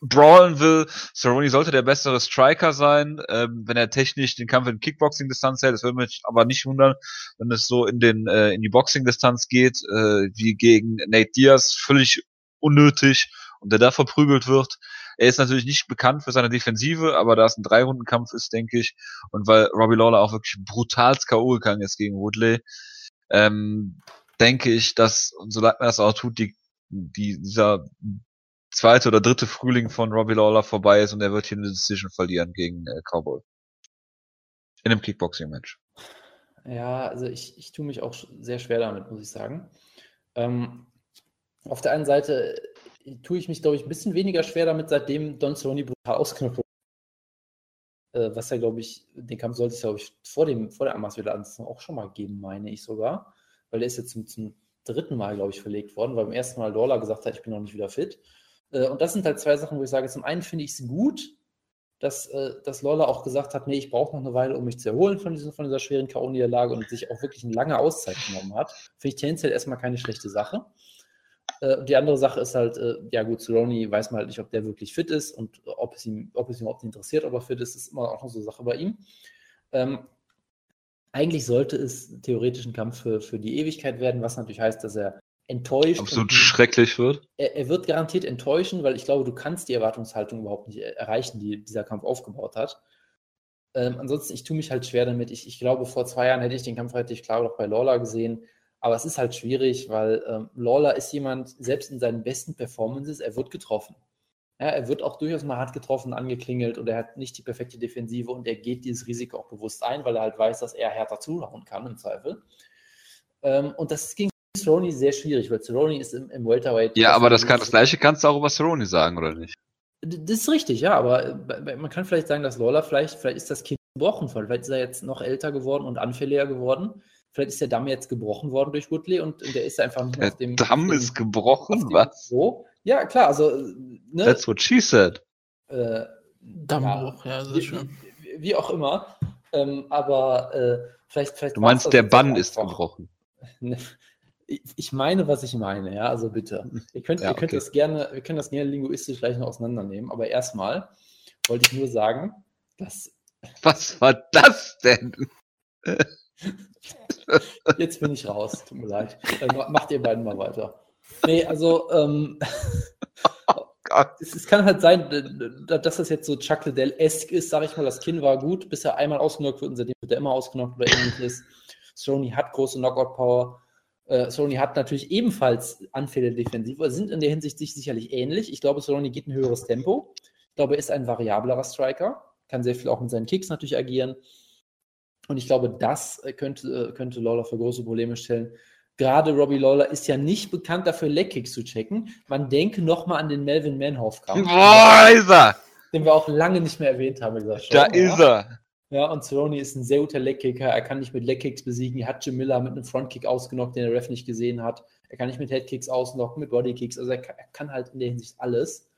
brawlen will. Cerrone sollte der bessere Striker sein, ähm, wenn er technisch den Kampf in Kickboxing-Distanz hält. Das würde mich aber nicht wundern, wenn es so in den äh, in die Boxing-Distanz geht, äh, wie gegen Nate Diaz, völlig unnötig und der da verprügelt wird. Er ist natürlich nicht bekannt für seine Defensive, aber da es ein Drei-Runden-Kampf ist, denke ich, und weil Robbie Lawler auch wirklich brutal K.O. gegangen ist gegen Woodley, ähm, denke ich, dass, und solange er das auch tut, die, die, dieser zweite oder dritte Frühling von Robbie Lawler vorbei ist und er wird hier eine Decision verlieren gegen äh, Cowboy. In einem Kickboxing-Match. Ja, also ich, ich tue mich auch sehr schwer damit, muss ich sagen. Ähm, auf der einen Seite äh, tue ich mich, glaube ich, ein bisschen weniger schwer damit, seitdem Don Cerrone brutal wurde. Äh, was ja, glaube ich, den Kampf sollte es, glaube ich, vor, dem, vor der Amasvidal auch schon mal geben, meine ich sogar. Weil der ist jetzt zum, zum dritten Mal, glaube ich, verlegt worden, weil beim ersten Mal Lawler gesagt hat, ich bin noch nicht wieder fit. Äh, und das sind halt zwei Sachen, wo ich sage, zum einen finde ich es gut, dass, äh, dass Lawler auch gesagt hat, nee, ich brauche noch eine Weile, um mich zu erholen von, diesem, von dieser schweren K.O.-Niederlage und sich auch wirklich eine lange Auszeit genommen hat. Finde ich tendenziell erstmal keine schlechte Sache. Äh, und die andere Sache ist halt, äh, ja gut, Cerrone weiß man halt nicht, ob der wirklich fit ist und ob es ihm, ob es ihm überhaupt interessiert, ob er fit ist, ist immer auch noch so eine Sache bei ihm. Ähm, eigentlich sollte es theoretisch ein Kampf für, für die Ewigkeit werden, was natürlich heißt, dass er enttäuscht Absolut schrecklich wird. er, er wird garantiert enttäuschen, weil ich glaube, du kannst die Erwartungshaltung überhaupt nicht er- erreichen, die dieser Kampf aufgebaut hat. Ähm, ansonsten, ich tue mich halt schwer damit. Ich, ich glaube, vor zwei Jahren hätte ich den Kampf relativ klar auch bei Lawler gesehen. Aber es ist halt schwierig, weil ähm, Lawler ist jemand, selbst in seinen besten Performances, er wird getroffen. Ja, er wird auch durchaus mal hart getroffen, angeklingelt und er hat nicht die perfekte Defensive und er geht dieses Risiko auch bewusst ein, weil er halt weiß, dass er härter zuhauen kann im Zweifel. Ähm, und das gegen Cerrone sehr schwierig, weil Cerrone ist im, im Welterweight. Ja, aber das, kann, das gleiche kannst du auch über Cerrone sagen, oder nicht? Das ist richtig, ja, aber äh, man kann vielleicht sagen, dass Lawler vielleicht, vielleicht ist das Kind gebrochen worden, vielleicht ist er jetzt noch älter geworden und anfälliger geworden. Vielleicht ist der Damm jetzt gebrochen worden durch Woodley und, und der ist einfach nicht mehr Der auf dem. Damm auf dem, ist gebrochen, was? Niveau. Ja, klar, also, äh, ne, That's what she said. äh, Dammbruch, ja, sehr wie, schön. wie, wie auch immer. Ähm, aber äh, vielleicht, vielleicht. Du meinst, der Bann ist gebrochen. Ich, meine, was ich meine, ja, also bitte. Ihr könnt, Ja, ihr könnt okay. das gerne, wir können das gerne linguistisch gleich noch auseinandernehmen, aber erstmal wollte ich nur sagen, dass Was war das denn? jetzt bin ich raus, tut mir leid. Dann ma- macht ihr beiden mal weiter. Nee, also ähm, Gott. es, es kann halt sein, dass das jetzt so Chuck Liddell-esque ist, sage ich mal, das Kinn war gut, bis er einmal ausgenockt wird und seitdem wird er immer ausgenockt oder ähnliches. Sony hat große Knockout-Power. Äh, Sony hat natürlich ebenfalls Anfälle defensiv, sind in der Hinsicht sich sicherlich ähnlich. Ich glaube, Sony geht ein höheres Tempo. Ich glaube, er ist ein variablerer Striker, kann sehr viel auch mit seinen Kicks natürlich agieren. Und ich glaube, das äh, könnte, äh, könnte Lawler für große Probleme stellen. Gerade Robbie Lawler ist ja nicht bekannt dafür, Leckkicks zu checken. Man denke nochmal an den Melvin Manhoff-Kampf, Boah, ist er! den wir auch lange nicht mehr erwähnt haben. in dieser Show, Da ist er! Ja, und Cerrone ist ein sehr guter Leckkicker. Er kann nicht mit Leckkicks besiegen. Er hat Jim Miller mit einem Frontkick ausgenockt, den der Ref nicht gesehen hat. Er kann nicht mit Headkicks ausnocken, mit Bodykicks. Also er kann, er kann halt in der Hinsicht alles.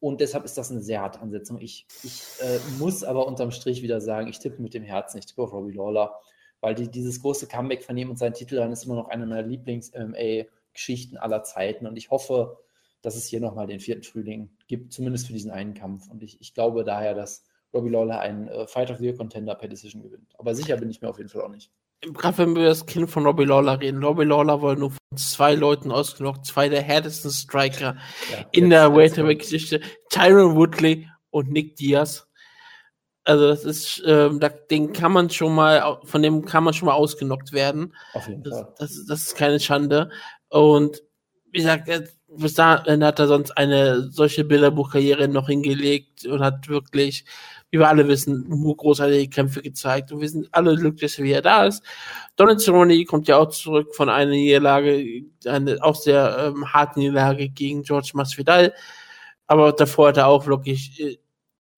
Und deshalb ist das eine sehr harte Ansetzung. Ich, ich äh, muss aber unterm Strich wieder sagen, ich tippe mit dem Herzen, ich tippe auf Robbie Lawler, weil die, dieses große Comeback von ihm und seinen Titel dann ist immer noch eine meiner Lieblings-MMA-Geschichten aller Zeiten. Und ich hoffe, dass es hier nochmal den vierten Frühling gibt, zumindest für diesen einen Kampf. Und ich, ich glaube daher, dass Robbie Lawler einen äh, Fight of the Year Contender per Decision gewinnt. Aber sicher bin ich mir auf jeden Fall auch nicht. Gerade wenn wir über das Kind von Robbie Lawler reden. Robbie Lawler wurde nur von zwei Leuten ausgenockt, zwei der härtesten Striker Ja, in der Welterweight-Geschichte. Tyron Woodley und Nick Diaz. Also das ist, ähm, da, den kann man schon mal, von dem kann man schon mal ausgenockt werden. Auf jeden Das, Fall. das, das ist keine Schande. Und wie gesagt, bis dahin hat er sonst eine solche Bilderbuchkarriere noch hingelegt und hat wirklich, wie wir alle wissen, nur großartige Kämpfe gezeigt. Und wir sind alle glücklich, wie er da ist. Donald Cerrone kommt ja auch zurück von einer Niederlage, eine auch sehr ähm, harten Niederlage gegen George Masvidal. Aber davor hat er auch wirklich äh,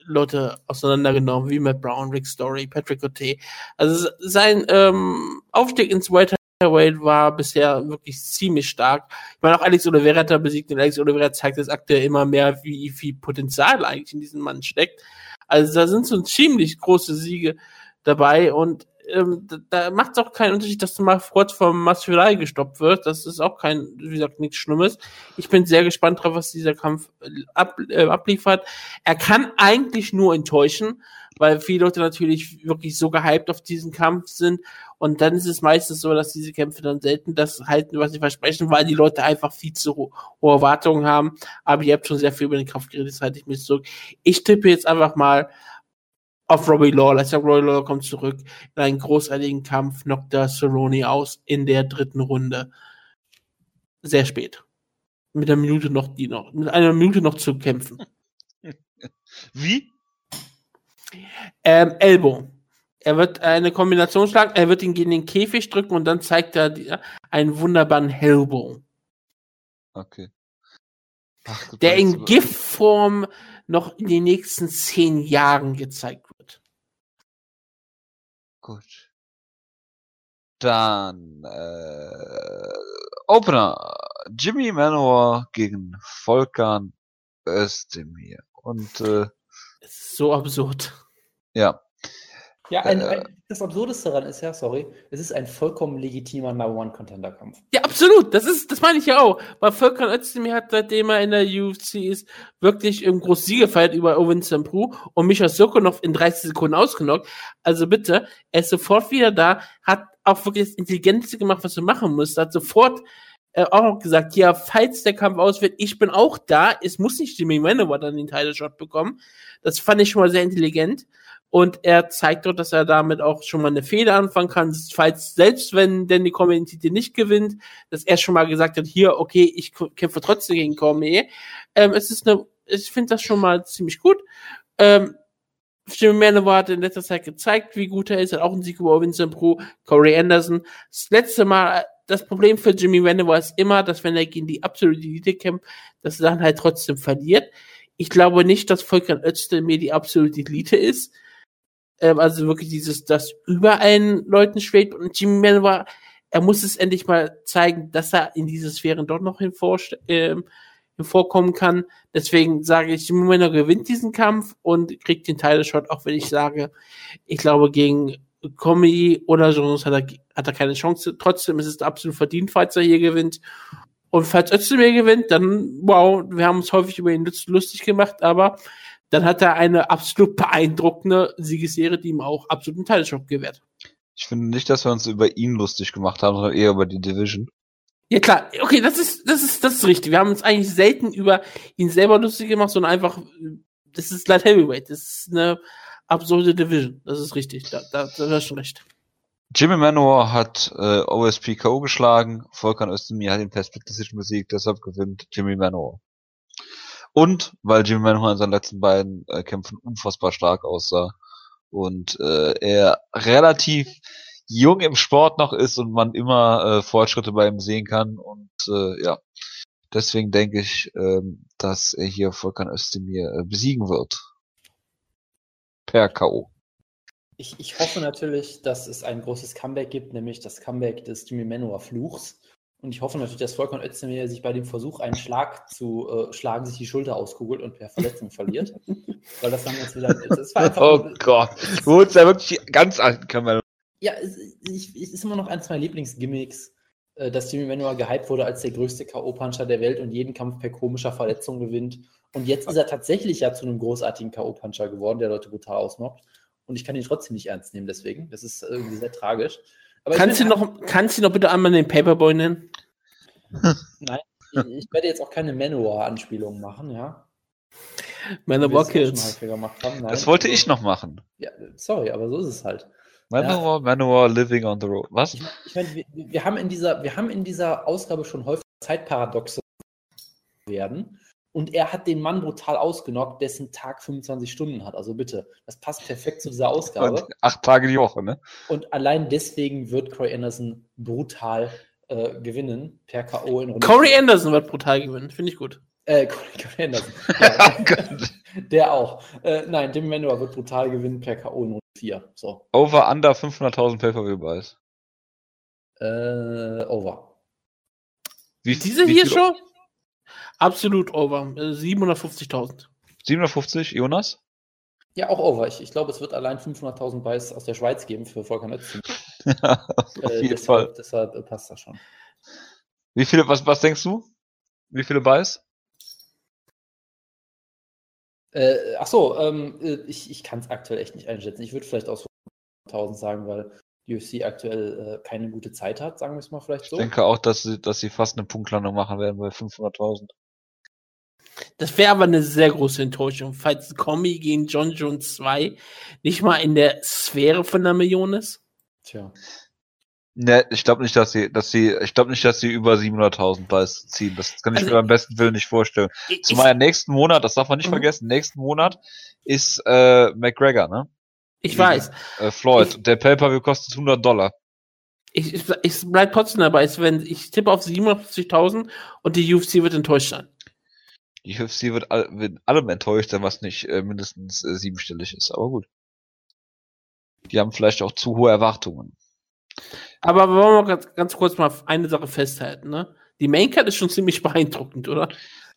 Leute auseinandergenommen, wie Matt Brown, Rick Story, Patrick O'Tay. Also sein ähm, Aufstieg ins Welterweight war bisher wirklich ziemlich stark. Ich meine, auch Alex Oliveira hat er besiegt und Alex Oliveira zeigt jetzt aktuell immer mehr, wie viel Potenzial eigentlich in diesem Mann steckt. Also da sind so ziemlich große Siege dabei und ähm, da, macht es auch keinen Unterschied, dass du mal kurz vom Masvidal gestoppt wird. Das ist auch kein, wie gesagt, nichts Schlimmes. Ich bin sehr gespannt drauf, was dieser Kampf äh, ab, äh, abliefert. Er kann eigentlich nur enttäuschen, weil viele Leute natürlich wirklich so gehypt auf diesen Kampf sind. Und dann ist es meistens so, dass diese Kämpfe dann selten das halten, was sie versprechen, weil die Leute einfach viel zu ho hohe Erwartungen haben. Aber ihr habt schon sehr viel über den Kampf geredet, das halte ich mir zurück. Ich tippe jetzt einfach mal auf Robbie Lawler. Ich sag, Robbie Lawler kommt zurück in einen großartigen Kampf, knockt da Cerrone aus in der dritten Runde. Sehr spät. Mit einer Minute noch, die noch, mit einer Minute noch zu kämpfen. Wie? Ähm, Elbow. Er wird eine Kombination schlagen, er wird ihn gegen den Käfig drücken und dann zeigt er die, einen wunderbaren Hellbow, Okay. Ach, der in Giftform noch in den nächsten zehn Jahren gezeigt wird. Gut. Dann äh, Opener Jimmy Manowar gegen Volkan Özdemir. Und äh, so absurd. ja, Ja, ein, Äh. ein, das Absurdeste daran ist ja, sorry, es ist ein vollkommen legitimer Number One Contender Kampf. Ja, absolut. Das ist, das meine ich ja auch. Weil Volkan Özdemir hat, seitdem er in der UFC ist, wirklich im groß Sieg gefeiert über Owen St. Preux und Micha Sokonov in 30 Sekunden ausgenockt. Also bitte, er ist sofort wieder da, hat auch wirklich das Intelligenteste gemacht, was er machen muss. Hat sofort äh, auch noch gesagt, ja, falls der Kampf ausfällt, ich bin auch da. Es muss nicht Jimmy Manowar dann den Title Shot bekommen. Das fand ich schon mal sehr intelligent. Und er zeigt dort, dass er damit auch schon mal eine Fehler anfangen kann, falls selbst wenn Danny Cormier den Titel nicht gewinnt, dass er schon mal gesagt hat, hier, okay, ich kämpfe trotzdem gegen Cormier. Ähm, es ist eine, ich finde das schon mal ziemlich gut. Ähm, Jimmy Manowar hat in letzter Zeit gezeigt, wie gut er ist, hat auch einen Sieg über Vincent Pro, Corey Anderson. Das letzte Mal, das Problem für Jimmy Manowar ist immer, dass wenn er gegen die absolute Elite kämpft, dass er dann halt trotzdem verliert. Ich glaube nicht, dass Volkan Özdemir die absolute Elite ist. Ähm, also wirklich dieses, das über allen Leuten schwebt. Und Jimmy Manowar, er muss es endlich mal zeigen, dass er in diese Sphären doch noch hinvorste ähm, hervorkommen kann. Deswegen sage ich, Jimmy Manowar gewinnt diesen Kampf und kriegt den Title Shot, auch wenn ich sage, ich glaube, gegen Comedy oder Jones hat er, hat er keine Chance. Trotzdem ist es absolut verdient, falls er hier gewinnt. Und falls Özdemir gewinnt, dann, wow, wir haben uns häufig über ihn lust- lustig gemacht, aber dann hat er eine absolut beeindruckende Siegesserie, die ihm auch absolut einen Teilshop gewährt. ich finde nicht, dass wir uns über ihn lustig gemacht haben, sondern eher über die Division. Ja klar, okay, das ist, das ist, das ist richtig. Wir haben uns eigentlich selten über ihn selber lustig gemacht, sondern einfach, das ist Light Heavyweight, das ist eine absurde Division. Das ist richtig, da, da, da hast du schon recht. Jimmy Manowar hat äh, OSPKO geschlagen, Volkan Özdemir hat ihn per Split Decision besiegt, deshalb gewinnt Jimmy Manowar. Und weil Jimmy Manowar in seinen letzten beiden äh, Kämpfen unfassbar stark aussah und äh, er relativ jung im Sport noch ist und man immer äh, Fortschritte bei ihm sehen kann und äh, ja, deswegen denke ich, ähm, dass er hier Volkan Özdemir äh, besiegen wird. Per K.O. Ich, ich hoffe natürlich, dass es ein großes Comeback gibt, nämlich das Comeback des Jimmy Manowar Fluchs. Und ich hoffe natürlich, dass Volkan Özdemir sich bei dem Versuch, einen Schlag zu äh, schlagen, sich die Schulter auskugelt und per Verletzung verliert. Weil das dann jetzt wieder. Das war einfach, Oh Gott, du holst ja wirklich ganz alten Kamera. Ja, es, ich, es ist immer noch eines meiner Lieblingsgimmicks, äh, dass Jimmy Manuel gehypt wurde als der größte K.O.-Puncher der Welt und jeden Kampf per komischer Verletzung gewinnt. Und jetzt ist er tatsächlich ja zu einem großartigen K.O.-Puncher geworden, der Leute brutal ausnockt. Und ich kann ihn trotzdem nicht ernst nehmen, deswegen. Das ist irgendwie sehr tragisch. Aber Kannst du noch, kannst du noch bitte einmal den Paperboy nennen? Nein, ich, ich werde jetzt auch keine Manowar-Anspielung machen, ja. Manowar Kills. Das wollte ich noch machen. Ja, sorry, aber so ist es halt. Manowar, Manowar, Living on the Road. Was? Ich, ich meine, wir, wir, haben in dieser, wir haben in dieser Ausgabe schon häufig Zeitparadoxe werden. Und er hat den Mann brutal ausgenockt, dessen Tag 25 Stunden hat. Also bitte, das passt perfekt zu dieser Ausgabe. Und acht Tage die Woche, ne? Und allein deswegen wird Corey Anderson brutal äh, gewinnen per K.O. in Runde Corey. Anderson wird brutal gewinnen, finde ich gut. Äh, Corey, Corey Anderson. Ja, der auch. Äh, nein, Tim Manuel wird brutal gewinnen per K.O. in Runde 4. So. Over under 500.000 Pay-Per-View-Buys. Äh, over. Wie, Diese wie hier schon? Absolut over. Äh, 750.000. 750, Jonas? Ja, auch over. Ich, ich glaube, es wird allein 500.000 Buys aus der Schweiz geben für Volker Nötzchen. Auf Äh, jeden Fall. deshalb deshalb äh, passt das schon. Wie viele, was, was denkst du? Wie viele Buys? Äh, ach so, ähm, äh, ich, ich kann es aktuell echt nicht einschätzen. Ich würde vielleicht aus 100.000 sagen, weil UFC aktuell äh, keine gute Zeit hat, sagen wir es mal vielleicht so. Ich denke auch, dass sie, dass sie fast eine Punktlandung machen werden bei 500.000. Das wäre aber eine sehr große Enttäuschung, falls Kombi gegen John Jones 2 nicht mal in der Sphäre von einer Million ist. Tja. Ne, ich glaube nicht, dass sie, dass sie, ich glaube nicht, dass sie über 700.000 Buys ziehen. Das kann ich Also- mir beim besten Willen nicht vorstellen. Ich, Zumal nächsten Monat, das darf man nicht Mhm. vergessen, nächsten Monat ist äh, McGregor, ne? Ich weiß. Äh, Floyd. Ich- der Pay-Per-View kostet 100 Dollar. Ich, ich, ich bleib trotzdem dabei. Es werden- Ich tippe auf 750.000 und die UFC wird enttäuscht sein. Die UFC wird, all, wird allem enttäuscht sein, was nicht äh, mindestens äh, siebenstellig ist. Aber gut. Die haben vielleicht auch zu hohe Erwartungen. Aber wollen wir mal ganz, ganz kurz mal eine Sache festhalten, ne? Die Maincard ist schon ziemlich beeindruckend, oder?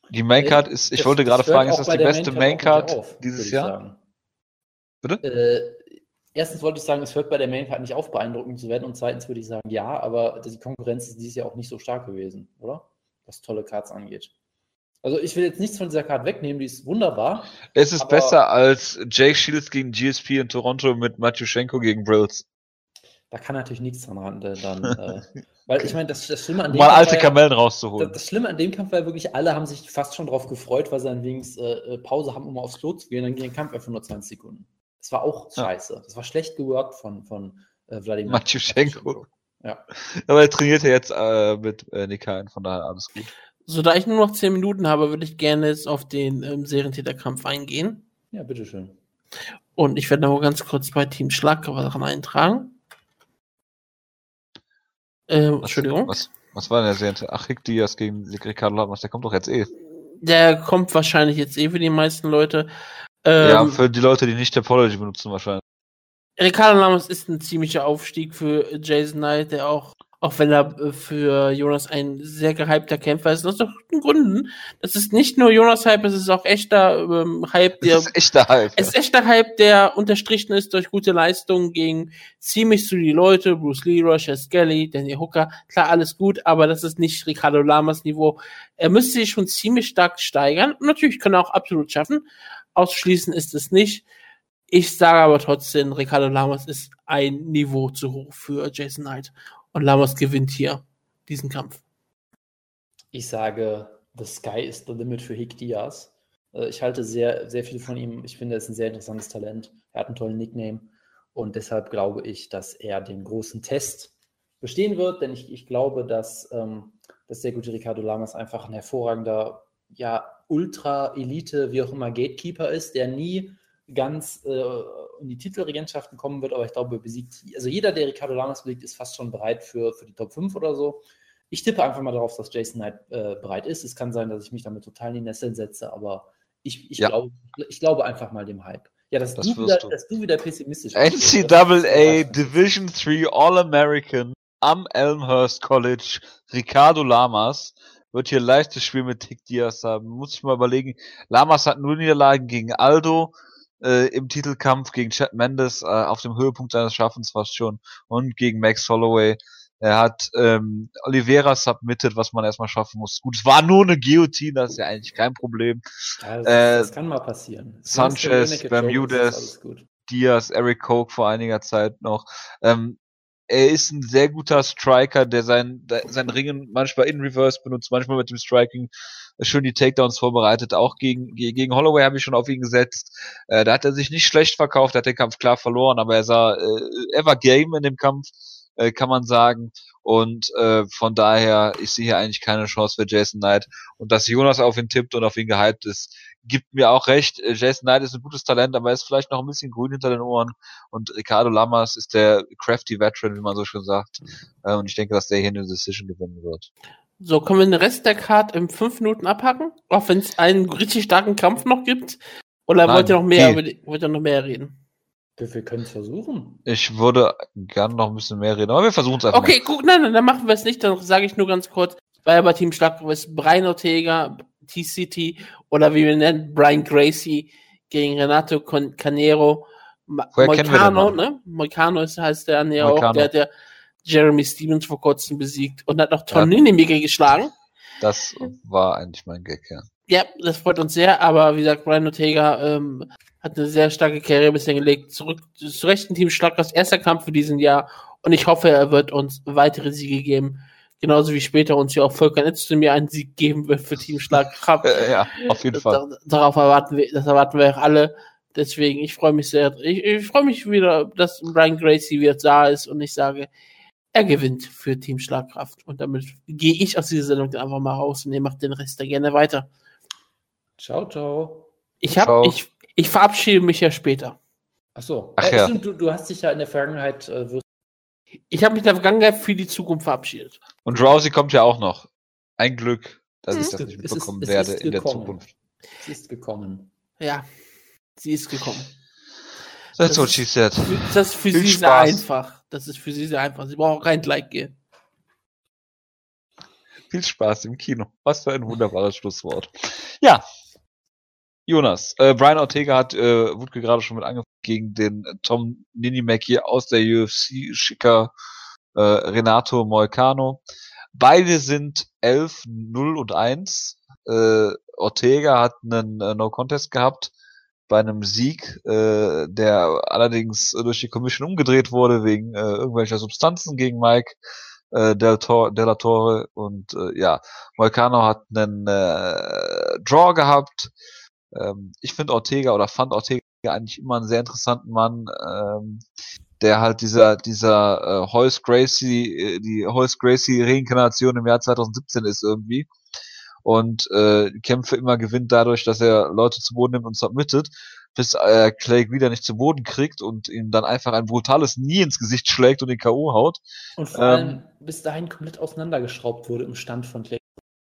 Die Maincard ist, ich Das- wollte gerade fragen, ist das die beste Maincard dieses ich Jahr? sagen. Bitte? Äh, erstens wollte ich sagen, es hört bei der Maincard nicht auf, beeindruckend zu werden. Und zweitens würde ich sagen, ja, aber die Konkurrenz ist dieses Jahr auch nicht so stark gewesen, oder? Was tolle Cards angeht. Also ich will jetzt nichts von dieser Card wegnehmen, die ist wunderbar. Es ist besser als Jake Shields gegen GSP in Toronto mit Matjuschenko gegen Brills. Da kann natürlich nichts dran ran, äh, dann. äh, weil ich meine, das, das Schlimme an dem mal Kampf alte war ja- Kamellen Das, rauszuholen. das Schlimme an dem Kampf war wirklich, alle haben sich fast schon drauf gefreut, weil sie dann wenigstens äh, äh, Pause haben, um aufs Klo zu gehen. Dann ging der Kampf einfach nur 20 Sekunden. Das war auch Ja. scheiße. Das war schlecht geworkt von, von äh, Wladimir. Matjuschenko. Ja. Aber er trainiert ja jetzt äh, mit äh, Nikain, von daher alles gut. So, da ich nur noch 10 Minuten habe, würde ich gerne jetzt auf den ähm, Serientäterkampf eingehen. ja, bitteschön. Und ich werde noch ganz kurz bei Team Schlagkörper eintragen. Ähm, Was, Entschuldigung. Was, was war denn der Serie? Ach, Hick Diaz gegen Ricardo Lamas, der kommt doch jetzt eh. Der kommt wahrscheinlich jetzt eh für die meisten Leute. Ähm, ja, für die Leute, die nicht Apology benutzen wahrscheinlich. Ricardo Lamas ist ein ziemlicher Aufstieg für Jason Knight, der auch, auch wenn er äh, für Jonas ein sehr gehypter Kämpfer ist, aus guten Gründen. Das ist nicht nur Jonas Hype, es ist auch echter ähm, Hype, der Das ist echter Hype. Es ist echter Hype, der unterstrichen ist durch gute Leistungen gegen ziemlich solide Leute, Bruce Lee, Roger Skelly, Danny Hooker. Klar, alles gut, aber das ist nicht Ricardo Lamas Niveau. Er müsste sich schon ziemlich stark steigern. Natürlich kann er auch absolut schaffen. Ausschließen ist es nicht. Ich sage aber trotzdem, Ricardo Lamas ist ein Niveau zu hoch für Jason Knight. Und Lamas gewinnt hier diesen Kampf. Ich sage, the sky is the limit für Hick Diaz. Äh, ich halte sehr, sehr viel von ihm. Ich finde, er ist ein sehr interessantes Talent. Er hat einen tollen Nickname. Und deshalb glaube ich, dass er den großen Test bestehen wird, denn ich, ich glaube, dass, ähm, dass der gute Ricardo Lamas einfach ein hervorragender, ja, Ultra-Elite, wie auch immer, Gatekeeper ist, der nie ganz äh, in die Titelregentschaften kommen wird, aber ich glaube, er besiegt, also jeder, der Ricardo Lamas besiegt, ist fast schon bereit für, für die Top 5 oder so. Ich tippe einfach mal darauf, dass Jason Knight äh, bereit ist. Es kann sein, dass ich mich damit total in die Nesseln setze, aber ich, ich, Ja. glaube, ich glaube einfach mal dem Hype. Ja, dass, Das du, wieder, du. dass du wieder pessimistisch bist. NCAA Division 3 All-American am Elmhurst College, Ricardo Lamas, wird hier leichtes Spiel mit Tick Diaz haben. Muss ich mal überlegen. Lamas hat nur Niederlagen gegen Aldo, äh, im Titelkampf gegen Chad Mendes, äh, auf dem Höhepunkt seines Schaffens fast schon, und gegen Max Holloway. Er hat ähm, Oliveira submitted, was man erstmal schaffen muss. Gut, es war nur eine Guillotine, das ist ja eigentlich kein Problem. Das, Äh, das kann mal passieren. Sanchez, Bermudez. Diaz, Eric Koch vor einiger Zeit noch. Ähm, er ist ein sehr guter Striker, der sein, sein Ringen manchmal in Reverse benutzt, manchmal mit dem Striking schön die Takedowns vorbereitet. Auch gegen, gegen Holloway habe ich schon auf ihn gesetzt. Äh, da hat er sich nicht schlecht verkauft, hat den Kampf klar verloren, aber er sah, äh, er war Game in dem Kampf, äh, kann man sagen. Und äh, von daher, ich sehe hier eigentlich keine Chance für Jason Knight. Und dass Jonas auf ihn tippt und auf ihn gehypt ist, gibt mir auch recht. Äh, Jason Knight ist ein gutes Talent, aber er ist vielleicht noch ein bisschen grün hinter den Ohren. Und Ricardo Lamas ist der crafty Veteran, wie man so schön sagt. Äh, und ich denke, dass der hier eine Decision gewinnen wird. So, können wir den Rest der Card in fünf Minuten abhacken? Auch wenn es einen richtig starken Kampf noch gibt? Oder Nein, wollt ihr noch mehr die, wollt ihr noch mehr reden? Wir können es versuchen. Ich würde gerne noch ein bisschen mehr reden, aber wir versuchen es einfach. Okay, mal. gut, nein, nein, dann machen wir es nicht. Dann sage ich nur ganz kurz, bei bei Team Schlag ist Brian Ortega, T-City oder wie wir nennen, Brian Gracie gegen Renato Con Canero. Moicano, ne? Moicano ist, heißt der ja auch, der hat ja Jeremy Stevens vor kurzem besiegt und hat noch Tonini ja. geschlagen. Das war eigentlich mein Gag, ja. Ja, das freut uns sehr, aber wie gesagt, Brian Ortega ähm, hat eine sehr starke Karriere bisher gelegt. Zurück zu rechten Team Schlagkraft, erster Kampf für diesen Jahr und ich hoffe, er wird uns weitere Siege geben. Genauso wie später uns ja auch Volker Netz mir einen Sieg geben wird für Team Schlagkraft. ja, auf jeden Fall. darauf erwarten wir, das erwarten wir auch alle. Deswegen, ich freue mich sehr. Ich, ich freue mich wieder, dass Brian Gracie wieder da ist und ich sage, er gewinnt für Team Schlagkraft. Und damit gehe ich aus dieser Sendung einfach mal raus und ihr macht den Rest da gerne weiter. Ciao, ciao. Ich, hab, ich, ich verabschiede mich ja später. Ach so. Ach, ja. du, du, hast dich ja in der Vergangenheit. Äh, ich habe mich in der Vergangenheit für die Zukunft verabschiedet. Und Rousey kommt ja auch noch. Ein Glück, dass hm. ich das nicht mitbekommen ist, werde in der Zukunft. Sie ist gekommen. Ja, sie ist gekommen. That's what she said. Das ist für Viel sie Spaß. sehr einfach. Das ist für sie sehr einfach. Sie braucht auch kein Like gehen. Viel Spaß im Kino. Was für ein wunderbares Schlusswort. Ja. Jonas, äh, Brian Ortega hat, äh, wurde gerade schon mit angefangen gegen den äh, Tom Ninimek hier aus der UFC, Schicker äh, Renato Moicano. Beide sind 11, 0 und 1. Äh, Ortega hat einen äh, No-Contest gehabt bei einem Sieg, äh, der allerdings durch die Commission umgedreht wurde wegen äh, irgendwelcher Substanzen gegen Mike äh, Del, Tor Della Torre und äh, ja, Moicano hat einen äh, Draw gehabt. Ähm, ich finde Ortega oder fand Ortega eigentlich immer einen sehr interessanten Mann, ähm, der halt dieser dieser äh, Hoyce Gracie, äh, die Hoyce Gracie Reinkarnation im Jahr 2017 ist irgendwie und äh, Kämpfe immer gewinnt dadurch, dass er Leute zu Boden nimmt und submittet, bis äh, Clay wieder nicht zu Boden kriegt und ihm dann einfach ein brutales Nie ins Gesicht schlägt und den K.O. haut. Und vor ähm, allem bis dahin komplett auseinandergeschraubt wurde im Stand von Clay.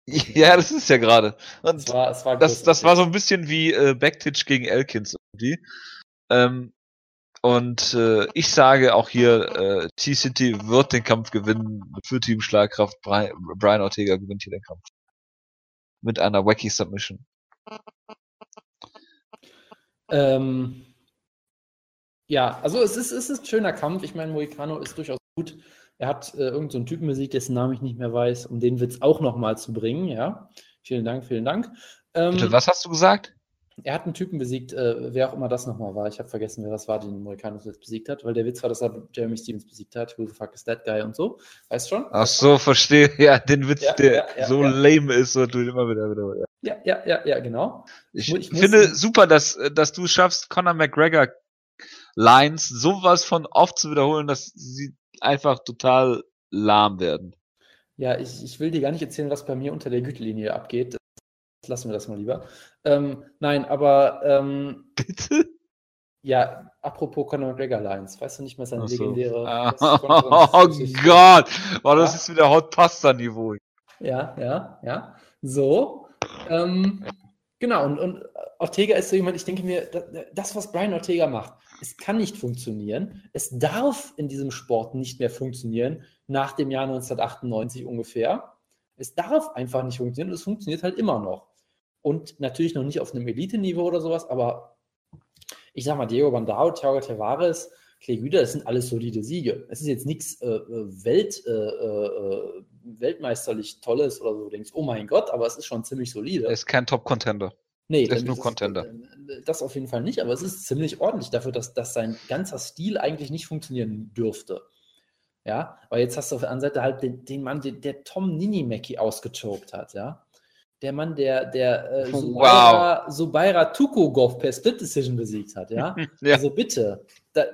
Ja, das ist ja gerade. Das, war, das, war das, das war so ein bisschen wie äh, Backtitch gegen Elkins irgendwie. Ähm, und äh, ich sage auch hier, äh, T-City wird den Kampf gewinnen für Team Schlagkraft. Brian Ortega gewinnt hier den Kampf mit einer Wacky Submission. Ähm, ja, also es ist, es ist ein schöner Kampf. Ich meine, Moicano ist durchaus gut. Er hat äh, irgendeinen so Typen besiegt, dessen Namen ich nicht mehr weiß, um den Witz auch nochmal zu bringen. Ja, vielen Dank, vielen Dank. Ähm, Bitte, was hast du gesagt? Er hat einen Typen besiegt, äh, wer auch immer das nochmal war. Ich habe vergessen, wer das war, den Moicanos jetzt besiegt hat, weil der Witz war, dass er Jeremy Stevens besiegt hat. Who the fuck is that guy und so. Weißt schon? Ach so, verstehe. Ja, den Witz, ja, der ja, ja, so lame ist und du immer wieder, wieder. Ja, ja, ja, ja, genau. Ich, ich finde super, dass, dass du schaffst, Conor McGregor Lines sowas von oft zu wiederholen, dass sie einfach total lahm werden. Ja, ich, ich will dir gar nicht erzählen, was bei mir unter der Gütelinie abgeht lassen wir das mal lieber. Ähm, nein, aber. Ähm, Bitte? Ja, apropos Conor McGregor Lines, weißt du nicht mehr seine so. legendäre. Ah, oh Gott! Boah, das ja? ist wieder Hot Pasta Niveau. Ja, ja, ja. So. Ähm, genau, und, und Ortega ist so jemand, ich denke mir, das, was Brian Ortega macht, es kann nicht funktionieren. Es darf in diesem Sport nicht mehr funktionieren, nach dem Jahr 1998 ungefähr. Es darf einfach nicht funktionieren und es funktioniert halt immer noch und natürlich noch nicht auf einem Elite-Niveau oder sowas, aber ich sag mal, Diego Bandao, Thiago Tavares, Clay Güter, das sind alles solide Siege. Es ist jetzt nichts äh, äh Welt, äh, äh, weltmeisterlich Tolles oder so. Du denkst, oh mein Gott, aber es ist schon ziemlich solide. Er ist kein Top-Contender. Nee, er ist nur Contender. Äh, das auf jeden Fall nicht, aber es ist ziemlich ordentlich dafür, dass, dass sein ganzer Stil eigentlich nicht funktionieren dürfte. Ja, aber jetzt hast du auf der anderen Seite halt den, den Mann, den, der Tom Ninimeki ausgechoked hat, ja. Der Mann, der, der äh, Subaira, wow. Subaira Tukugov per Split Decision besiegt hat, ja. ja. Also bitte, da,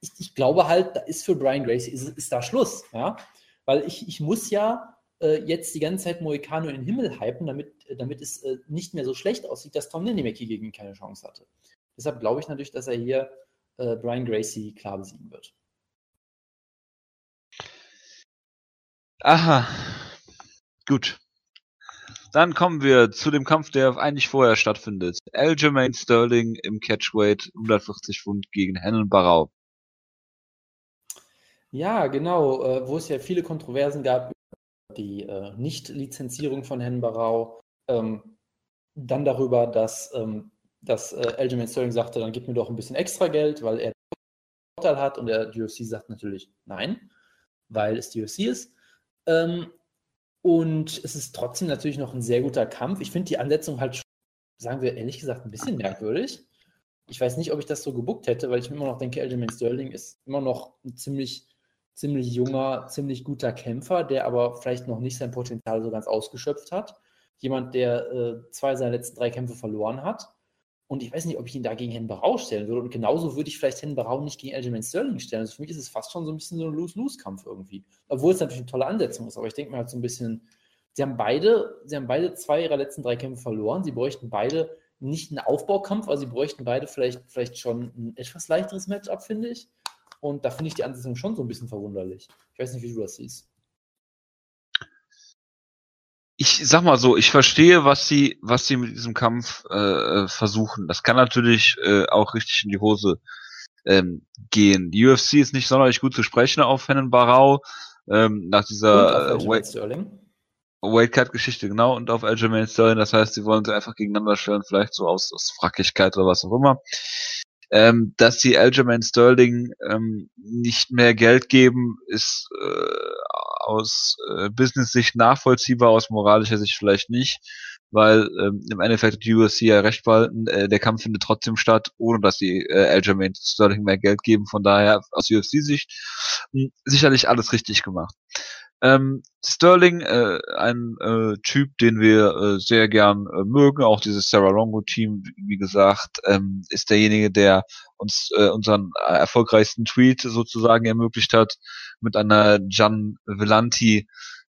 ich, ich, glaube halt, da ist für Brian Gracie, ist, ist da Schluss, ja. Weil ich, ich muss ja äh, jetzt die ganze Zeit Moicano in den Himmel hypen, damit, damit es äh, nicht mehr so schlecht aussieht, dass Tom Ninimeki gegen ihn keine Chance hatte. Deshalb glaube ich natürlich, dass er hier äh, Brian Gracie klar besiegen wird. Aha. Gut. Dann kommen wir zu dem Kampf, der eigentlich vorher stattfindet. Aljamain Sterling im Catchweight 140 Pfund gegen Hennen Barau. Ja, genau, äh, wo es ja viele Kontroversen gab über die Nicht-Lizenzierung von Hennen Barau. Ähm, dann darüber, dass, ähm, dass äh, Aljamain Sterling sagte, dann gib mir doch ein bisschen extra Geld, weil er Vorteil hat und der UFC sagt natürlich nein, weil es die ist. Ähm, und es ist trotzdem natürlich noch ein sehr guter Kampf. Ich finde die Ansetzung halt, sagen wir ehrlich gesagt, ein bisschen merkwürdig. Ich weiß nicht, ob ich das so gebuckt hätte, weil ich immer noch denke, Aljamain Sterling ist immer noch ein ziemlich, ziemlich junger, ziemlich guter Kämpfer, der aber vielleicht noch nicht sein Potenzial so ganz ausgeschöpft hat. Jemand, der äh, zwei seiner letzten drei Kämpfe verloren hat. Und ich weiß nicht, ob ich ihn da gegen Hen Barau stellen würde. Und genauso würde ich vielleicht Hen Barau nicht gegen Aljamain Sterling stellen. Also für mich ist es fast schon so ein bisschen so ein Lose-Lose-Kampf irgendwie. Obwohl es natürlich eine tolle Ansetzung ist. Aber ich denke mir halt so ein bisschen, sie haben beide, sie haben beide zwei ihrer letzten drei Kämpfe verloren. Sie bräuchten beide nicht einen Aufbaukampf, aber sie bräuchten beide vielleicht, vielleicht schon ein etwas leichteres Matchup, finde ich. Und da finde ich die Ansetzung schon so ein bisschen verwunderlich. Ich weiß nicht, wie du das siehst ich sag mal so, ich verstehe, was sie, was sie mit diesem Kampf äh, versuchen. Das kann natürlich äh, auch richtig in die Hose ähm, gehen. Die UFC ist nicht sonderlich gut zu sprechen auf Hennen Barau. Ähm, nach dieser äh, Weight Cut Geschichte, genau, und auf Aljamain Sterling. Das heißt, sie wollen sie einfach gegeneinander stellen, vielleicht so aus, aus Frackigkeit oder was auch immer. Ähm, dass sie Aljamain Sterling ähm, nicht mehr Geld geben, ist äh, aus äh, Business-Sicht nachvollziehbar, aus moralischer Sicht vielleicht nicht, weil ähm, im Endeffekt hat die UFC ja recht behalten, äh, der Kampf findet trotzdem statt, ohne dass die äh, Aljamain Sterling mehr Geld geben, von daher aus UFC-Sicht hm, sicherlich alles richtig gemacht. Ähm, Sterling, äh, ein äh, Typ, den wir äh, sehr gern äh, mögen, auch dieses Sarah Longo Team, wie gesagt, ähm, ist derjenige, der uns äh, unseren äh, erfolgreichsten Tweet sozusagen ermöglicht hat mit einer Gian Villanti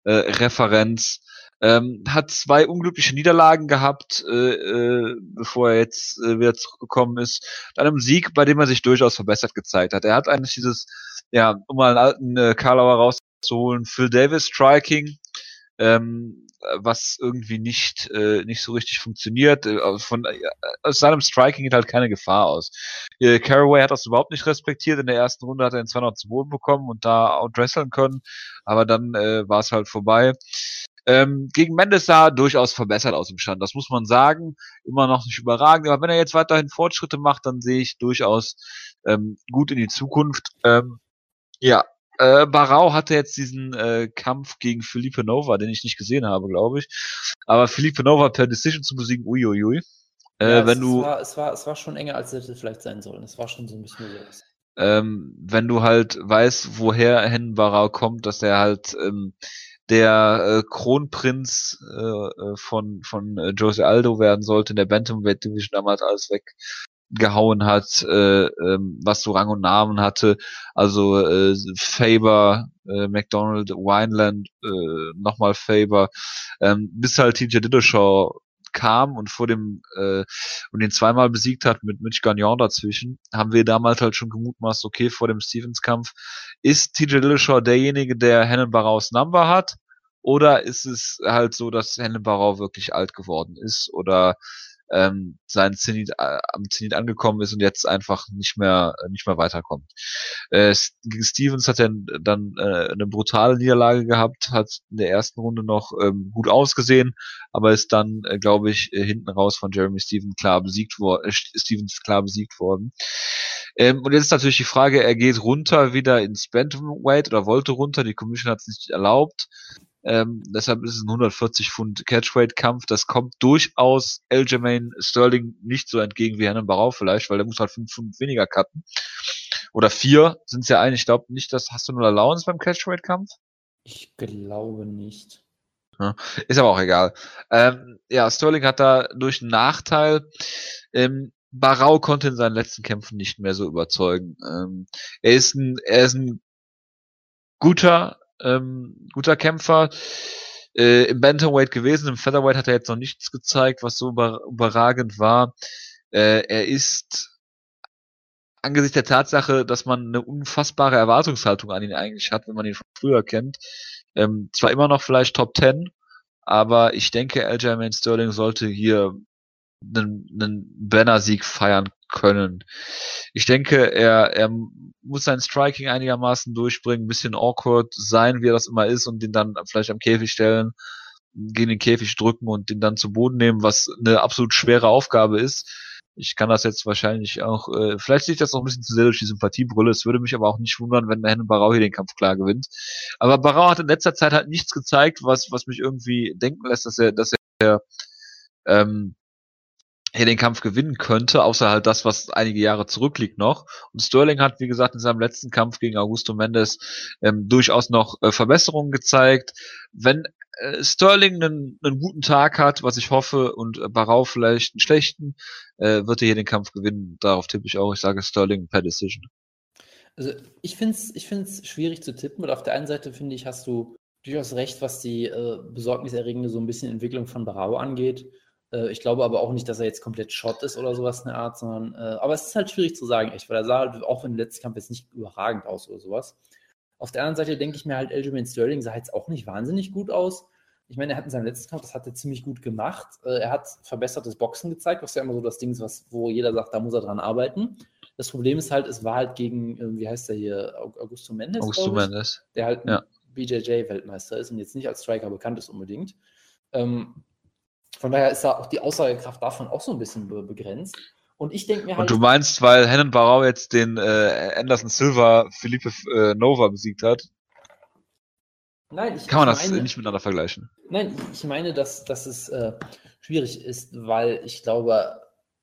äh, Referenz. Ähm, hat zwei unglückliche Niederlagen gehabt, äh, äh, bevor er jetzt äh, wieder zurückgekommen ist. Mit einem Sieg, bei dem er sich durchaus verbessert gezeigt hat. Er hat eigentlich dieses, ja, um mal einen alten äh, Karlauer rauszuholen, Phil Davis Striking, ähm, was irgendwie nicht äh, nicht so richtig funktioniert. Äh, von äh, aus seinem Striking geht halt keine Gefahr aus. Äh, Caraway hat das überhaupt nicht respektiert. In der ersten Runde hat er ihn 200 zu Boden bekommen und da outwresteln können, aber dann äh, war es halt vorbei. Ähm, gegen Mendes sah durchaus verbessert aus dem Stand. Das muss man sagen. Immer noch nicht überragend. Aber wenn er jetzt weiterhin Fortschritte macht, dann sehe ich durchaus ähm, gut in die Zukunft. Ähm, ja, äh, Barau hatte jetzt diesen äh, Kampf gegen Felipe Nova, den ich nicht gesehen habe, glaube ich. Aber Felipe Nova per Decision zu besiegen, uiuiui. Äh, ja, wenn es, du, war, es, war, es war schon enger, als es hätte vielleicht sein sollen. Es war schon so ein bisschen so. Ähm, wenn du halt weißt, woher Hen Barau kommt, dass er halt ähm, der äh, Kronprinz äh, äh von von äh, Jose Aldo werden sollte in der Bantamweight Division damals alles weg gehauen hat, äh, ähm, was so Rang und Namen hatte. Also äh, Faber, äh, McDonald, Wineland, äh, nochmal Faber, ähm, bis halt TJ Dillashaw kam und vor dem äh, und den zweimal besiegt hat mit Mitch Gagnon dazwischen, haben wir damals halt schon gemutmaßt, okay, vor dem Stevens-Kampf, ist TJ Dillashaw derjenige, der Hennen Barraus Number hat? Oder ist es halt so, dass Hennen Barrau wirklich alt geworden ist? Oder ähm, sein Zenit, äh, am Zenit angekommen ist und jetzt einfach nicht mehr äh, nicht mehr weiterkommt. Äh, Stevens hat er dann äh, eine brutale Niederlage gehabt, hat in der ersten Runde noch ähm, gut ausgesehen, aber ist dann, äh, glaube ich, äh, hinten raus von Jeremy Stevens klar besiegt worden, äh, Stevens klar besiegt worden. Ähm, und jetzt ist natürlich die Frage, er geht runter wieder ins Bantamweight oder wollte runter, die Commission hat es nicht erlaubt. Ähm, deshalb ist es ein 140 Pfund Catchweight-Kampf. Das kommt durchaus Aljamain Sterling nicht so entgegen wie Herrn Barau vielleicht, weil der muss halt 5 Pfund weniger cutten. oder vier sind es ja eigentlich. Ich glaube nicht, dass hast du nur Allowance beim Catchweight-Kampf? Ich glaube nicht. Ist aber auch egal. Ähm, ja, Sterling hat da durch einen Nachteil. Ähm, Barau konnte in seinen letzten Kämpfen nicht mehr so überzeugen. Ähm, er ist ein, er ist ein guter, ähm, guter Kämpfer äh, im Bantamweight gewesen. Im Featherweight hat er jetzt noch nichts gezeigt, was so über, überragend war. Äh, er ist angesichts der Tatsache, dass man eine unfassbare Erwartungshaltung an ihn eigentlich hat, wenn man ihn von früher kennt, ähm, zwar immer noch vielleicht Top 10, aber ich denke, Aljamain Sterling sollte hier einen, einen Banner-Sieg feiern können. Ich denke, er, er muss sein Striking einigermaßen durchbringen, ein bisschen awkward sein, wie er das immer ist, und den dann vielleicht am Käfig stellen, gegen den Käfig drücken und den dann zu Boden nehmen, was eine absolut schwere Aufgabe ist. Ich kann das jetzt wahrscheinlich auch, äh, vielleicht sehe ich das noch ein bisschen zu sehr durch die Sympathiebrille. Es würde mich aber auch nicht wundern, wenn Hennen Barau hier den Kampf klar gewinnt. Aber Barau hat in letzter Zeit halt nichts gezeigt, was, was mich irgendwie denken lässt, dass er, dass er ähm, hier den Kampf gewinnen könnte, außer halt das, was einige Jahre zurückliegt noch. Und Sterling hat, wie gesagt, in seinem letzten Kampf gegen Augusto Mendes ähm, durchaus noch äh, Verbesserungen gezeigt. Wenn äh, Sterling einen, einen guten Tag hat, was ich hoffe, und äh, Barau vielleicht einen schlechten, äh, wird er hier den Kampf gewinnen. Darauf tippe ich auch. Ich sage Sterling per Decision. Also ich finde es ich find's schwierig zu tippen, weil auf der einen Seite finde ich, hast du durchaus recht, was die äh, besorgniserregende so ein bisschen Entwicklung von Barau angeht. Äh, ich glaube aber auch nicht, dass er jetzt komplett Shot ist oder sowas in der Art, sondern, äh, aber es ist halt schwierig zu sagen, echt, weil er sah halt auch im letzten Kampf jetzt nicht überragend aus oder sowas. Auf der anderen Seite denke ich mir halt, Aljamain Sterling sah jetzt auch nicht wahnsinnig gut aus. Ich meine, er hat in seinem letzten Kampf, das hat er ziemlich gut gemacht. Äh, er hat verbessertes Boxen gezeigt, was ja immer so das Ding ist, was, wo jeder sagt, da muss er dran arbeiten. Das Problem ist halt, es war halt gegen, äh, wie heißt der hier, Augusto Mendes? Augusto Mendes. Der halt ja. BJJ-Weltmeister ist und jetzt nicht als Striker bekannt ist unbedingt. Ähm, von daher ist da auch die Aussagekraft davon auch so ein bisschen be begrenzt. Und ich denke mir halt. Und du meinst, weil Hennen Barau jetzt den äh, Anderson Silva Felipe äh, Nova besiegt hat? Nein, ich, kann man ich das meine, nicht miteinander vergleichen. Nein, ich meine, dass, dass es äh, schwierig ist, weil ich glaube,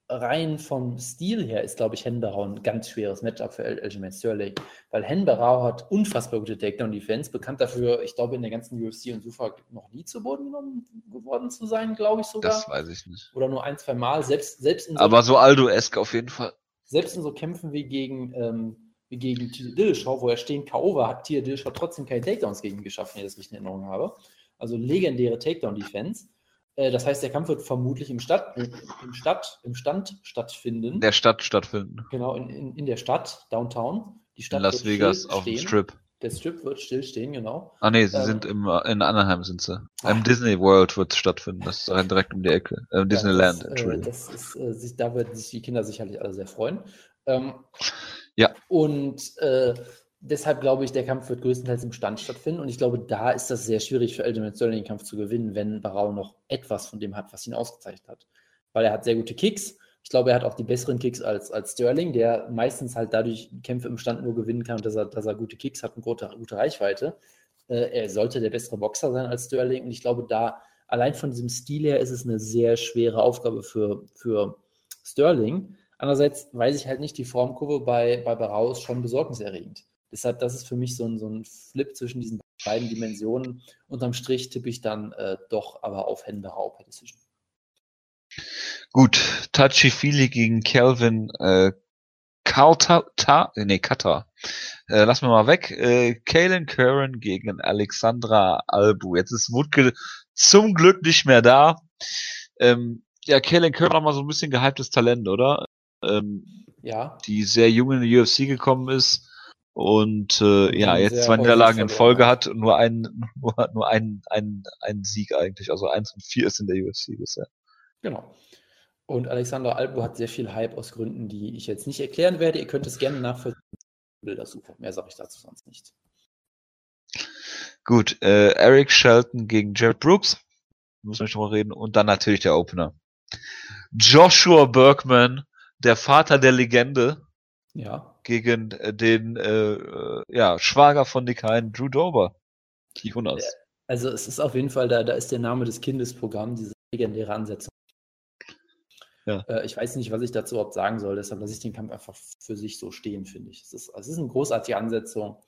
rein vom Stil her ist, glaube ich, Henberau ein ganz schweres Matchup für Aljamain Sterling, weil Henberau hat unfassbar gute Takedown-Defense, bekannt dafür, ich glaube, in der ganzen UFC und Sufa noch nie zu Boden genommen geworden zu sein, glaube ich sogar. Das weiß ich nicht. Oder nur ein, zwei Mal, selbst, selbst in so Aber so Aldo-esque auf jeden Fall. Selbst in so Kämpfen wie gegen, ähm, wie gegen Tier Dillashaw, wo er stehen K.O. war, hat Tier Dillashaw trotzdem keine Takedowns gegen ihn geschafft, wenn ich das richtig in Erinnerung habe. Also legendäre Takedown-Defense. Äh, das heißt, der Kampf wird vermutlich im, Stadt, im, Stadt, im Stand stattfinden. Der Stadt stattfinden. Genau, in, in, in der Stadt, Downtown. Die Stadt in Las Vegas auf dem Strip. Der Strip wird stillstehen, genau. Ah nee, sie ähm, sind im, in Anaheim sind sie. Im Disney World wird es stattfinden. Das ist direkt um die Ecke. Äh, Disneyland, ja, das, äh, das ist, äh, da werden sich die Kinder sicherlich alle sehr freuen. Ähm, ja. Und äh, deshalb glaube ich, der Kampf wird größtenteils im Stand stattfinden. Und ich glaube, da ist das sehr schwierig für Aljamain Sterling, den Kampf zu gewinnen, wenn Barau noch etwas von dem hat, was ihn ausgezeichnet hat. Weil er hat sehr gute Kicks. Ich glaube, er hat auch die besseren Kicks als, als Sterling, der meistens halt dadurch Kämpfe im Stand nur gewinnen kann, dass er, dass er gute Kicks hat und gute, gute Reichweite. Äh, er sollte der bessere Boxer sein als Sterling. Und ich glaube, da allein von diesem Stil her ist es eine sehr schwere Aufgabe für, für Sterling. Andererseits weiß ich halt nicht, die Formkurve bei, bei Barau ist schon besorgniserregend. Deshalb, das ist für mich so ein, so ein Flip zwischen diesen beiden Dimensionen. Unterm Strich tippe ich dann äh, doch aber auf Hände per Decision. Gut, Touchy Feely gegen Calvin äh, Carter, nee, Cutter. Äh, lassen wir mal weg. Äh, Kalen Curran gegen Alexandra Albu. Jetzt ist Wutke zum Glück nicht mehr da. Ähm, ja, Kalen Curran auch mal so ein bisschen gehyptes Talent, oder? Ähm, ja. Die sehr jung in die UFC gekommen ist und äh, ja, jetzt zwei Niederlagen in Folge hat und nur einen, nur, nur einen, einen, einen Sieg eigentlich. Also eins und vier ist in der UFC bisher. Genau. Und Alexander Albo hat sehr viel Hype aus Gründen, die ich jetzt nicht erklären werde. Ihr könnt es gerne nachvollziehen. Bildersuche. Mehr sage ich dazu sonst nicht. Gut, äh, Eric Shelton gegen Jared Brooks. Muss man schon mal reden. Und dann natürlich der Opener. Joshua Bergman, der Vater der Legende. Ja gegen äh, den äh, äh, ja, Schwager von Nick Hein, Drew Dober. Jonas. Also es ist auf jeden Fall, da, da ist der Name des Kindes Programm, diese legendäre Ansetzung. Ja. Äh, ich weiß nicht, was ich dazu überhaupt sagen soll, deshalb lasse ich den Kampf einfach für sich so stehen, finde ich. Es ist, es ist eine großartige Ansetzung.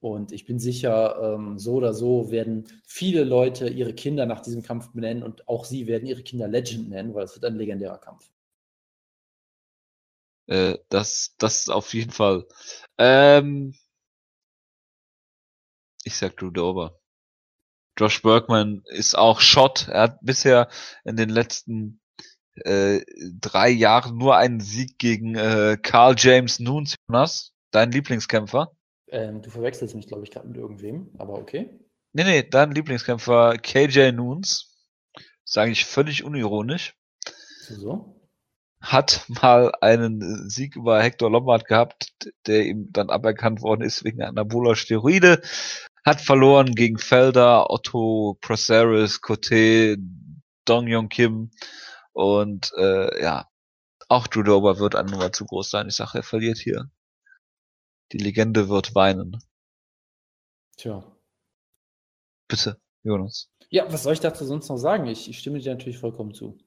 Und ich bin sicher, ähm, so oder so werden viele Leute ihre Kinder nach diesem Kampf benennen und auch sie werden ihre Kinder Legend nennen, weil es wird ein legendärer Kampf. Äh, das, das auf jeden Fall. Ähm, ich sag Drew Dover. Josh Bergman ist auch Shot. Er hat bisher in den letzten äh, drei Jahren nur einen Sieg gegen äh, Carl James Nunes, Jonas, dein Lieblingskämpfer. Ähm, du verwechselst mich, glaube ich, gerade mit irgendwem, aber okay. Nee, nee, dein Lieblingskämpfer KJ Nunes. Sage ich völlig unironisch. So? Hat mal einen Sieg über Hector Lombard gehabt, der ihm dann aberkannt worden ist wegen anaboler Steroide. Hat verloren gegen Felder, Otto, Proceres, Cote, Dong Yong Kim. Und äh, ja, auch Drew Dober wird eine Nummer zu groß sein. Ich sage, er verliert hier. Die Legende wird weinen. Tja. Bitte, Jonas. Ja, was soll ich dazu sonst noch sagen? Ich, ich stimme dir natürlich vollkommen zu.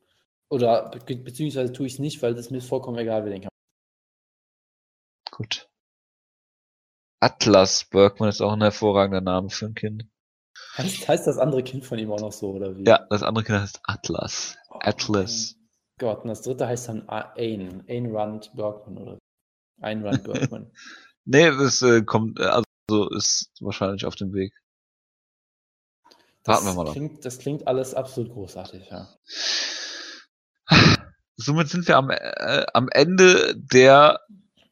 Oder be beziehungsweise tue ich es nicht, weil es mir vollkommen egal, wer den kann. Gut. Atlas Bergman ist auch ein hervorragender Name für ein Kind. Heißt, heißt das andere Kind von ihm auch noch so, oder wie? Ja, das andere Kind heißt Atlas. Oh, Atlas. Gott, und das dritte heißt dann Ain. Ain Rand Bergman, oder? Ain Rand Bergman. Nee, das äh, kommt, äh, also ist wahrscheinlich auf dem Weg. Warten wir mal klingt, Das klingt alles absolut großartig, ja. Somit sind wir am, äh, am Ende der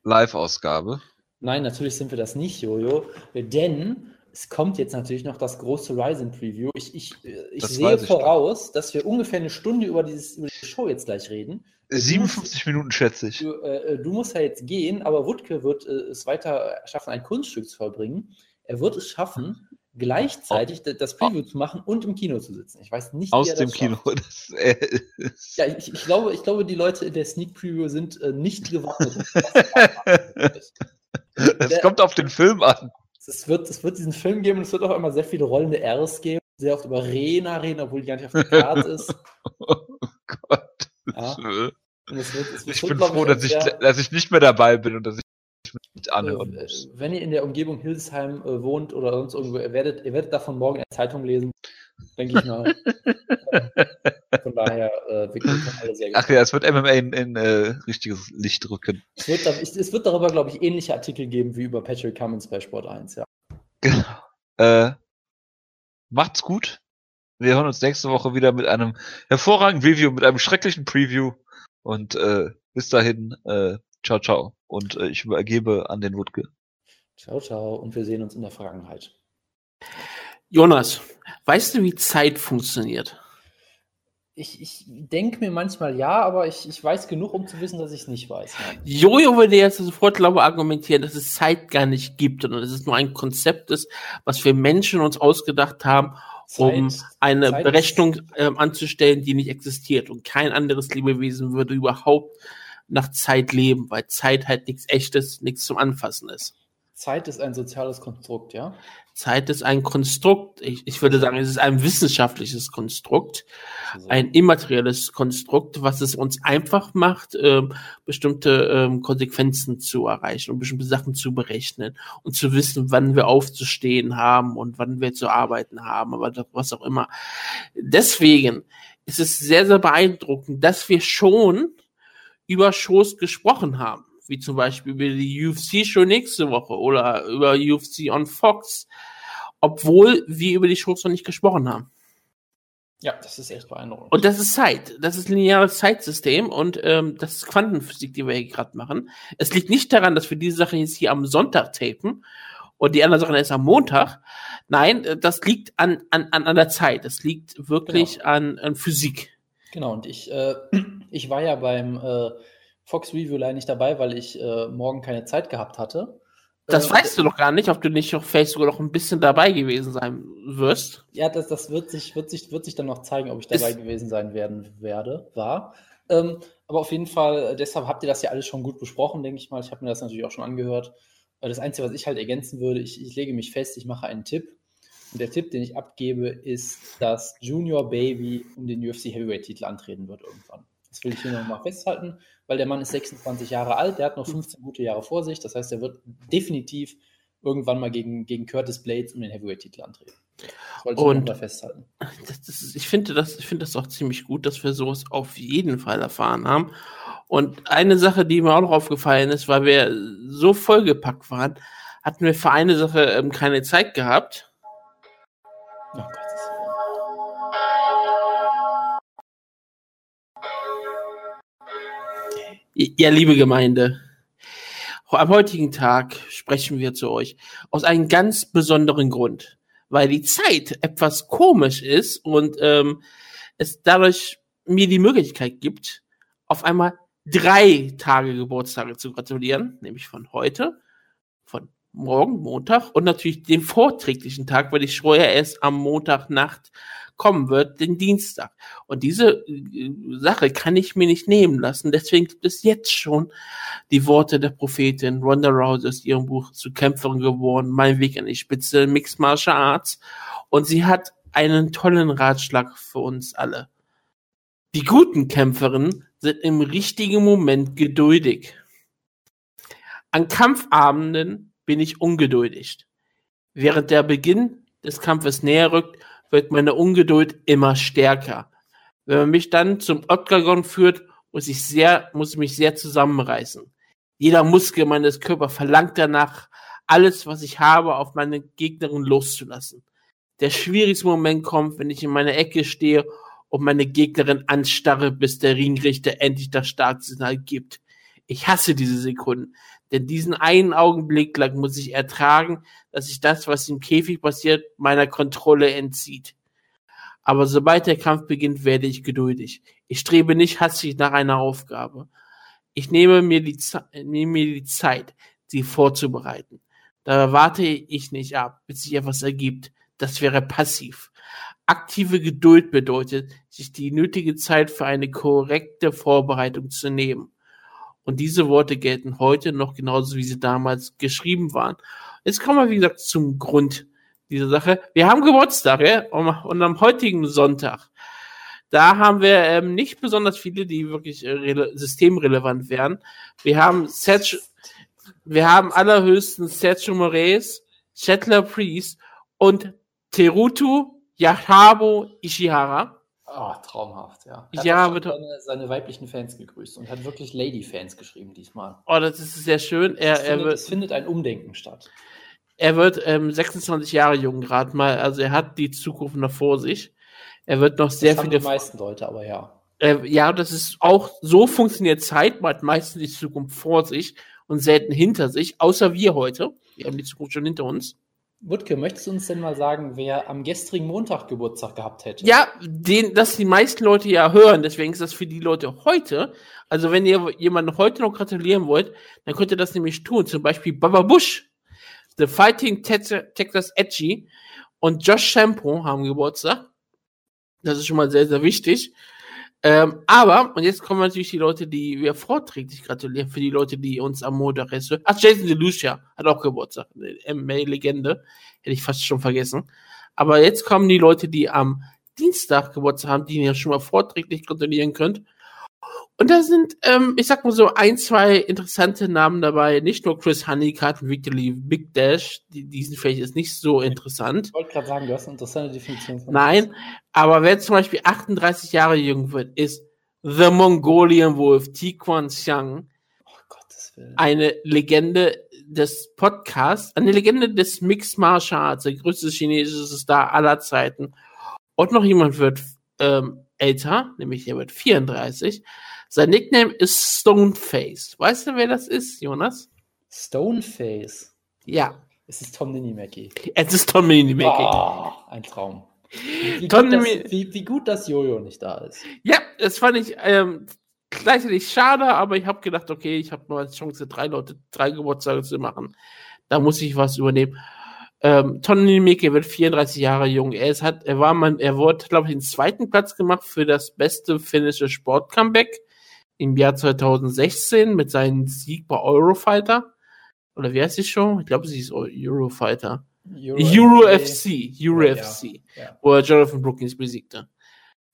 Live-Ausgabe. Nein, natürlich sind wir das nicht, Jojo, denn es kommt jetzt natürlich noch das große Ryzen Preview. Ich, ich, äh, ich sehe ich voraus, doch. dass wir ungefähr eine Stunde über, dieses, über die Show jetzt gleich reden. 57 musst, Minuten schätze ich. Du, äh, du, musst ja jetzt gehen, aber Wutke wird äh, es weiter schaffen, ein Kunststück zu vollbringen. Er wird es schaffen, gleichzeitig das Preview oh. zu machen und im Kino zu sitzen. Ich weiß nicht, Aus dem Kino. Das, äh, ja, ich, ich, glaube, ich glaube, die Leute in der Sneak Preview sind äh, nicht gewappnet. Es kommt auf den Film an. Es wird, es wird diesen Film geben und es wird auch immer sehr viele rollende Rs geben, sehr oft über Rena reden, obwohl die gar nicht auf der Karte ist. oh Gott. Ja. Wird, ich bin froh, dass ich, dass ich nicht mehr dabei bin und dass ich mit anhören äh, muss. Wenn ihr in der Umgebung Hildesheim äh, wohnt oder sonst irgendwo, ihr werdet, ihr werdet davon morgen in der Zeitung lesen, denke ich mal. Von daher, äh, wir können alle sehr Ach ja, es wird MMA in, in äh, richtiges Licht rücken. Es wird, es wird darüber, glaube ich, ähnliche Artikel geben wie über Patrick Cummins bei Sport 1, ja. Genau. Äh, macht's gut. Wir hören uns nächste Woche wieder mit einem hervorragenden Review, mit einem schrecklichen Preview. Und äh, bis dahin, äh, ciao, ciao. Und äh, ich übergebe an den Wutke. Ciao, ciao. Und wir sehen uns in der Vergangenheit. Jonas, weißt du, wie Zeit funktioniert? Ich, ich denke mir manchmal ja, aber ich, ich weiß genug, um zu wissen, dass ich es nicht weiß. Nein. Jojo würde jetzt sofort, glaube ich, argumentieren, dass es Zeit gar nicht gibt und dass es nur ein Konzept ist, was wir Menschen uns ausgedacht haben, um Zeit, eine Zeit Berechnung äh, anzustellen, die nicht existiert. Und kein anderes Lebewesen würde überhaupt nach Zeit leben, weil Zeit halt nichts Echtes, nichts zum Anfassen ist. Zeit ist ein soziales Konstrukt, ja? Zeit ist ein Konstrukt. Ich, ich würde sagen, es ist ein wissenschaftliches Konstrukt, also. ein immaterielles Konstrukt, was es uns einfach macht, ähm, bestimmte ähm, Konsequenzen zu erreichen und bestimmte Sachen zu berechnen und zu wissen, wann wir aufzustehen haben und wann wir zu arbeiten haben, aber was auch immer. Deswegen ist es sehr, sehr beeindruckend, dass wir schon über Shows gesprochen haben wie zum Beispiel über die UFC-Show nächste Woche oder über UFC on Fox, obwohl wir über die Shows noch nicht gesprochen haben. Ja, das ist echt beeindruckend. Und das ist Zeit. Das ist lineares Zeitsystem und ähm, das ist Quantenphysik, die wir hier gerade machen. Es liegt nicht daran, dass wir diese Sache jetzt hier am Sonntag tapen und die andere Sache ist am Montag. Nein, äh, das liegt an, an, an der Zeit. Das liegt wirklich genau. an, an Physik. Genau, und ich, äh, ich war ja beim äh, Fox Review leider nicht dabei, weil ich äh, morgen keine Zeit gehabt hatte. Das äh, weißt du doch gar nicht, ob du nicht auf Facebook noch ein bisschen dabei gewesen sein wirst. Ja, das, das wird, sich, wird, sich, wird sich dann noch zeigen, ob ich dabei Ist gewesen sein werden werde, war. Ähm, aber auf jeden Fall, äh, deshalb habt ihr das ja alles schon gut besprochen, denke ich mal. Ich habe mir das natürlich auch schon angehört. Äh, das Einzige, was ich halt ergänzen würde, ich, ich lege mich fest, ich mache einen Tipp. Und der Tipp, den ich abgebe, ist, dass Junior Baby um den UFC Heavyweight-Titel antreten wird irgendwann. Das will ich hier nochmal festhalten, weil der Mann ist 26 Jahre alt, der hat noch 15 gute Jahre vor sich. Das heißt, er wird definitiv irgendwann mal gegen, gegen Curtis Blades um den Heavyweight-Titel antreten. Das wollte ich nochmal festhalten. Ist, ich finde das, ich finde das auch ziemlich gut, dass wir sowas auf jeden Fall erfahren haben. Und eine Sache, die mir auch noch aufgefallen ist, weil wir so vollgepackt waren, hatten wir für eine Sache ähm, keine Zeit gehabt. Oh Gott. Ja, liebe Gemeinde, am heutigen Tag sprechen wir zu euch aus einem ganz besonderen Grund, weil die Zeit etwas komisch ist und ähm, es dadurch mir die Möglichkeit gibt, auf einmal drei Tage Geburtstage zu gratulieren, nämlich von heute, von morgen, Montag und natürlich den vorträglichen Tag, weil Show ja erst am Montagnacht kommen wird, den Dienstag. Und diese äh, Sache kann ich mir nicht nehmen lassen. Deswegen gibt es jetzt schon die Worte der Prophetin Ronda Rousey aus ihrem Buch zu Kämpferin geworden, Mein Weg an die Spitze, Mixed Martial Arts. Und sie hat einen tollen Ratschlag für uns alle. Die guten Kämpferinnen sind im richtigen Moment geduldig. An Kampfabenden bin ich ungeduldig. Während der Beginn des Kampfes näher rückt, wird meine Ungeduld immer stärker. Wenn man mich dann zum Octagon führt, muss ich sehr, muss ich mich sehr zusammenreißen. Jeder Muskel meines Körpers verlangt danach, alles, was ich habe, auf meine Gegnerin loszulassen. Der schwierigste Moment kommt, wenn ich in meiner Ecke stehe und meine Gegnerin anstarre, bis der Ringrichter endlich das Startsignal gibt. Ich hasse diese Sekunden, denn diesen einen Augenblick lang muss ich ertragen, dass sich das, was im Käfig passiert, meiner Kontrolle entzieht. Aber sobald der Kampf beginnt, werde ich geduldig. Ich strebe nicht hastig nach einer Aufgabe. Ich nehme mir die, nehme mir die Zeit, sie vorzubereiten. Da warte ich nicht ab, bis sich etwas ergibt. Das wäre passiv. Aktive Geduld bedeutet, sich die nötige Zeit für eine korrekte Vorbereitung zu nehmen. Und diese Worte gelten heute noch genauso, wie sie damals geschrieben waren. Jetzt kommen wir, wie gesagt, zum Grund dieser Sache. Wir haben Geburtstag, ja? und am heutigen Sonntag, da haben wir ähm, nicht besonders viele, die wirklich äh, systemrelevant wären. Wir haben Sergio, wir haben allerhöchstens Sergio Moraes, Shetler Priest und Terutu Yahabo Ishihara. Oh, traumhaft, ja. Ja, Er hat auch bitte. seine, seine weiblichen Fans gegrüßt und hat wirklich Lady-Fans geschrieben diesmal. Oh, das ist sehr schön. Er, es, er findet, wird, es findet ein Umdenken statt. Er wird ähm, 26 Jahre jung gerade mal, also er hat die Zukunft noch vor sich. Er wird noch sehr das haben viele. die meisten Leute, aber ja. Äh, ja, das ist auch so funktioniert Zeit. Man hat meistens die Zukunft vor sich und selten hinter sich, außer wir heute. Wir haben die Zukunft schon hinter uns. Wutke, möchtest du uns denn mal sagen, wer am gestrigen Montag Geburtstag gehabt hätte? Ja, den, das die meisten Leute ja hören, deswegen ist das für die Leute heute. Also wenn ihr jemanden heute noch gratulieren wollt, dann könnt ihr das nämlich tun. Zum Beispiel Baba Bush, The Fighting Tex- Texas Edgy und Josh Shampoo haben Geburtstag. Das ist schon mal sehr, sehr wichtig. Ähm, aber, und jetzt kommen natürlich die Leute, die wir vorträglich gratulieren, für die Leute, die uns am Montag hören. Ach, Jason DeLucia hat auch Geburtstag. MMA-Legende. Hätte ich fast schon vergessen. Aber jetzt kommen die Leute, die am Dienstag Geburtstag haben, die ihr schon mal vorträglich gratulieren könnt. Und da sind, ähm, ich sag mal so, ein, zwei interessante Namen dabei. Nicht nur Chris Honeycutt und Victory Big Dash. Die, die sind vielleicht jetzt nicht so interessant. Ich wollte gerade sagen, du hast eine interessante Definition von Nein, aber wer zum Beispiel 38 Jahre jung wird, ist The Mongolian Wolf, Tiquan Xiang, Oh Gottes Willen. eine Legende des Podcasts, eine Legende des Mixed Martial Arts, der größte chinesische Star aller Zeiten. Und noch jemand wird ähm, älter, nämlich er wird 34. Sein Nickname ist Stoneface. Weißt du, wer das ist, Jonas? Stoneface. Ja, Es ist Tom Ninimaki. es ist Tom Minimaki. Oh, ein Traum. Wie Tom gut, dass, wie, wie gut, dass Jojo nicht da ist. Ja, das fand ich ähm, gleichzeitig schade, aber ich habe gedacht, okay, ich habe mal die Chance, drei Leute, drei Geburtstage zu machen. Da muss ich was übernehmen. Ähm, Tony Mike wird 34 Jahre jung. Er ist, hat, er war man, er wurde, glaube ich, den zweiten Platz gemacht für das beste finnische Sport-Comeback im Jahr 2016 mit seinem Sieg bei Eurofighter. Oder wie heißt die Show? Ich glaube, sie ist Eurofighter. Euro FC, Euro Ja, FC, ja. wo er Jonathan Brookings besiegte.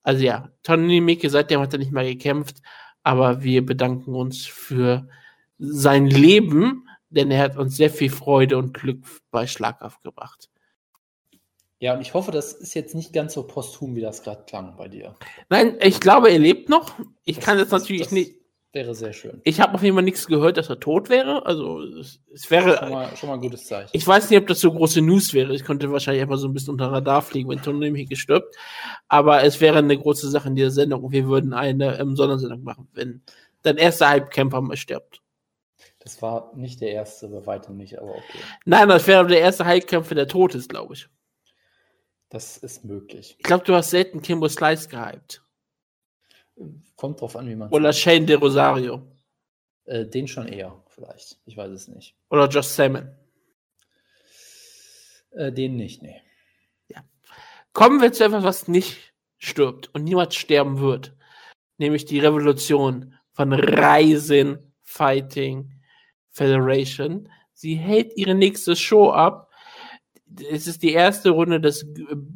Also ja, Tony Micke, seitdem hat er nicht mehr gekämpft, aber wir bedanken uns für sein Leben, denn er hat uns sehr viel Freude und Glück bei Schlagkraft gebracht. Ja, und ich hoffe, das ist jetzt nicht ganz so posthum, wie das gerade klang bei dir. Nein, ich glaube, er lebt noch. Ich das, kann jetzt natürlich das nicht. Wäre sehr schön. Ich habe auf jeden Fall nichts gehört, dass er tot wäre. Also es, es wäre. Schon mal, schon mal, ein gutes Zeichen. Ich weiß nicht, ob das so große News wäre. Ich konnte wahrscheinlich einfach so ein bisschen unter Radar fliegen, wenn Tony hier gestirbt. Aber es wäre eine große Sache in dieser Sendung wir würden eine ähm, Sondersendung machen, wenn dein erster Hype-Camper mal stirbt. Das war nicht der erste, bei weitem nicht, aber okay. Nein, das wäre der erste Hype-Kämpfer, der tot ist, glaube ich. Das ist möglich. Ich glaube, du hast selten Kimbo Slice gehypt. Kommt drauf an, wie man Oder Shane de Rosario. Äh, den schon eher, vielleicht. Ich weiß es nicht. Oder Josh Salmon. Äh, den nicht, nee. Ja. Kommen wir zu etwas, was nicht stirbt und niemals sterben wird. Nämlich die Revolution von Ryzen Fighting Federation. Sie hält ihre nächste Show ab es ist die erste Runde des,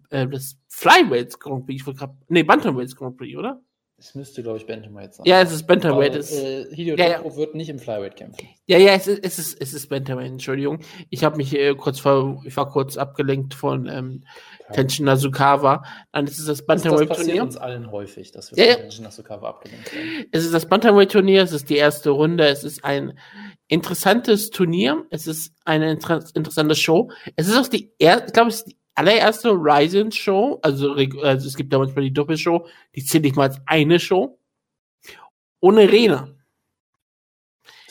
äh, des Flyweights Grand Prix. Nee, Bantamweights Grand Prix, oder? Es müsste, glaube ich, Bantamweight sein. Ja, es ist Bantamweight. äh, Hideo ja, ja. wird nicht im Flyweight kämpfen. Ja, ja, es ist, es ist, es ist Bantamweight, Entschuldigung. Ich habe mich äh, kurz vor, ich war kurz abgelenkt von ähm, ja. Tenshin Nasukawa. Es ist das Bantamweight-Turnier. Das passiert uns allen häufig, dass wir ja, von Tenshin Nasukawa abgelenkt werden. Es ist das Bantamweight-Turnier, es ist die erste Runde, es ist ein interessantes Turnier, es ist eine inter interessante Show. Es ist auch die, er ich glaube, es ist die allererste Ryzen-Show, also, also es gibt da manchmal die Doppelshow, die zählt nicht mal als eine Show ohne Rena.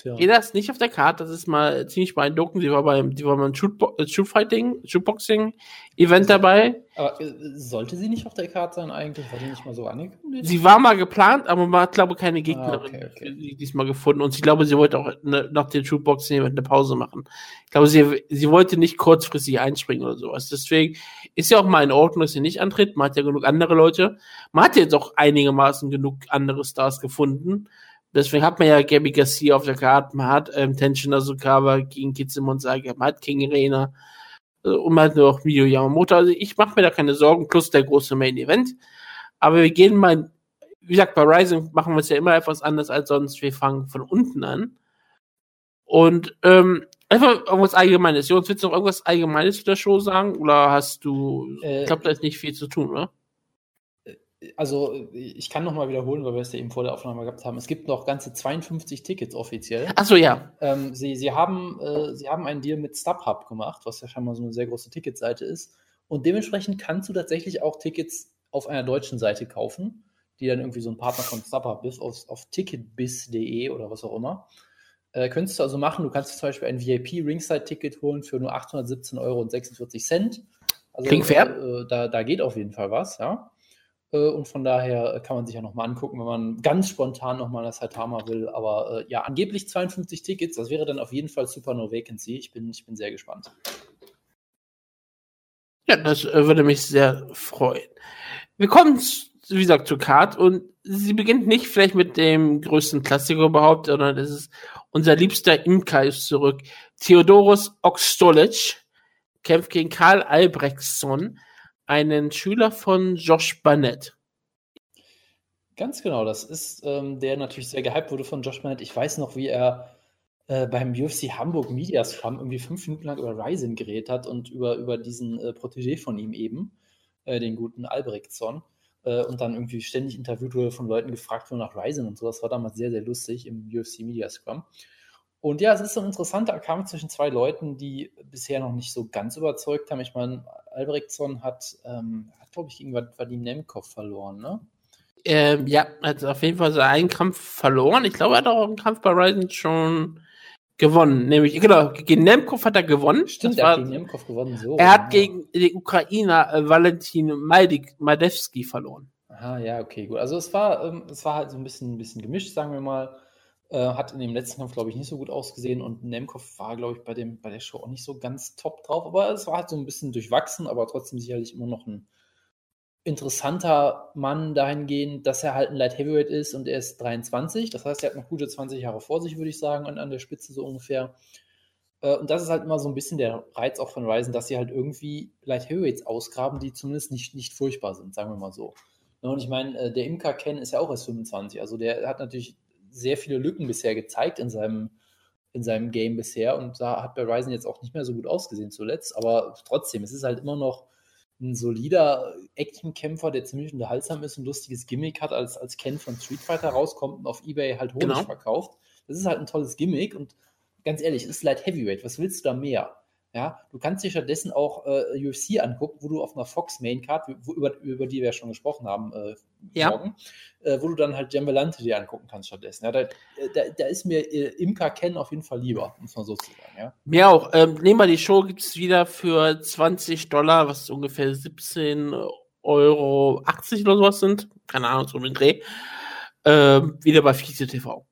Tja. Rena ist nicht auf der Karte, das ist mal ziemlich beeindruckend. Sie war beim, die war beim Shootbo äh, Shootfighting, Shootboxing-Event dabei. Aber äh, sollte sie nicht auf der Karte sein eigentlich? War die nicht mal so angekündigt? Sie war mal geplant, aber man hat, glaube ich, keine Gegnerin ah, okay, okay. diesmal gefunden. Und ich glaube, sie wollte auch ne, nach dem Shootboxing-Event eine Pause machen. Ich glaube, sie, sie wollte nicht kurzfristig einspringen oder sowas. Deswegen ist ja auch mal in Ordnung, dass sie nicht antritt. Man hat ja genug andere Leute. Man hat jetzt auch einigermaßen genug andere Stars gefunden. Deswegen hat man ja Gabby Garcia auf der Karte, man hat ähm, Tenshin Asukawa gegen Kitsumonsaga, man hat King Reina äh, und man hat nur noch Miyu Yamamoto. Also ich mache mir da keine Sorgen, plus der große Main Event. Aber wir gehen mal, wie gesagt, bei Rising machen wir es ja immer etwas anders als sonst. Wir fangen von unten an. Und ähm, einfach irgendwas Allgemeines. Jonas, willst du noch irgendwas Allgemeines zu der Show sagen? Oder hast du, äh, ich glaube, da ist nicht viel zu tun, oder? Also ich kann nochmal wiederholen, weil wir es ja eben vor der Aufnahme gehabt haben. Es gibt noch ganze 52 Tickets offiziell. Achso, ja. Ähm, sie, sie, haben, äh, sie haben einen Deal mit StubHub gemacht, was ja scheinbar so eine sehr große Ticketseite ist. Und dementsprechend kannst du tatsächlich auch Tickets auf einer deutschen Seite kaufen, die dann irgendwie so ein Partner von StubHub ist, auf, auf ticketbiz.de oder was auch immer. Äh, könntest du also machen, du kannst zum Beispiel ein VIP-Ringside-Ticket holen für nur 817,46 Euro. Also, Klingt fair. Äh, da, da geht auf jeden Fall was, ja. Äh, und von daher kann man sich ja nochmal angucken, wenn man ganz spontan nochmal das Saitama will. Aber äh, ja, angeblich 52 Tickets, das wäre dann auf jeden Fall Super No Vacancy. Ich bin, ich bin sehr gespannt. Ja, das äh, würde mich sehr freuen. Wir kommen, wie gesagt, zur Card und sie beginnt nicht vielleicht mit dem größten Klassiker überhaupt, sondern es ist unser liebster Imka ist zurück. Theodoros Oxtolic kämpft gegen Karl Albrechtsson einen Schüler von Josh Barnett. Ganz genau, das ist ähm, der natürlich sehr gehypt wurde von Josh Barnett. Ich weiß noch, wie er äh, beim UFC Hamburg Media Scrum irgendwie fünf Minuten lang über Ryzen geredet hat und über, über diesen äh, Protégé von ihm eben, äh, den guten Albrechtson. Äh, und dann irgendwie ständig interviewt wurde, von Leuten gefragt wurde nach Ryzen und so. Das war damals sehr, sehr lustig im UFC Media Scrum. Und ja, es ist so ein interessanter Kampf zwischen zwei Leuten, die bisher noch nicht so ganz überzeugt haben. Ich meine, Albrechtsson hat, ähm, hat glaube ich, gegen Vadim Nemkov verloren, ne? Ähm, ja, hat auf jeden Fall so einen Kampf verloren. Ich glaube, er hat auch einen Kampf bei Ryzen schon gewonnen. Nämlich, genau, gegen Nemkov hat er gewonnen. Stimmt, er hat gegen Nemkov gewonnen. So, er hat ja. gegen den Ukrainer äh, Valentin Madewski verloren. Aha, ja, okay, gut. Also es war, ähm, es war halt so ein bisschen, ein bisschen gemischt, sagen wir mal. Äh, hat in dem letzten Kampf, glaube ich, nicht so gut ausgesehen und Nemkov war, glaube ich, bei, dem, bei der Show auch nicht so ganz top drauf, aber es war halt so ein bisschen durchwachsen, aber trotzdem sicherlich immer noch ein interessanter Mann dahingehend, dass er halt ein Light Heavyweight ist und er ist 23. Das heißt, er hat noch gute 20 Jahre vor sich, würde ich sagen, an, an der Spitze so ungefähr. Äh, und das ist halt immer so ein bisschen der Reiz auch von Ryzen, dass sie halt irgendwie Light Heavyweights ausgraben, die zumindest nicht, nicht furchtbar sind, sagen wir mal so. Und ich meine, äh, der Imker Ken ist ja auch erst 25. Also der hat natürlich sehr viele Lücken bisher gezeigt in seinem, in seinem Game bisher und da hat bei Ryzen jetzt auch nicht mehr so gut ausgesehen zuletzt. Aber trotzdem, es ist halt immer noch ein solider Actionkämpfer, der ziemlich unterhaltsam ist, ein lustiges Gimmick hat, als, als Ken von Street Fighter rauskommt und auf Ebay halt Honig Genau. verkauft. Das ist halt ein tolles Gimmick und ganz ehrlich, es ist Light Heavyweight. Was willst du da mehr? Ja, du kannst dir stattdessen auch äh, UFC angucken, wo du auf einer Fox Maincard, über, über die wir ja schon gesprochen haben, äh, Ja. morgen, äh, wo du dann halt Jambelante dir angucken kannst stattdessen. Ja, da, da, da ist mir äh, Imka Ken auf jeden Fall lieber, muss man so zu sagen. Ja. Mir auch. Ähm, nehmen wir die Show, gibt's wieder für 20 Dollar, was ungefähr 17 Euro 80 oder sowas sind. Keine Ahnung, so den Dreh. Ähm, wieder bei Fiete TV.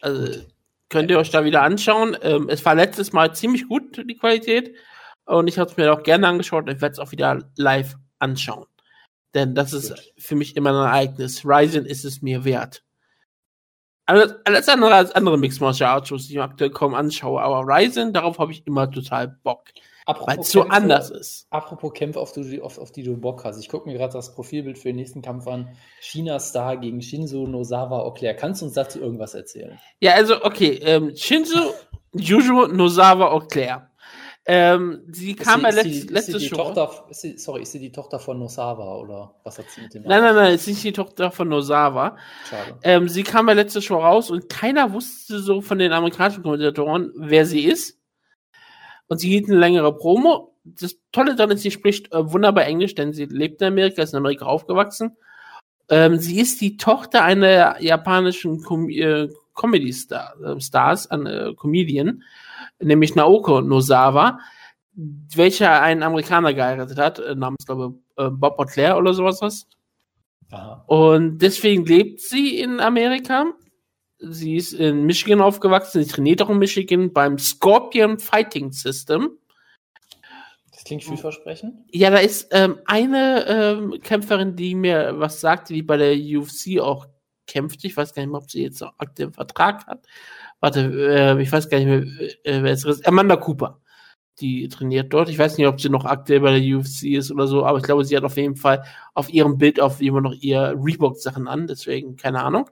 Also Gut. Könnt ihr euch da wieder anschauen. Ähm, es war letztes Mal ziemlich gut, die Qualität. Und ich habe es mir auch gerne angeschaut und ich werde es auch wieder live anschauen. Denn das ist Gut. für mich immer ein Ereignis. Ryzen ist es mir wert. Alles, alles andere als andere Mixed Martial Arts die ich mir aktuell kaum anschaue. Aber Ryzen, darauf habe ich immer total Bock. Weil es so anders ist. Apropos Kämpfe, auf die, auf, auf die du Bock hast. Ich gucke mir gerade das Profilbild für den nächsten Kampf an. China Star gegen Shinzo Nozawa Auclair. Kannst du uns dazu irgendwas erzählen? Ja, also, okay. Ähm, Shinzo Juju Nozawa Auclair. Ähm, sie kam bei ist sie, letz, ist sie letzte. Tochter, ist sie, sorry, ist sie die Tochter von Nozawa oder was hat sie mit dem Nein, nein, nein, ist nicht die Tochter von Nozawa. Schade. Ähm, sie kam bei letzter Show raus und keiner wusste so von den amerikanischen Kommentatoren, wer sie ist. Und sie hielt eine längere Promo. Das Tolle daran ist, sie spricht äh, wunderbar Englisch, denn sie lebt in Amerika, ist in Amerika aufgewachsen. Ähm, sie ist die Tochter einer japanischen Com äh, Comedy-Star, äh, äh, Comedian, nämlich Naoko Nozawa, welcher einen Amerikaner geheiratet hat, äh, namens, glaube ich, äh, Bob Auclair oder sowas was. Aha. Und deswegen lebt sie in Amerika. Sie ist in Michigan aufgewachsen. Sie trainiert auch in Michigan beim Scorpion Fighting System. Das klingt vielversprechend. Ja, da ist ähm, eine ähm, Kämpferin, die mir was sagte, die bei der UFC auch kämpft. Ich weiß gar nicht mehr, ob sie jetzt auch aktuellen Vertrag hat. Warte, äh, ich weiß gar nicht mehr, äh, wer es ist. Amanda Cooper. Die trainiert dort. Ich weiß nicht, ob sie noch aktuell bei der UFC ist oder so, aber ich glaube, sie hat auf jeden Fall auf ihrem Bild auf immer noch ihr Reebok-Sachen an, deswegen keine Ahnung.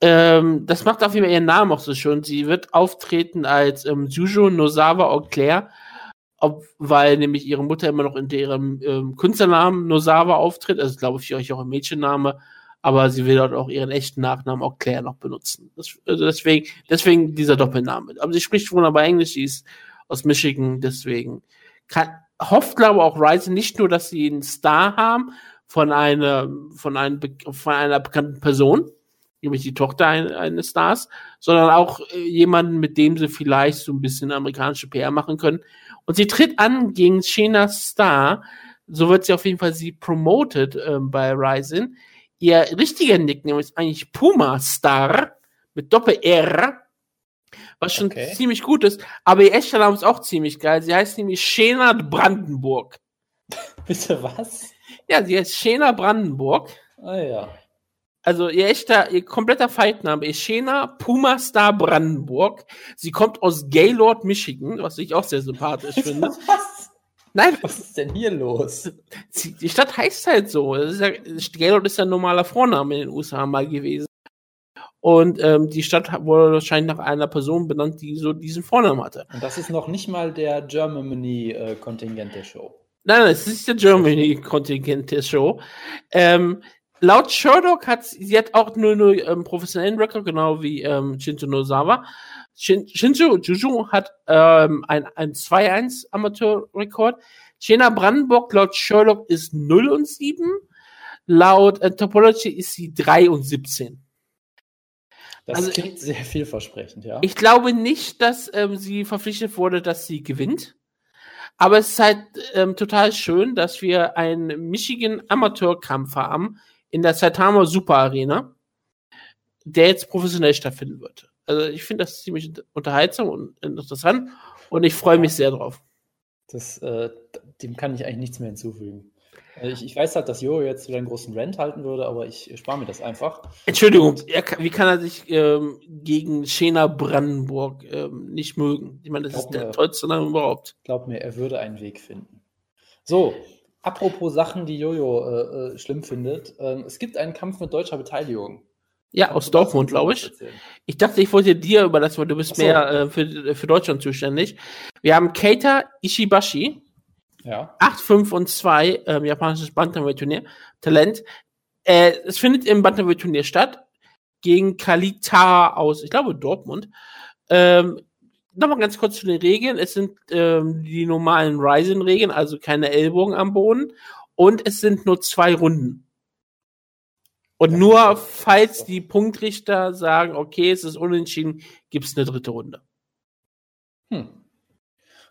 Ähm, das macht auf jeden Fall ihren Namen auch so schön. Sie wird auftreten als ähm, Juju Nozawa Auclair, ob, weil nämlich ihre Mutter immer noch in ihrem ähm, Künstlernamen Nozawa auftritt. Also ich glaube für euch auch ein Mädchenname, aber sie will dort auch ihren echten Nachnamen Auclair noch benutzen. Das, also deswegen, deswegen dieser Doppelname. Aber sie spricht wunderbar Englisch, sie ist aus Michigan, deswegen kann, hofft, glaube auch Ryzen nicht nur, dass sie einen Star haben von einer, von, einem, von einer bekannten Person, nämlich die Tochter ein, eines Stars, sondern auch äh, jemanden, mit dem sie vielleicht so ein bisschen amerikanische PR machen können. Und sie tritt an gegen Shayna Star, so wird sie auf jeden Fall sie promoted ähm, bei Ryzen. Ihr richtiger Nickname ist eigentlich Puma Star mit Doppel-R, was schon Okay. ziemlich gut ist. Aber ihr echter Name ist auch ziemlich geil. Sie heißt nämlich Shena Brandenburg. Bitte was? Ja, sie heißt Shena Brandenburg. Ah ja. Also ihr echter, ihr kompletter Fightname ist Shena Puma Star Brandenburg. Sie kommt aus Gaylord, Michigan, was ich auch sehr sympathisch finde. Was? Nein, Was ist denn hier los? die Stadt heißt halt so. Ist ja, Gaylord ist ja ein normaler Vorname in den USA mal gewesen. Und ähm, die Stadt wurde wahrscheinlich nach einer Person benannt, die so diesen Vornamen hatte. Und das ist noch nicht mal der Germany-Kontingent der Show. Nein, nein, es ist der Germany-Kontingent der Show. Ähm, laut Sherlock hat sie hat auch nur, nur ähm, professionellen Rekord, genau wie ähm, Shinzo Nozawa. Shin, Shinzo Juju hat ähm, ein, ein 2-1 Amateur-Rekord. Shena Brandenburg laut Sherlock ist 0 und 7. Laut äh, Topology ist sie 3 und 17. Das Also- klingt sehr vielversprechend, ja. Ich glaube nicht, dass ähm, sie verpflichtet wurde, dass sie gewinnt. Aber es ist halt ähm, total schön, dass wir einen Michigan Amateurkampf haben in der Saitama Super Arena, der jetzt professionell stattfinden wird. Also ich finde das ziemlich unterhaltsam und interessant und ich freue mich sehr drauf. Das, äh, dem kann ich eigentlich nichts mehr hinzufügen. Äh, Ich, ich weiß halt, dass Jojo jetzt wieder einen großen Rant halten würde, aber ich spare mir das einfach. Entschuldigung, kann- wie kann er sich ähm, gegen Schena Brandenburg ähm, nicht mögen? Ich meine, das ist Glaub der mir. tollste Name überhaupt. Glaub mir, er würde einen Weg finden. So, Apropos Sachen, die Jojo äh, äh, schlimm findet. Ähm, es gibt einen Kampf mit deutscher Beteiligung. Ja, aus Dortmund, glaube ich. Ich dachte, ich wollte dir überlassen, weil du bist so. mehr äh, für, für Deutschland zuständig. Wir haben Keita Ishibashi. Ja. 8, 5 und 2, ähm, japanisches Bantamweight-Turnier. Talent. Äh, es findet im Bantamweight-Turnier statt. Gegen Kalita aus, ich glaube, Dortmund. Ähm, Nochmal ganz kurz zu den Regeln. Es sind ähm, die normalen Ryzen-Regeln, also keine Ellbogen am Boden. Und es sind nur zwei Runden. Und nur falls die Punktrichter sagen, okay, es ist unentschieden, gibt es eine dritte Runde. Hm.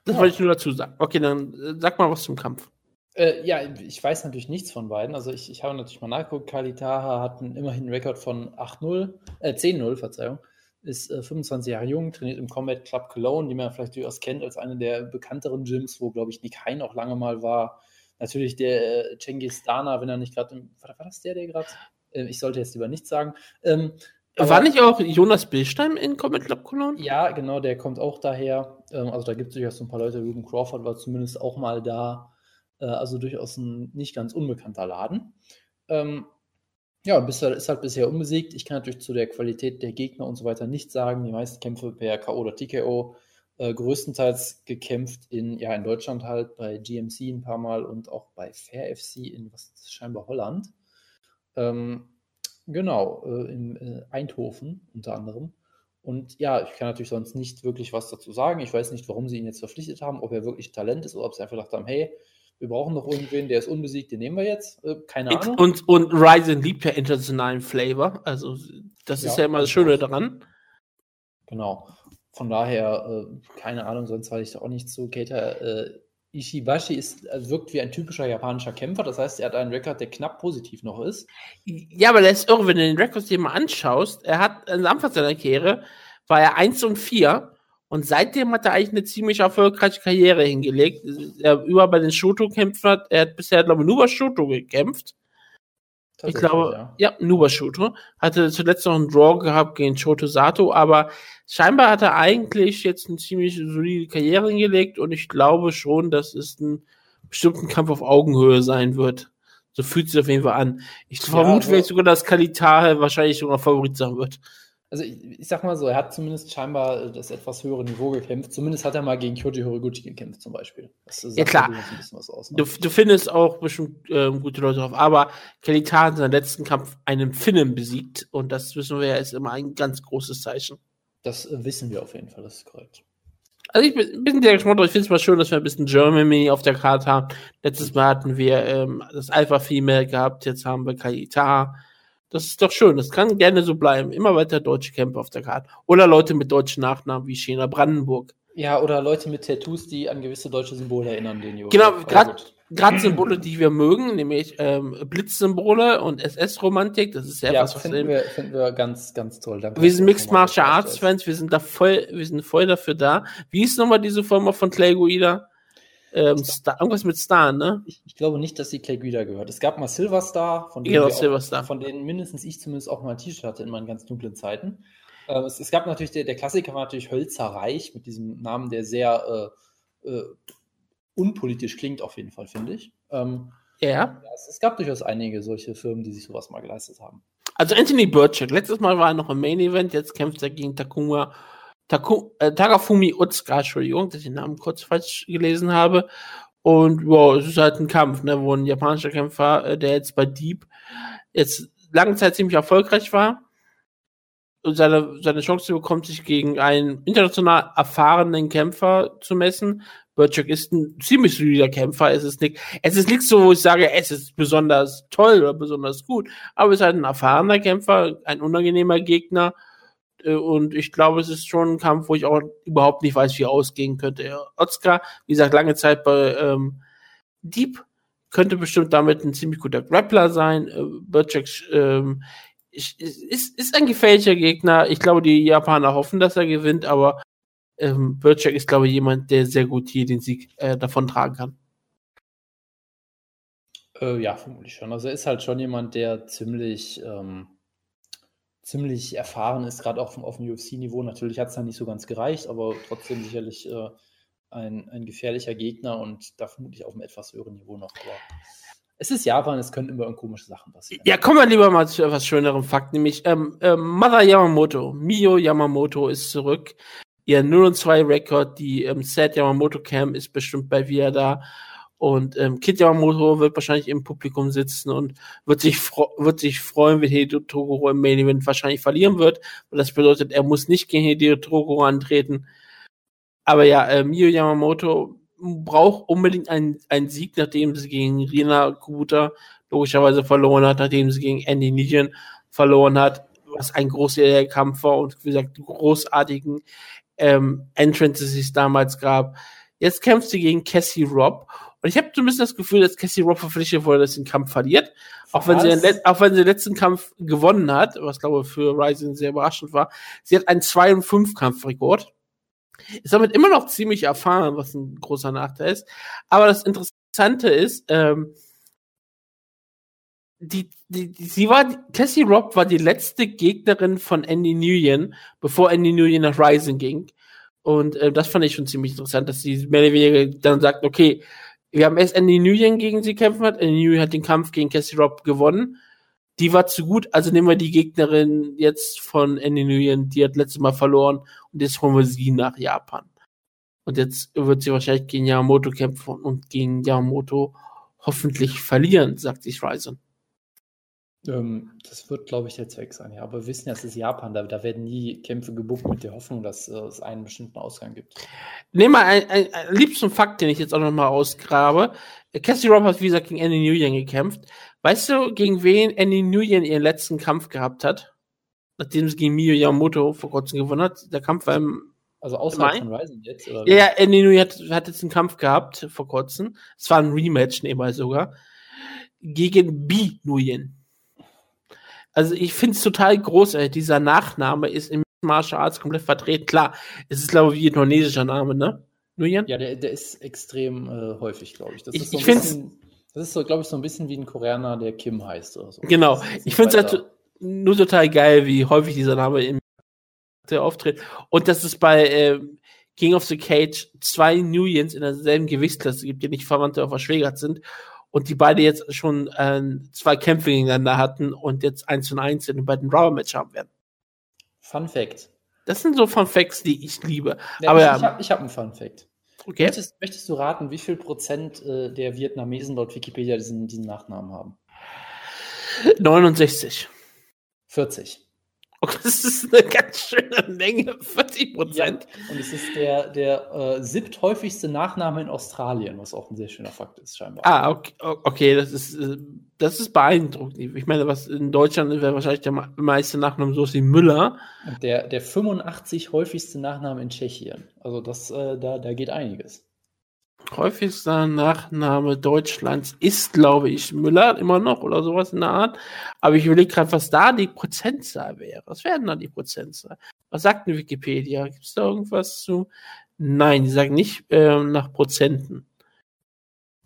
Das ja. wollte ich nur dazu sagen. Okay, dann äh, sag mal was zum Kampf. Äh, ja, ich weiß natürlich nichts von beiden. Also ich, ich habe natürlich mal nachgeguckt. Kalitaha hat einen, immerhin einen Rekord von 8-0, äh, 10-0, Verzeihung. Ist äh, 25 Jahre jung, trainiert im Combat Club Cologne, die man vielleicht durchaus kennt als eine der bekannteren Gyms, wo, glaube ich, Nick Hein auch lange mal war. Natürlich der äh, Cengiz Dana, wenn er nicht gerade war, war das der, der gerade äh, ich sollte jetzt lieber nichts sagen. Ähm, war nicht auch Jonas Billstein in Comet Club Cologne? Ja, genau, der kommt auch daher. Ähm, also da gibt es durchaus so ein paar Leute. Ruben Crawford war zumindest auch mal da. Äh, also durchaus ein nicht ganz unbekannter Laden. Ähm, ja, bisher, ist halt bisher unbesiegt. Ich kann natürlich zu der Qualität der Gegner und so weiter nichts sagen. Die meisten Kämpfe per K.O. oder TKO. Äh, größtenteils gekämpft in, ja, in Deutschland halt, bei GMC ein paar Mal und auch bei Fair FC in was scheinbar Holland. Ähm, genau, äh, in äh, Eindhoven unter anderem. Und ja, ich kann natürlich sonst nicht wirklich was dazu sagen. Ich weiß nicht, warum sie ihn jetzt verpflichtet haben, ob er wirklich Talent ist oder ob sie einfach gedacht haben, hey, wir brauchen noch irgendwen, der ist unbesiegt, den nehmen wir jetzt. Äh, keine Ahnung. Und, und Ryzen liebt ja internationalen Flavor. Also, das ist ja, ja immer das Schöne daran. Genau. Von daher, äh, keine Ahnung, sonst weiß ich da auch nicht zu. Keita äh, Ishibashi ist, also wirkt wie ein typischer japanischer Kämpfer. Das heißt, er hat einen Rekord, der knapp positiv noch ist. Ja, aber der ist irre, wenn du den Rekord dir mal anschaust. Er hat am Anfang seiner Karriere war er 1 und 4 und seitdem hat er eigentlich eine ziemlich erfolgreiche Karriere hingelegt. Er über bei den Shoto-Kämpfen er hat bisher, glaube ich, nur bei Shoto gekämpft. Ich glaube, ja, ja Nubashuto. Hatte zuletzt noch einen Draw gehabt gegen Shoto Sato, aber scheinbar hat er eigentlich jetzt eine ziemlich solide Karriere hingelegt und ich glaube schon, dass es ein bestimmten Kampf auf Augenhöhe sein wird. So fühlt es sich auf jeden Fall an. Ich ja, vermute vielleicht sogar, dass Kalita wahrscheinlich sogar Favorit sein wird also ich, ich, sag mal so, er hat zumindest scheinbar das etwas höhere Niveau gekämpft. Zumindest hat er mal gegen Kyoji Horiguchi gekämpft, zum Beispiel. ja, klar. Aus, ne? du, du, findest auch bestimmt äh, gute Leute drauf. Aber Kelly Tarr hat in seinem letzten Kampf einen Finnen besiegt. Und das wissen wir ja, ist immer ein ganz großes Zeichen. Das äh, wissen wir auf jeden Fall, das ist korrekt. Also ich bin ein bisschen sehr gespannt, aber ich finde es mal schön, dass wir ein bisschen Germany auf der Karte haben. Letztes Mal hatten wir ähm, das Alpha Female gehabt, jetzt haben wir Kalita. Das ist doch schön. Das kann gerne so bleiben. Immer weiter deutsche Kämpfer auf der Karte. Oder Leute mit deutschen Nachnamen wie Schena Brandenburg. Ja, oder Leute mit Tattoos, die an gewisse deutsche Symbole erinnern, den Jungen. Genau, gerade Symbole, die wir mögen, nämlich ähm, Blitzsymbole und SS-Romantik. Das ist ja, ja was, was finden wir, finden wir ganz, ganz toll. Danke, wir sind Mixed Martial Arts Fans. Wir sind da voll, wir sind voll dafür da. Wie ist nochmal diese Firma von Clay Guida? Ähm, Star, irgendwas mit Star, ne? Ich, ich, glaube nicht, dass die Clay Guida gehört. Es gab mal Silver Star, von denen, ja, auch, von denen mindestens ich zumindest auch mal ein T-Shirt hatte in meinen ganz dunklen Zeiten. Äh, es, es, gab natürlich, der, der, Klassiker war natürlich Hölzerreich mit diesem Namen, der sehr äh, äh, unpolitisch klingt, auf jeden Fall, finde ich. Ähm, ja. ja es, es, gab durchaus einige solche Firmen, die sich sowas mal geleistet haben. Also Anthony Burchett, letztes Mal war er noch im Main Event, jetzt kämpft er gegen Takuma Taku, äh, Tagafumi Utsuka, Entschuldigung, dass ich den Namen kurz falsch gelesen habe. Und wow, es ist halt ein Kampf, ne, wo ein japanischer Kämpfer, äh, der jetzt bei Deep jetzt lange Zeit ziemlich erfolgreich war, und seine, seine Chance bekommt, sich gegen einen international erfahrenen Kämpfer zu messen. Burchak ist ein ziemlich solider Kämpfer. Es ist nicht, es ist nichts so, wo ich sage, es ist besonders toll oder besonders gut, aber es ist halt ein erfahrener Kämpfer, ein unangenehmer Gegner und ich glaube, es ist schon ein Kampf, wo ich auch überhaupt nicht weiß, wie ausgehen könnte. Oskar, wie gesagt, lange Zeit bei ähm, Deep, könnte bestimmt damit ein ziemlich guter Grappler sein. Äh, Burchak ähm, ist, ist ein gefährlicher Gegner. Ich glaube, die Japaner hoffen, dass er gewinnt, aber ähm, Burchak ist, glaube ich, jemand, der sehr gut hier den Sieg äh, davon tragen kann. Äh, ja, vermutlich schon. Also er ist halt schon jemand, der ziemlich ähm ziemlich erfahren ist, gerade auch auf dem UFC-Niveau. Natürlich hat es dann nicht so ganz gereicht, aber trotzdem sicherlich äh, ein, ein gefährlicher Gegner und da vermutlich auf einem etwas höheren Niveau noch. Aber es ist Japan, es können immer komische Sachen passieren. Ja, kommen wir lieber mal zu etwas schönerem Fakt, nämlich ähm, ähm, Mother Yamamoto, Mio Yamamoto ist zurück. Ihr 0 und 2 Rekord, die ähm, Set Yamamoto Cam ist bestimmt bei wieder da. Und ähm, Kid Yamamoto wird wahrscheinlich im Publikum sitzen und wird sich, wird sich freuen, wenn Hideo Toguro im Main Event wahrscheinlich verlieren wird. Und das bedeutet, er muss nicht gegen Hideo Toguro antreten. Aber ja, äh, Mio Yamamoto braucht unbedingt einen, einen Sieg, nachdem sie gegen Rina Kubuta logischerweise verloren hat, nachdem sie gegen Andy Nijan verloren hat, was ein großer Kampf war und wie gesagt, großartigen ähm, Entrances es damals gab. Jetzt kämpft sie gegen Cassie Robb. Und ich habe so ein bisschen das Gefühl, dass Cassie Robb verpflichtet wurde, dass sie den Kampf verliert. Auch wenn, sie den, auch wenn sie den letzten Kampf gewonnen hat, was glaube ich für Ryzen sehr überraschend war. Sie hat einen 2 und 5 Kampfrekord. Ist damit immer noch ziemlich erfahren, was ein großer Nachteil ist. Aber das Interessante ist, ähm, die, die, die, sie war, Cassie Robb war die letzte Gegnerin von Andy Nguyen, bevor Andy Nguyen nach Rising ging. Und äh, das fand ich schon ziemlich interessant, dass sie mehr oder weniger dann sagt, okay, wir haben erst Andy Nguyen gegen sie kämpfen hat, Andy Nguyen hat den Kampf gegen Cassie Robb gewonnen. Die war zu gut, also nehmen wir die Gegnerin jetzt von Andy Nguyen, die hat letztes Mal verloren. Und jetzt holen wir sie nach Japan. Und jetzt wird sie wahrscheinlich gegen Yamamoto kämpfen und gegen Yamamoto hoffentlich verlieren, sagt sich Ryzen. Ähm, das wird, glaube ich, der Zweck sein, ja. Aber wir wissen ja, es ist Japan, da, da werden nie Kämpfe gebucht mit der Hoffnung, dass äh, es einen bestimmten Ausgang gibt. Nehmen wir einen, einen, einen liebsten Fakt, den ich jetzt auch nochmal ausgrabe. Cassie Robb hat, wie gesagt, gegen Andy Nguyen gekämpft. Weißt du, gegen wen Andy Nguyen ihren letzten Kampf gehabt hat? Nachdem sie gegen Mio Yamamoto vor kurzem gewonnen hat. Der Kampf war im also außerhalb von Ryzen jetzt? Oder ja, ja, Andy Nguyen hat, hat jetzt einen Kampf gehabt vor kurzem. Es war ein Rematch nebenbei sogar. Gegen B Nguyen. Also ich finde es total großartig. Dieser Nachname ist im Martial Arts komplett vertreten. Klar, es ist glaube ich ein indonesischer Name, ne? Nguyen? Ja, der, der ist extrem äh, häufig, glaube ich. Das ich, ist so ich finde das ist so, glaube ich, so ein bisschen wie ein Koreaner, der Kim heißt oder so. Genau. Ich finde es halt nur total geil, wie häufig dieser Name im auftritt. Und dass es bei äh, King of the Cage zwei Nguyens in derselben Gewichtsklasse gibt, die nicht Verwandte oder verschwägert sind. Und die beide jetzt schon äh, zwei Kämpfe gegeneinander hatten und jetzt eins und eins in den beiden Rubber-Match haben werden. Fun Fact. Das sind so Fun Facts, die ich liebe. Ja, Aber ich, ich habe hab einen Fun Fact. Okay. Möchtest, möchtest, du raten, wie viel Prozent äh, der Vietnamesen laut Wikipedia diesen, diesen Nachnamen haben? 69. 40. Okay, das ist eine ganz schöne Menge, 40 Prozent. Ja, und es ist der, der äh, siebthäufigste Nachname in Australien, was auch ein sehr schöner Fakt ist, scheinbar. Ah, okay, okay das, ist, äh, das ist beeindruckend. Ich meine, was in Deutschland wäre wahrscheinlich der meiste Nachname so wie Müller. Und der, der 85 häufigste Nachname in Tschechien. Also das, äh, da, da geht einiges häufigster Nachname Deutschlands ist, glaube ich, Müller immer noch oder sowas in der Art. Aber ich überlege gerade, was da die Prozentzahl wäre. Was wären da die Prozentzahl? Was sagt denn Wikipedia? Gibt es da irgendwas zu? Nein, die sagen nicht ähm, nach Prozenten.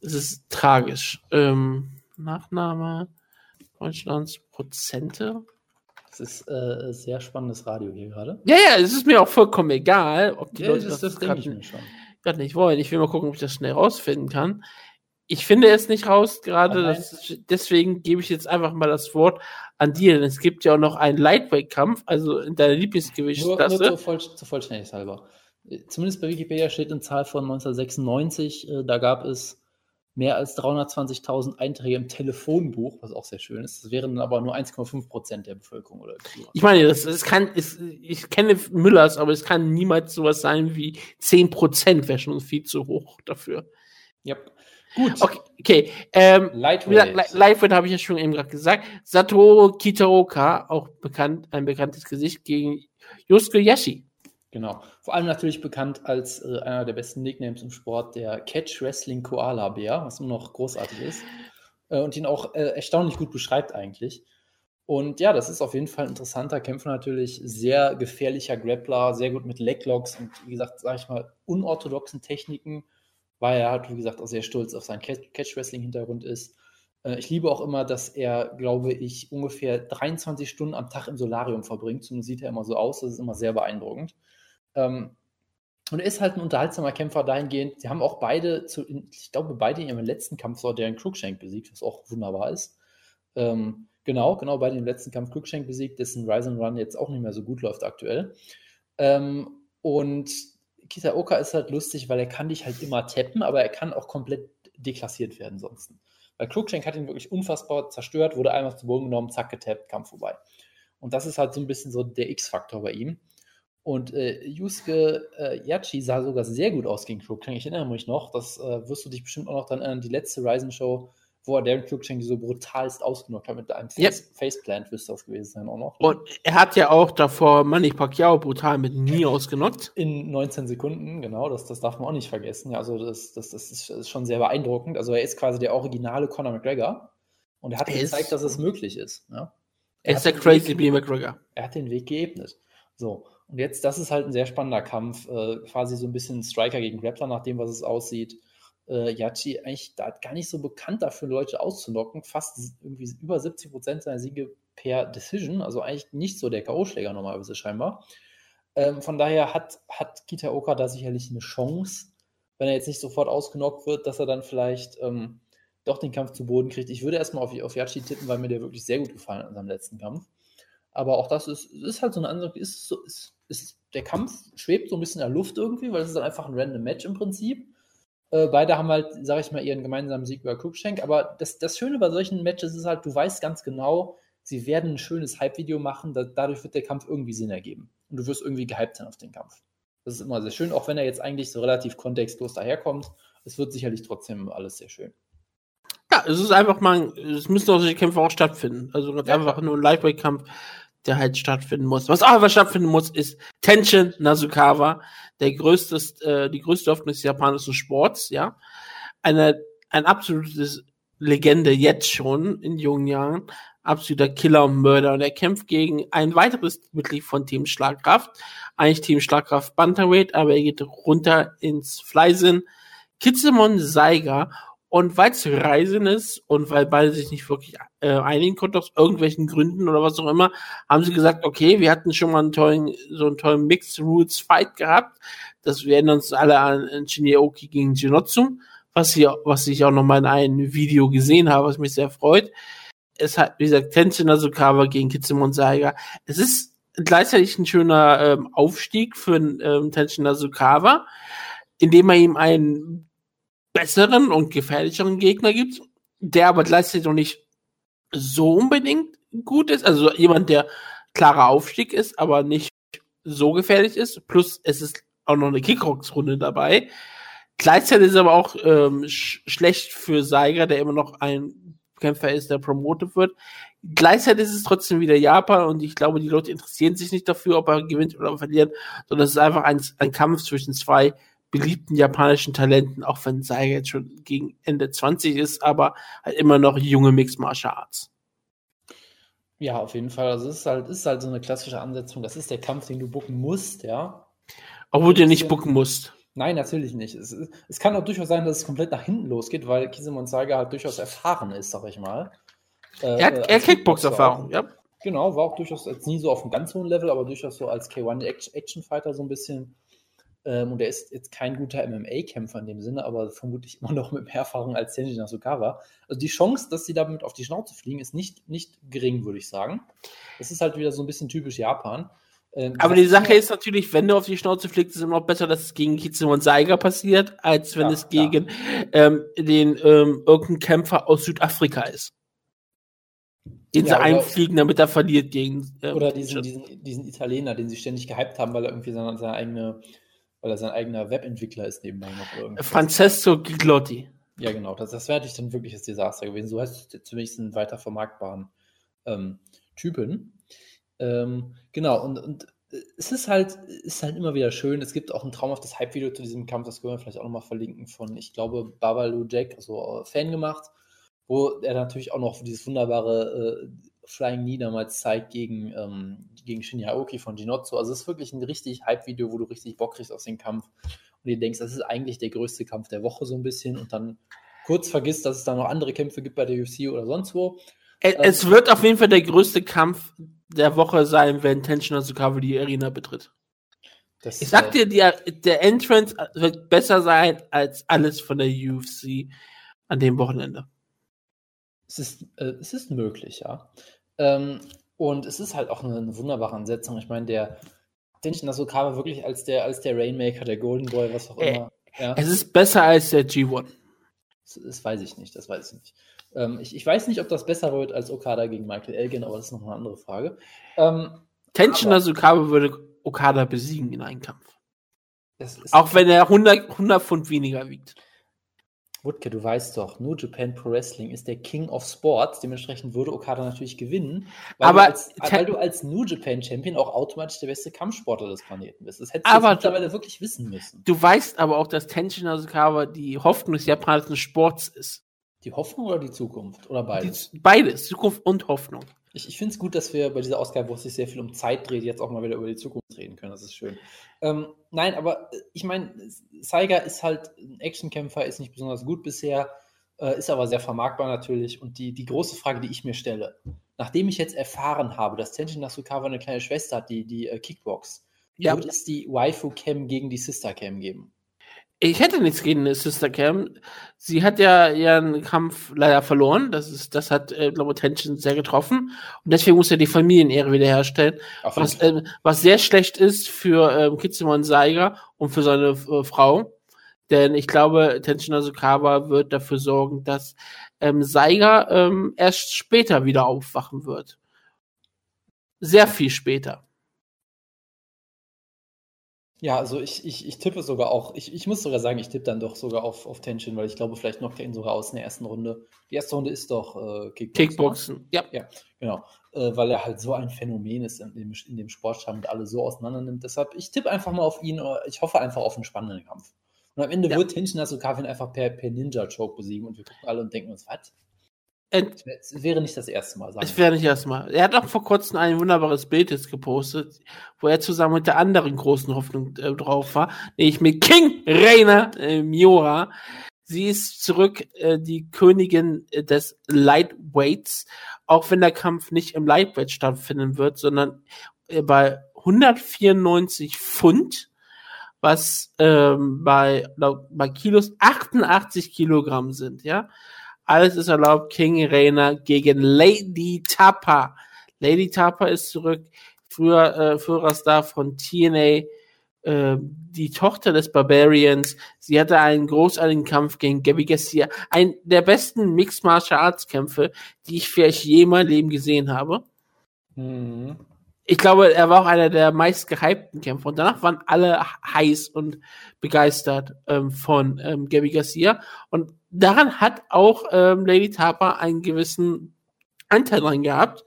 Es ist tragisch. Ähm, Nachname Deutschlands Prozente. Das ist äh, sehr spannendes Radio hier gerade. Ja, ja, es ist mir auch vollkommen egal, ob die ja, Leute das, das, das denke ich mir schon gerade nicht wollen. Ich will mal gucken, ob ich das schnell rausfinden kann. Ich finde es nicht raus gerade, deswegen gebe ich jetzt einfach mal das Wort an dir, denn es gibt ja auch noch einen Lightweight-Kampf, also in deiner Lieblingsgewichtsklasse. Nur, nur zur, Voll, zur Vollständigkeit halber. Zumindest bei Wikipedia steht eine Zahl von 1996, äh, da gab es mehr als 320.000 Einträge im Telefonbuch, was auch sehr schön ist. Das wären aber nur 1,5 Prozent der Bevölkerung. Oder ich meine, das, das kann, ist, ich kenne Müllers, aber es kann niemals sowas sein wie 10 Prozent, wäre schon viel zu hoch dafür. Ja. Gut. Okay, okay. Ähm, Lightweight. Lightweight habe ich ja schon eben gerade gesagt. Satoru Kitaoka, auch bekannt, ein bekanntes Gesicht gegen Yusuke Yashi. Genau. Vor allem natürlich bekannt als äh, einer der besten Nicknames im Sport, der Catch Wrestling Koala Bär, was immer noch großartig ist. Äh, und ihn auch äh, erstaunlich gut beschreibt eigentlich. Und ja, das ist auf jeden Fall ein interessanter Kämpfer natürlich, sehr gefährlicher Grappler, sehr gut mit Leglocks und wie gesagt, sage ich mal, unorthodoxen Techniken, weil er halt, wie gesagt, auch sehr stolz auf seinen Catch-Wrestling-Hintergrund ist. Äh, ich liebe auch immer, dass er, glaube ich, ungefähr 23 Stunden am Tag im Solarium verbringt. Zumindest sieht er immer so aus. Das ist immer sehr beeindruckend. Ähm, Und er ist halt ein unterhaltsamer Kämpfer dahingehend. Sie haben auch beide, zu, ich glaube, beide in ihrem letzten Kampf so deren Cruikshank besiegt, was auch wunderbar ist. Ähm, genau, genau, bei dem letzten Kampf Cruikshank besiegt, dessen Rise and Run jetzt auch nicht mehr so gut läuft aktuell. Ähm, und Kitaoka ist halt lustig, weil er kann dich halt immer tappen, aber er kann auch komplett deklassiert werden sonst. Weil Cruikshank hat ihn wirklich unfassbar zerstört, wurde einmal zu Boden genommen, zack, getappt, Kampf vorbei. Und das ist halt so ein bisschen so der X-Faktor bei ihm. Und äh, Yusuke äh, Yachi sah sogar sehr gut aus gegen Cruikshank. Ich erinnere mich noch, das äh, wirst du dich bestimmt auch noch dann erinnern, die letzte Ryzen-Show, wo er Darren Cruikshank so brutalst ausgenockt hat mit einem Face Yep. Faceplant, müsste das gewesen sein auch noch. Und er hat ja auch davor Manny Pacquiao brutal mit Nie ausgenockt. In 19 Sekunden, genau, das, das darf man auch nicht vergessen. Ja, also das, das, das ist, ist schon sehr beeindruckend. Also er ist quasi der originale Conor McGregor und er hat Er ist- gezeigt, dass es möglich ist. Ja? Er ist der Crazy B. McGregor. er hat den Weg geebnet. So, und jetzt, das ist halt ein sehr spannender Kampf, äh, quasi so ein bisschen Striker gegen Grappler, nach dem, was es aussieht. Äh, Yachi eigentlich da gar nicht so bekannt dafür, Leute auszunocken. Fast irgendwie über 70 Prozent seiner Siege per Decision, also eigentlich nicht so der K.O.-Schläger normalerweise scheinbar. Ähm, von daher hat, hat Kitaoka da sicherlich eine Chance, wenn er jetzt nicht sofort ausgenockt wird, dass er dann vielleicht ähm, doch den Kampf zu Boden kriegt. Ich würde erstmal auf, auf Yachi tippen, weil mir der wirklich sehr gut gefallen hat in seinem letzten Kampf. Aber auch das ist, ist halt so eine andere, ist, so, ist, ist, der Kampf schwebt so ein bisschen in der Luft irgendwie, weil es ist dann einfach ein random Match im Prinzip. Äh, beide haben halt, sag ich mal, ihren gemeinsamen Sieg über Cruikshank. Aber das, das Schöne bei solchen Matches ist halt, du weißt ganz genau, sie werden ein schönes Hype-Video machen, da, dadurch wird der Kampf irgendwie Sinn ergeben. Und du wirst irgendwie gehypt sein auf den Kampf. Das ist immer sehr schön, auch wenn er jetzt eigentlich so relativ kontextlos daherkommt. Es wird sicherlich trotzdem alles sehr schön. Ja, es ist einfach mal, es müssen auch solche Kämpfe auch stattfinden. Also ganz Ja, einfach nur ein Lightweight-Kampf, der halt stattfinden muss. Was auch einfach stattfinden muss, ist Tenshin Nasukawa, der größte, äh, die größte Hoffnung des japanischen Sports, ja. Eine, ein absolutes Legende jetzt schon in jungen Jahren. Absoluter Killer und Mörder. Und er kämpft gegen ein weiteres Mitglied von Team Schlagkraft. Eigentlich Team Schlagkraft Bantamweight, aber er geht runter ins Fleisen. Kitsumon Saiga. Und weil es Reisen ist und weil beide sich nicht wirklich äh, einigen konnten, aus irgendwelchen Gründen oder was auch immer, haben sie gesagt, okay, wir hatten schon mal einen tollen, so einen tollen Mixed Rules Fight gehabt. Das erinnern uns alle an, Shinji-Oki gegen Jinotsu, was, hier, was ich auch noch mal in einem Video gesehen habe, was mich sehr freut. Es hat, wie gesagt, Tenshin Nasukawa gegen Kitsumon Saiga. Es ist gleichzeitig ein schöner ähm, Aufstieg für ähm, Tenshin Nasukawa, indem er ihm einen besseren und gefährlicheren Gegner gibt, der aber gleichzeitig noch nicht so unbedingt gut ist. Also jemand, der klarer Aufstieg ist, aber nicht so gefährlich ist. Plus es ist auch noch eine Kickbox-Runde dabei. Gleichzeitig ist es aber auch ähm, sch schlecht für Seiger, der immer noch ein Kämpfer ist, der promotet wird. Gleichzeitig ist es trotzdem wieder Japan und ich glaube, die Leute interessieren sich nicht dafür, ob er gewinnt oder verliert, sondern es ist einfach ein, ein Kampf zwischen zwei beliebten japanischen Talenten, auch wenn Saiga jetzt schon gegen Ende 20 ist, aber halt immer noch junge Mixed Martial Arts. Ja, auf jeden Fall. Also es ist halt, ist halt so eine klassische Ansetzung. Das ist der Kampf, den du bucken musst, ja. Obwohl du nicht bucken musst. Nein, natürlich nicht. Es, es kann auch durchaus sein, dass es komplett nach hinten losgeht, weil Kisemon Saiga halt durchaus erfahren ist, sag ich mal. Äh, Er hat, äh, er Kickbox-Erfahrung, Kickboxer ja. Genau, war auch durchaus jetzt nie so auf einem ganz hohen Level, aber durchaus so als K1-Action-Fighter so ein bisschen. Ähm, und er ist jetzt kein guter MMA-Kämpfer in dem Sinne, aber vermutlich immer noch mit mehr Erfahrung als Tenji Nasukawa. Also die Chance, dass sie damit auf die Schnauze fliegen, ist nicht, nicht gering, würde ich sagen. Das ist halt wieder so ein bisschen typisch Japan. Ähm, Aber die Sache ist natürlich, wenn du auf die Schnauze fliegst, ist es immer noch besser, dass es gegen Kitsumon Saiga passiert, als wenn Ja, es gegen ähm, den ähm, irgendeinen Kämpfer aus Südafrika ist. Den sie Ja, oder- einfliegen, damit er verliert gegen. ähm, Oder diesen, diesen, diesen Italiener, den sie ständig gehypt haben, weil er irgendwie seine, seine eigene, weil er sein eigener Webentwickler ist nebenbei noch. oder irgendwas. Francesco Giglotti. Ja, genau. Das, das wäre natürlich dann wirklich das Desaster gewesen. So heißt es zumindest einen weiter vermarktbaren ähm, Typen. Ähm, genau, und, und es ist halt, ist halt immer wieder schön. Es gibt auch ein traumhaftes Hype-Video zu diesem Kampf, das können wir vielleicht auch nochmal verlinken, von, ich glaube, Babalu Jack, also äh, Fan gemacht, wo er natürlich auch noch dieses wunderbare äh, Flying Knee damals zeigt gegen, ähm, gegen Shinya Aoki von Jinotsu. Also es ist wirklich ein richtig Hype-Video, wo du richtig Bock kriegst auf den Kampf und dir denkst, das ist eigentlich der größte Kampf der Woche so ein bisschen und dann kurz vergisst, dass es da noch andere Kämpfe gibt bei der UFC oder sonst wo. Es, es wird auf jeden Fall der größte Kampf der Woche sein, wenn Tenshin Nasukawa die Arena betritt. Das, Ich sag äh, dir, die, der Entrance wird besser sein als alles von der UFC an dem Wochenende. Es ist, äh, es ist möglich, ja. Ähm, und es ist halt auch eine, eine wunderbare Ansetzung. Ich meine, der Tenshin Nasukawa wirklich als der, als der Rainmaker, der Golden Boy, was auch Äh, immer. Ja, Es ist besser als der G1. das, das weiß ich nicht, das weiß ich nicht. Ähm, ich, ich weiß nicht, ob das besser wird als Okada gegen Michael Elgin, aber das ist noch eine andere Frage. Ähm, Aber- Nasukawa würde Okada besiegen in einem Kampf. Auch wenn er 100, 100 Pfund weniger wiegt. Wutke, du weißt doch, New Japan Pro Wrestling ist der King of Sports. Dementsprechend würde Okada natürlich gewinnen, weil, Aber du, als, weil du als New Japan Champion auch automatisch der beste Kampfsportler des Planeten bist. Das hättest du Aber jetzt mittlerweile wirklich wissen müssen. Du weißt aber auch, dass Tenshin Nasukawa die Hoffnung des japanischen Sports ist. Die Hoffnung oder die Zukunft? Oder beides? Die, beides, Zukunft und Hoffnung. Ich, ich finde es gut, dass wir bei dieser Ausgabe, wo es sich sehr viel um Zeit dreht, jetzt auch mal wieder über die Zukunft reden können. Das ist schön. Ähm, nein, aber äh, ich meine, Saiga ist halt ein Actionkämpfer, ist nicht besonders gut bisher, äh, ist aber sehr vermarktbar natürlich. Und die, die große Frage, die ich mir stelle, nachdem ich jetzt erfahren habe, dass Tenshin Nasukawa eine kleine Schwester hat, die, die äh, Kickbox, Ja. wird es die Waifu-Cam gegen die Sister-Cam geben? Ich hätte nichts gegen Sister Cam. Sie hat ja ihren Kampf leider verloren. Das ist, das hat, äh, glaube ich, Tenshin sehr getroffen. Und deswegen muss er die Familienehre wiederherstellen. Was, ähm, was sehr schlecht ist für ähm, Kitsumon Saiga und für seine äh, Frau. Denn ich glaube, Tenshin Nasukawa wird dafür sorgen, dass ähm, Saiga ähm, erst später wieder aufwachen wird. Sehr viel später. Ja, also ich, ich, ich tippe sogar auch, ich, ich muss sogar sagen, ich tippe dann doch sogar auf, auf Tenshin, weil ich glaube, vielleicht knockt er ihn sogar aus in der ersten Runde. Die erste Runde ist doch äh, Kickboxen. Kickboxen. Ja. Genau, äh, weil er halt so ein Phänomen ist in dem, in dem Sportschirm und alle so auseinander nimmt. Deshalb, ich tippe einfach mal auf ihn, äh, ich hoffe einfach auf einen spannenden Kampf. Und am Ende Ja. wird Tenshin Nasukawa ihn einfach per, per Ninja-Choke besiegen und wir gucken alle und denken uns, was? Es wäre nicht das erste Mal, sagen Es wäre nicht erstmal. Er hat auch vor kurzem ein wunderbares Bild jetzt gepostet, wo er zusammen mit der anderen großen Hoffnung äh, drauf war, nämlich mit King Reina äh, Miura. Sie ist zurück, äh, die Königin äh, des Lightweights, auch wenn der Kampf nicht im Lightweight stattfinden wird, sondern äh, bei 194 Pfund, was ähm, bei, bei Kilos 88 Kilogramm sind, ja. Alles ist erlaubt. King Reina gegen Lady Tapa. Lady Tapa ist zurück. Früher äh, Führerstar von TNA. Äh, die Tochter des Barbarians. Sie hatte einen großartigen Kampf gegen Gabby Garcia. Ein der besten Mixed Martial Arts Kämpfe, die ich vielleicht je in meinem Leben gesehen habe. Mhm. Ich glaube, er war auch einer der meist gehypten Kämpfer. Und danach waren alle heiß und begeistert ähm, von ähm, Gabby Garcia. Und daran hat auch ähm, Lady Tapa einen gewissen Anteil dran gehabt.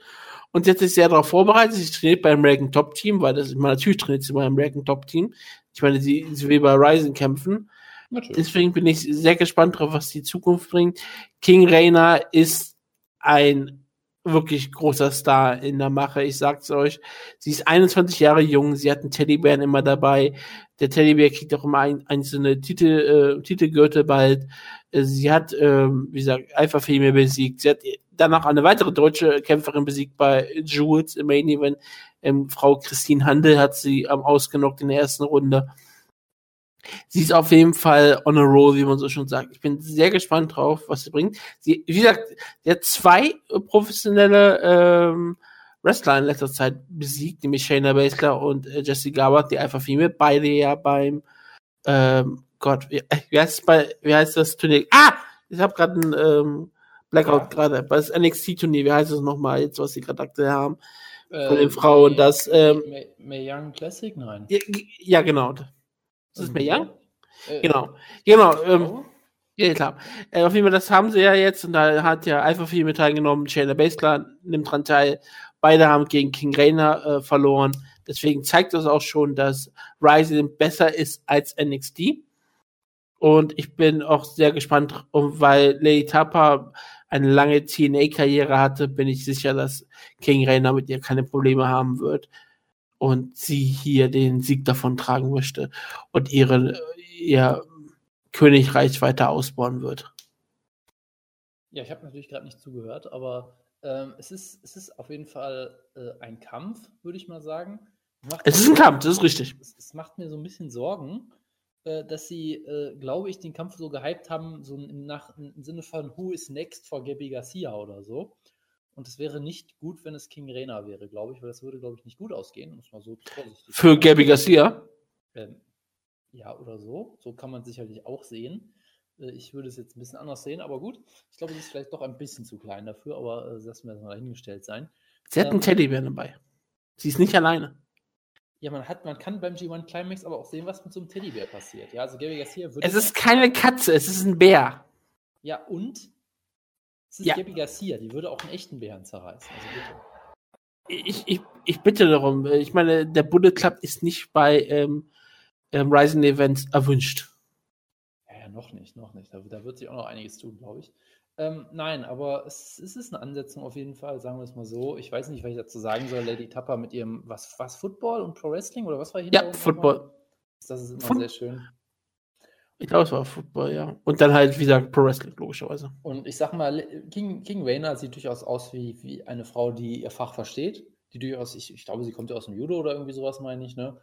Und sie hat sich sehr darauf vorbereitet. Sie trainiert beim American Top Team, weil das, ich meine, natürlich trainiert sie beim American Top Team. Ich meine, sie, sie will bei Ryzen kämpfen. Natürlich. Deswegen bin ich sehr gespannt drauf, was die Zukunft bringt. King Reina ist ein wirklich großer Star in der Mache. Ich sag's euch. Sie ist 21 Jahre jung. Sie hat einen Teddybären immer dabei. Der Teddybär kriegt auch immer ein, einzelne Titel, äh, Titelgürtel bald. Äh, Sie hat, ähm, wie gesagt, Alpha Female besiegt. Sie hat danach eine weitere deutsche Kämpferin besiegt bei Jules im Main Event. Ähm, Frau Christine Handel hat sie ähm, ausgenockt in der ersten Runde. Sie ist auf jeden Fall on a roll, wie man so schon sagt. Ich bin sehr gespannt drauf, was sie bringt. Sie, wie gesagt, sie hat zwei professionelle ähm, Wrestler in letzter Zeit besiegt, nämlich Shayna Baszler und äh, Jesse Garbutt, die Alpha Female, beide ja beim ähm, Gott, wie, äh, wie heißt es bei, wie heißt das Turnier? Ah! Ich habe gerade ein ähm, Blackout gerade. Bei das NXT-Turnier, wie heißt es nochmal, jetzt, was sie gerade aktuell haben? Von den Frauen, das, ähm, May, May Young Classic? Nein. Ja, ja genau. Ist das Mae Young? Äh, Genau. Genau. Ähm, oh. Ja, klar. Äh, auf jeden Fall, das haben sie ja jetzt und da hat ja Alpha Female teilgenommen, Shayna Baszler nimmt dran teil. Beide haben gegen King Rainer äh, verloren. Deswegen zeigt das auch schon, dass Rising besser ist als NXT. Und ich bin auch sehr gespannt, weil Lady Tapa eine lange TNA-Karriere hatte, bin ich sicher, dass King Rainer mit ihr keine Probleme haben wird und sie hier den Sieg davon tragen möchte und ihre, ihr Königreich weiter ausbauen wird. Ja, ich habe natürlich gerade nicht zugehört, aber ähm, es, ist, es ist auf jeden Fall äh, ein Kampf, würde ich mal sagen, Es ist ein Kampf, das ist richtig. Es, es macht mir so ein bisschen Sorgen, äh, dass sie, äh, glaube ich, den Kampf so gehypt haben, so im, nach, im Sinne von Who is next for Gabby Garcia oder so. Und es wäre nicht gut, wenn es King Rena wäre, glaube ich, weil das würde, glaube ich, nicht gut ausgehen, muss man so vorsichtig Für Gabby Garcia? Ähm, ja, oder so. So kann man sicherlich auch sehen. Äh, Ich würde es jetzt ein bisschen anders sehen, aber gut. Ich glaube, sie ist vielleicht doch ein bisschen zu klein dafür, aber äh, lassen wir das mal dahingestellt sein. Sie hat einen Ähm, Teddybär dabei. Sie ist nicht alleine. Ja, man, hat, man kann beim G1 Climax aber auch sehen, was mit so einem Teddybär passiert. Ja, also Gabby Garcia würde. Es ist keine Katze, es ist ein Bär. Ja, und? Es ist Ja. Gabby Garcia, die würde auch einen echten Bären zerreißen. Also. Ich, ich, ich bitte darum. Ich meine, der Bullet Club ist nicht bei ähm, ähm, Rising Events erwünscht. Ja, ja, noch nicht, noch nicht. Da, da wird sich auch noch einiges tun, glaube ich. Ähm, nein, aber es, es ist eine Ansetzung auf jeden Fall, sagen wir es mal so. Ich weiß nicht, was ich dazu sagen soll. Lady Tapper mit ihrem, was, was, Football und Pro Wrestling oder was war hier? Ja, Football. Das ist immer Foot- sehr schön. Ich glaube, es war Football, ja. Und dann halt, wie gesagt, Pro Wrestling, logischerweise. Und ich sag mal, King, King Rayner sieht durchaus aus wie, wie eine Frau, die ihr Fach versteht. Die durchaus, ich, ich glaube, sie kommt ja aus dem Judo oder irgendwie sowas, meine ich, ne?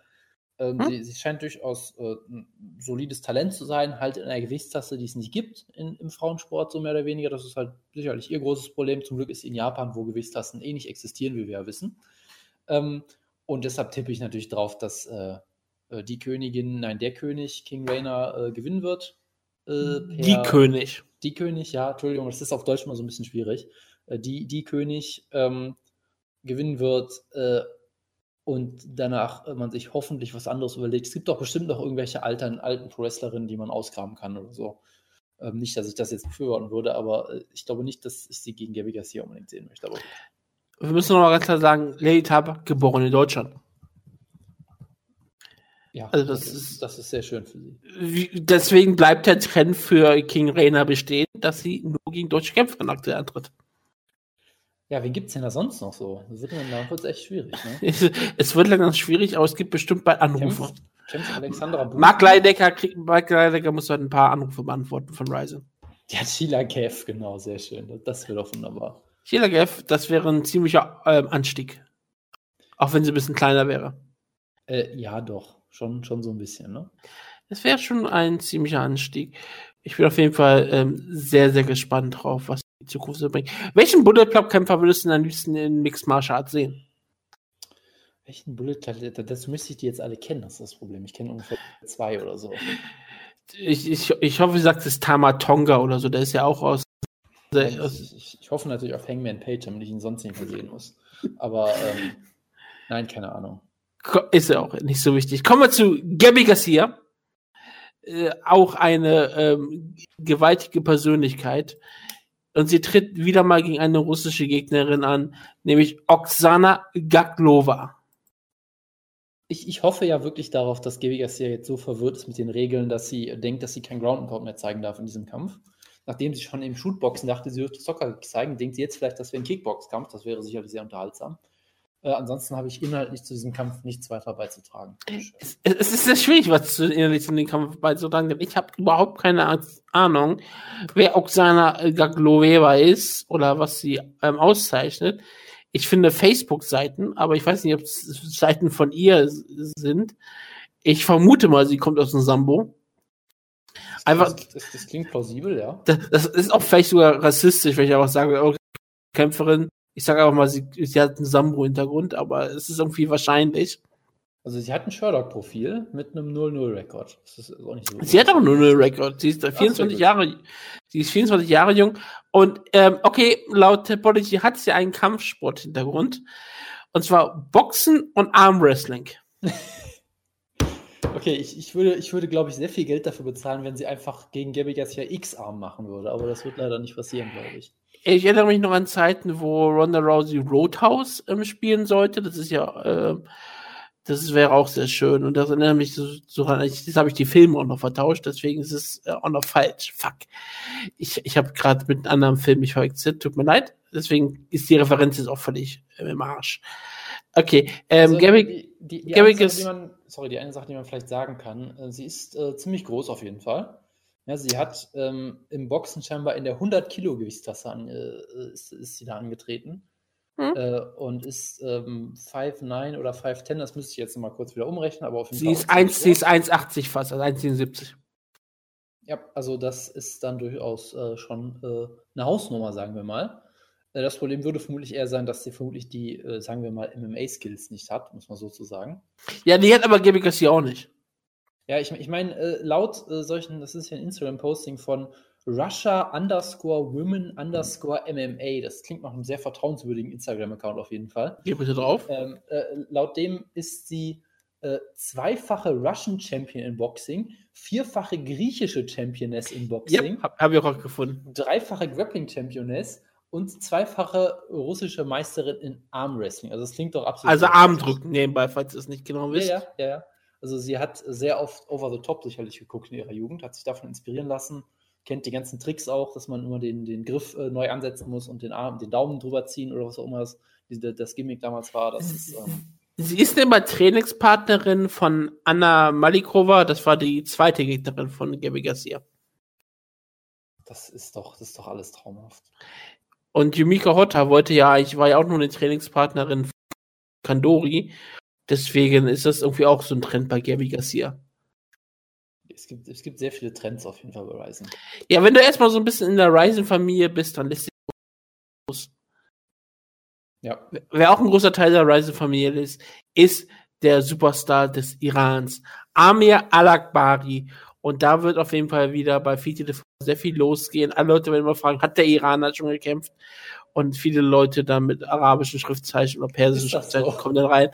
Ähm, Hm? sie, sie scheint durchaus äh, ein solides Talent zu sein, halt in einer Gewichtsklasse, die es nicht gibt in, im Frauensport, so mehr oder weniger. Das ist halt sicherlich ihr großes Problem. Zum Glück ist in Japan, wo Gewichtsklassen eh nicht existieren, wie wir ja wissen. Ähm, und deshalb tippe ich natürlich drauf, dass äh, äh, die Königin, nein, der König, King Rayner, äh, gewinnen wird. äh, Die König. die König, ja, Entschuldigung, das ist auf Deutsch mal so ein bisschen schwierig. Äh, die, die König ähm, gewinnen wird äh, und danach man sich hoffentlich was anderes überlegt. Es gibt doch bestimmt noch irgendwelche alten, alten Pro-Wrestlerinnen, die man ausgraben kann oder so. Ähm, nicht, dass ich das jetzt befürworten würde, aber ich glaube nicht, dass ich sie gegen Gabby Garcia unbedingt sehen möchte. Aber. Wir müssen noch mal ganz klar sagen, Lady Tapper, geboren in Deutschland. Ja, Also das das, ist- das ist sehr schön für sie. Wie, deswegen bleibt der Trend für King Rainer bestehen, dass sie nur gegen deutsche Kämpfer aktuell antritt. Ja, wen gibt es denn da sonst noch so? Das wird dann dann wird's echt schwierig. Ne? Es, es wird langsam schwierig, aber es gibt bestimmt bald Anrufe. Kämpft, Alexandra? Mark Leidecker, kriegt, Mark Leidecker muss halt ein paar Anrufe beantworten von Ryzen. Ja, Sheila Kev, genau, sehr schön. Das, das wäre doch wunderbar. Sheila Geff, das wäre ein ziemlicher ähm, Anstieg. Auch wenn sie ein bisschen kleiner wäre. Äh, ja, doch. Schon, schon so ein bisschen, ne? Das wäre schon ein ziemlicher Anstieg. Ich bin auf jeden Fall ähm, sehr, sehr gespannt drauf, was die Zukunft so bringt. Welchen Bullet Club Kämpfer würdest du denn am liebsten in Mixed Martial Arts sehen? Welchen Bullet Club? Da- Dazu müsste ich die jetzt alle kennen, das ist das Problem. Ich kenne ungefähr zwei oder so. Ich, ich, ich hoffe, du sagst es Tama Tonga oder so. Der ist ja auch aus. Aus ich, ich, ich hoffe natürlich auf Hangman Page, damit ich ihn sonst nicht mehr sehen muss. Aber ähm, nein, keine Ahnung. Ist ja auch nicht so wichtig. Kommen wir zu Gabby Garcia. Äh, auch eine ähm, gewaltige Persönlichkeit. Und sie tritt wieder mal gegen eine russische Gegnerin an, nämlich Oksana Gaglova. Ich, ich hoffe ja wirklich darauf, dass Gaby Garcia jetzt so verwirrt ist mit den Regeln, dass sie denkt, dass sie kein Ground and Pound mehr zeigen darf in diesem Kampf. Nachdem sie schon im Shootboxen dachte, sie dürfte Soccer zeigen, denkt sie jetzt vielleicht, das wäre ein Kickbox-Kampf. Das wäre sicherlich sehr unterhaltsam. Äh, ansonsten habe ich inhaltlich zu diesem Kampf nichts weiter beizutragen. Es, es ist sehr schwierig, was zu innerlich in den Kampf beizutragen, denn ich habe überhaupt keine Ahnung, wer Oksana Gaglova ist oder was sie ähm, auszeichnet. Ich finde Facebook-Seiten, aber ich weiß nicht, ob es Seiten von ihr sind. Ich vermute mal, sie kommt aus dem Sambo. Einfach- Das, das, das klingt plausibel, ja. Das, das ist auch vielleicht sogar rassistisch, wenn ich einfach sage, oh, Kämpferin. Ich sage einfach mal, sie, sie hat einen Sambo-Hintergrund, aber es ist irgendwie wahrscheinlich. Also sie hat ein Sherlock-Profil mit einem 0-0-Rekord. Das ist auch nicht so. Sie hat auch nur eine Rekord. Sie ist sehr 24 gut. Jahre, sie ist 24 Jahre jung. Und ähm, okay, laut Topology hat sie einen Kampfsport-Hintergrund. Und zwar Boxen und Armwrestling. Okay, ich, ich würde, ich würde glaube ich, sehr viel Geld dafür bezahlen, wenn sie einfach gegen Gabby Garcia X-Arm machen würde. Aber das wird leider nicht passieren, glaube ich. Ich erinnere mich noch an Zeiten, wo Ronda Rousey Roadhouse ähm, spielen sollte. Das ist ja, ähm, das wäre auch sehr schön. Und das erinnert mich so, so an, ich, das habe ich die Filme auch noch vertauscht, deswegen ist es äh, auch noch falsch. Fuck. Ich, ich habe gerade mit einem anderen Film mich verwechselt, tut mir leid. Deswegen ist die Referenz jetzt auch völlig äh, im Arsch. Okay, ähm, Also, Gabby, die, die, die, eine Sache, ist- die man, sorry, die eine Sache, die man vielleicht sagen kann, äh, sie ist äh, ziemlich groß auf jeden Fall. Ja, sie hat ähm, im Boxen scheinbar in der 100 Kilo Gewichtsklasse an, äh, ist, ist sie da angetreten. Hm? Äh, und ist ähm, 5'9 oder 5'10, das müsste ich jetzt mal kurz wieder umrechnen, aber auf jeden sie Fall. Ist 1, sie ist 1,80 fast, also 1,77. Ja, also das ist dann durchaus äh, schon äh, eine Hausnummer, sagen wir mal. Äh, das Problem würde vermutlich eher sein, dass sie vermutlich die, äh, sagen wir mal, MMA-Skills nicht hat, muss man so zu sagen. Ja, die hat aber Gabi Garcia auch nicht. Ja, ich, ich meine, äh, laut solchen, das ist ja ein Instagram-Posting von Russia underscore Women underscore MMA. Das klingt nach einem sehr vertrauenswürdigen Instagram-Account auf jeden Fall. Geh bitte drauf. Ähm, äh, laut dem ist sie äh, zweifache Russian Champion in Boxing, vierfache griechische Championess in Boxing. Ja, habe hab ich auch gefunden. Dreifache Grappling Championess und zweifache russische Meisterin in Armwrestling. Also das klingt doch absolut. Also Armdrücken nebenbei, falls ihr es nicht genau wisst. Ja, ja, ja. Also sie hat sehr oft Over the Top sicherlich geguckt in ihrer Jugend, hat sich davon inspirieren lassen kennt die ganzen Tricks auch, dass man immer den, den Griff äh, neu ansetzen muss und den Arm, den Daumen drüber ziehen oder was auch immer das, das Gimmick damals war. Ist, ähm Sie ist immer Trainingspartnerin von Anna Malikova, das war die zweite Gegnerin von Gabi Garcia. Das ist doch, das ist doch alles traumhaft. Und Yumika Hotta wollte ja, ich war ja auch nur eine Trainingspartnerin von Kandori. Deswegen ist das irgendwie auch so ein Trend bei Gabi Garcia es gibt, es gibt sehr viele Trends auf jeden Fall bei Ryzen. Ja, wenn du erstmal so ein bisschen in der Ryzen-Familie bist, dann lässt sich los. Ja. Wer auch ein großer Teil der Ryzen-Familie ist, ist der Superstar des Irans, Amir Al-Akbari. Und da wird auf jeden Fall wieder bei Fiti sehr viel losgehen. Alle Leute werden immer fragen, hat der Iraner schon gekämpft? Und viele Leute dann mit arabischen Schriftzeichen oder persischen Schriftzeichen so? kommen dann rein.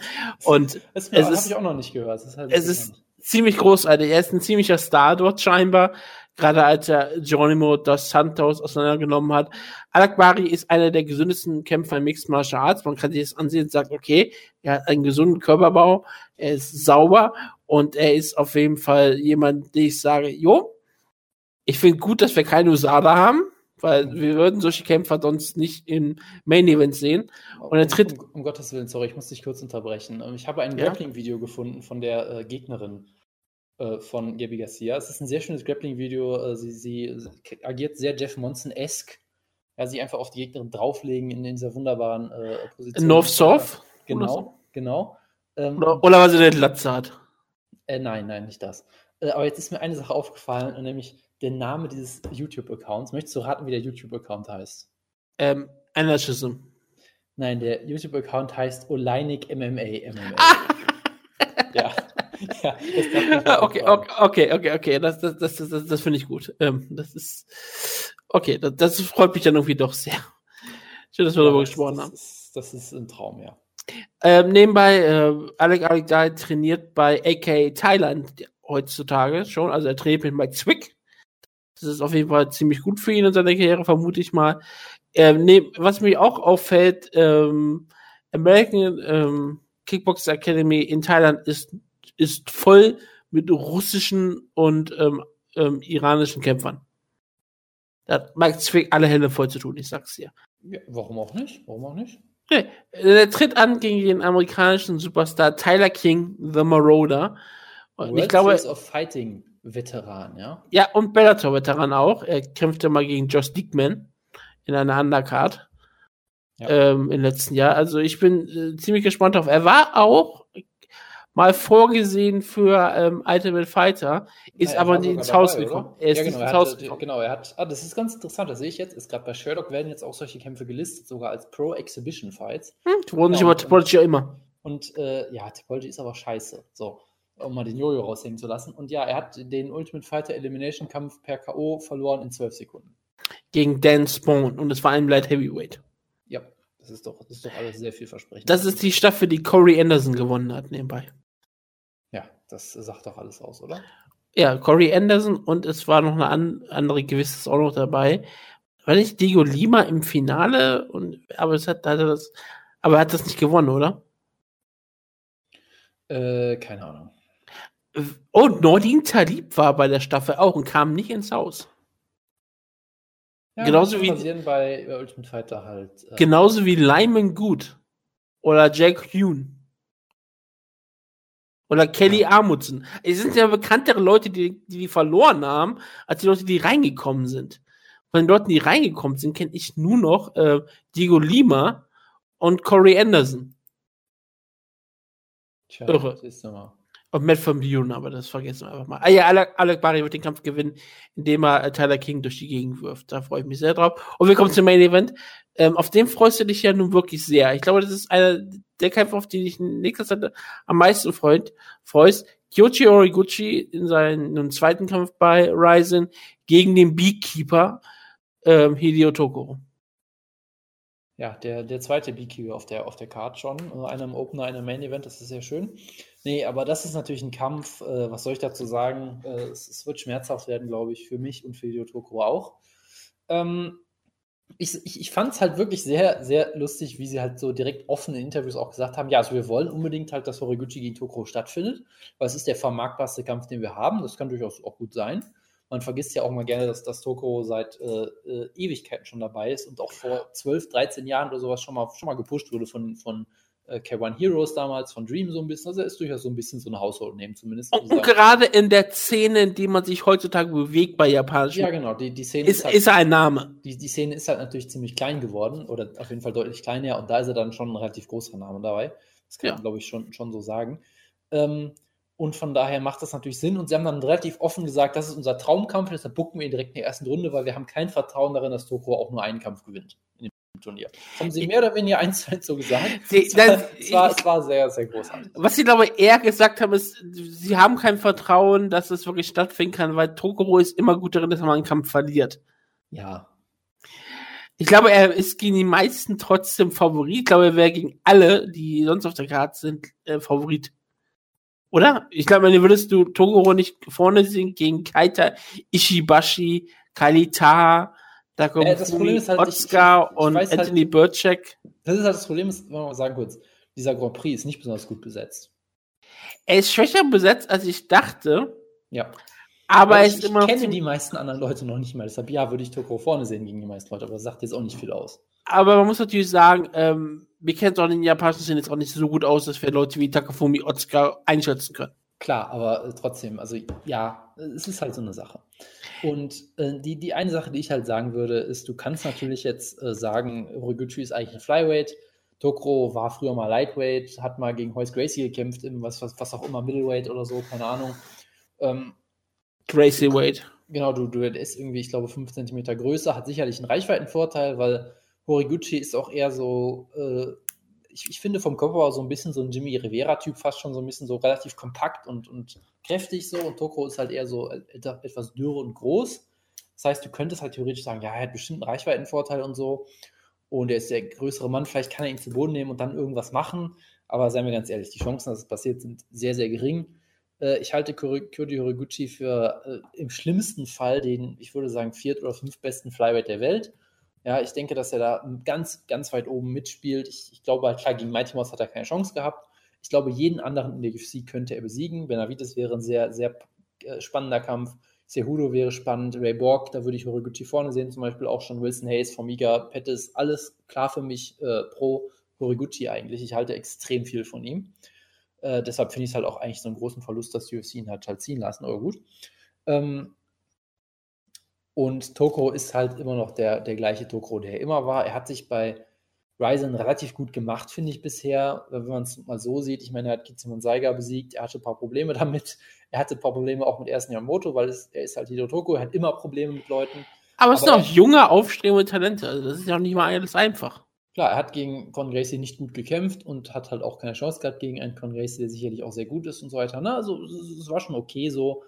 Und das, das habe ich auch noch nicht gehört. Heißt, es ist, ziemlich großartig. Er ist ein ziemlicher Star dort scheinbar, gerade als er Geronimo dos Santos auseinandergenommen hat. Alakbari ist einer der gesündesten Kämpfer im Mixed Martial Arts. Man kann sich das ansehen und sagt, okay, er hat einen gesunden Körperbau, er ist sauber und er ist auf jeden Fall jemand, den ich sage, jo, ich finde gut, dass wir keine Usada haben weil wir würden solche Kämpfer sonst nicht im Main Event sehen. Und er tritt. Um, um, Gottes Willen, sorry, ich muss dich kurz unterbrechen. Ähm, ich habe ein ja? Grappling-Video gefunden von der äh, Gegnerin äh, von Gabi Garcia. Es ist ein sehr schönes Grappling-Video. Äh, sie, sie, agiert sehr Jeff Monson-esque. Ja, sie einfach auf die Gegnerin drauflegen in, in dieser wunderbaren äh, Position. North-South? Genau, so? genau. Ähm, oder, oder weil sie eine Latze hat? Äh, nein, nein, nicht das. Äh, aber jetzt ist mir eine Sache aufgefallen, nämlich der Name dieses YouTube-Accounts. Möchtest du raten, wie der YouTube-Account heißt? Ähm, Anarchism. Nein, der YouTube-Account heißt Oleinik MMA MMA. Ah! ja. ja das okay, okay, okay, okay, okay, das, das, das, das, das finde ich gut. Ähm, das ist, okay, das, das, freut mich dann irgendwie doch sehr. Schön, dass wir ja, darüber gesprochen haben. Ist, das ist ein Traum, ja. Ähm, nebenbei, äh, Alec Alec trainiert bei AK Thailand heutzutage schon, also er trainiert mit Mike Zwick. Das ist auf jeden Fall ziemlich gut für ihn in seiner Karriere, vermute ich mal. Ähm, nee, was mir auch auffällt, ähm, American ähm, Kickbox Academy in Thailand ist, ist voll mit russischen und ähm, ähm, iranischen Kämpfern. Da hat Mike Zwick alle Hände voll zu tun, ich sag's dir. Ja, warum auch nicht? Warum auch nicht? Nee, er tritt an gegen den amerikanischen Superstar Tyler King, The Marauder. Und World ich glaube, of Fighting Veteran, ja? Ja, und Bellator-Veteran auch. Er kämpfte mal gegen Josh Dickman in einer Undercard ja. ähm, im letzten Jahr. Also ich bin äh, ziemlich gespannt drauf. Er war auch mal vorgesehen für ähm, Ultimate Fighter, ist ja, aber nicht ins Haus gekommen. Er ist ja, genau, ins Haus hatte, gekommen. Genau, er hat, ah, das ist ganz interessant, das sehe ich jetzt, ist gerade bei Sherlock werden jetzt auch solche Kämpfe gelistet, sogar als Pro Exhibition Fights. Hm, wurden sich aber Topology ja immer. Und äh, ja, Topology ist aber scheiße. So um mal den Jojo raushängen zu lassen. Und ja, er hat den Ultimate Fighter Elimination Kampf per K.O. verloren in 12 Sekunden. Gegen Dan Spawn und es war ein Light Heavyweight. Ja, das ist doch, das ist doch alles sehr vielversprechend. Das ist die Staffel, die Corey Anderson gewonnen hat, nebenbei. Ja, das sagt doch alles aus, oder? Ja, Corey Anderson und es war noch eine an, andere Gewisses auch noch dabei. War nicht Diego Lima im Finale? Und, aber es hat, hat er das, aber er hat das nicht gewonnen, oder? Äh, keine Ahnung. Und Nordin Talib war bei der Staffel auch und kam nicht ins Haus. Ja, genauso wie bei Ultimate Fighter halt. Äh genauso wie Lyman Good oder Jack Hune. Oder Kelly ja. Amundsen. Es sind ja bekanntere Leute, die, die, die verloren haben, als die Leute, die reingekommen sind. Von den Leuten, die reingekommen sind, kenne ich nur noch äh, Diego Lima und Corey Anderson. Tja, Irre. siehst du mal. Und Matt von Bune, aber das vergessen wir einfach mal. Ah ja, Alec, Alec Barry wird den Kampf gewinnen, indem er äh, Tyler King durch die Gegend wirft. Da freue ich mich sehr drauf. Und wir kommen zum Main Event. Ähm, auf den freust du dich ja nun wirklich sehr. Ich glaube, das ist einer der Kämpfe, auf die dich in nächster Zeit am meisten freut, freust. Kyochi Origuchi in seinem zweiten Kampf bei Ryzen gegen den Beekeeper ähm, Hideo Toko. Ja, der, der zweite Beekeeper auf der, auf der Card schon. Äh, Einer im Opener, einer im Main Event, das ist sehr schön. Nee, aber das ist natürlich ein Kampf, äh, was soll ich dazu sagen? Äh, es, es wird schmerzhaft werden, glaube ich, für mich und für Hideo Toko auch. Ähm, ich ich, ich fand es halt wirklich sehr, sehr lustig, wie sie halt so direkt offen in Interviews auch gesagt haben, ja, also wir wollen unbedingt halt, dass Horiguchi gegen Tokoro stattfindet, weil es ist der vermarktbarste Kampf, den wir haben. Das kann durchaus auch gut sein. Man vergisst ja auch mal gerne, dass das Tokoro seit äh, äh, Ewigkeiten schon dabei ist und auch vor 12, 13 Jahren oder sowas schon mal, schon mal gepusht wurde von, von äh, K1 Heroes damals, von Dream so ein bisschen. Also er ist durchaus so ein bisschen so ein Household Name zumindest. Und, und gerade in der Szene, in der man sich heutzutage bewegt bei japanischen, ja, genau. Die, die Szene ist, halt, ist er ein Name. die, die Szene ist halt natürlich ziemlich klein geworden oder auf jeden Fall deutlich kleiner und da ist er dann schon ein relativ großer Name dabei. Das kann Ja. man, glaube ich, schon, schon so sagen. Ähm, und von daher macht das natürlich Sinn. Und sie haben dann relativ offen gesagt, das ist unser Traumkampf, deshalb bucken wir ihn direkt in der ersten Runde, weil wir haben kein Vertrauen darin, dass Tokoro auch nur einen Kampf gewinnt in dem Turnier. Das haben sie mehr oder weniger eins zu eins so gesagt. Sie- es, war, das- es, war, es war sehr, sehr großartig. Was sie, glaube ich, eher gesagt haben, ist, sie haben kein Vertrauen, dass es wirklich stattfinden kann, weil Tokoro ist immer gut darin, dass man einen Kampf verliert. Ja, Ich glaube, er ist gegen die meisten trotzdem Favorit. Ich glaube, er wäre gegen alle, die sonst auf der Karte sind, äh, Favorit. Oder? Ich glaube, wenn würdest du Toguro nicht vorne sehen gegen Kaita, Ishibashi, Kalita, Dago Äh, das Problem ist halt, Otsuka ich und halt- Anthony Burchek. das ist halt das Problem, ist, wollen wir mal sagen kurz, dieser Grand Prix ist nicht besonders gut besetzt. Er ist schwächer besetzt, als ich dachte, Ja. aber er ich, ist ich kenne die meisten anderen Leute noch nicht mal. Deshalb, ja, würde ich Tokoro vorne sehen gegen die meisten Leute, aber das sagt jetzt auch nicht viel aus. Aber man muss natürlich sagen, ähm, wir kennen es auch in den japanischen Szenen jetzt auch nicht so gut aus, dass wir Leute wie Takafumi Otsuka einschätzen können. Klar, aber äh, trotzdem, also ja, es ist halt so eine Sache. Und äh, die, die eine Sache, die ich halt sagen würde, ist, du kannst natürlich jetzt äh, sagen, Horiguchi ist eigentlich ein Flyweight. Tokoro war früher mal Lightweight, hat mal gegen Hoyce Gracie gekämpft, im was, was, was auch immer, Middleweight oder so, keine Ahnung. Ähm, Gracie Wade. Genau, du, du der ist irgendwie, ich glaube, 5 cm größer, hat sicherlich einen Reichweitenvorteil, weil Horiguchi ist auch eher so, äh, ich, ich finde vom Körper so ein bisschen so ein Jimmy Rivera-Typ, fast schon so ein bisschen so relativ kompakt und, und kräftig so. Und Toko ist halt eher so et- etwas dürr und groß. Das heißt, du könntest halt theoretisch sagen, ja, er hat bestimmt einen Reichweitenvorteil und so. Und er ist der größere Mann, vielleicht kann er ihn zu Boden nehmen und dann irgendwas machen. Aber seien wir ganz ehrlich, die Chancen, dass es passiert, sind sehr, sehr gering. Äh, ich halte Kyoji Horiguchi für äh, im schlimmsten Fall den, ich würde sagen, viert- oder fünftbesten Flyweight der Welt. Ja, ich denke, dass er da ganz, ganz weit oben mitspielt. Ich, ich glaube, halt, klar, gegen Mighty Mouse hat er keine Chance gehabt. Ich glaube, jeden anderen in der UFC könnte er besiegen. Benavides wäre ein sehr, sehr äh, spannender Kampf. Cejudo wäre spannend. Ray Borg, da würde ich Horiguchi vorne sehen, zum Beispiel auch schon Wilson Hayes, Formiga, Pettis, alles klar für mich äh, pro Horiguchi eigentlich. Ich halte extrem viel von ihm. Äh, deshalb finde ich es halt auch eigentlich so einen großen Verlust, dass die UFC ihn hat halt ziehen lassen, aber gut. Ähm, und Toko ist halt immer noch der, der gleiche Toko, der er immer war. Er hat sich bei Ryzen relativ gut gemacht, finde ich bisher, wenn man es mal so sieht. Ich meine, er hat Kizumon Saiga besiegt, er hatte ein paar Probleme damit. Er hatte ein paar Probleme auch mit ersten Yamamoto, weil es, er ist halt Hideo Toko, er hat immer Probleme mit Leuten. Aber es sind auch junge, aufstrebende Talente. Also das ist ja auch nicht mal alles einfach. Klar, er hat gegen Con Gracie nicht gut gekämpft und hat halt auch keine Chance gehabt gegen einen Con Gracie, der sicherlich auch sehr gut ist und so weiter. Na, also es war schon okay so.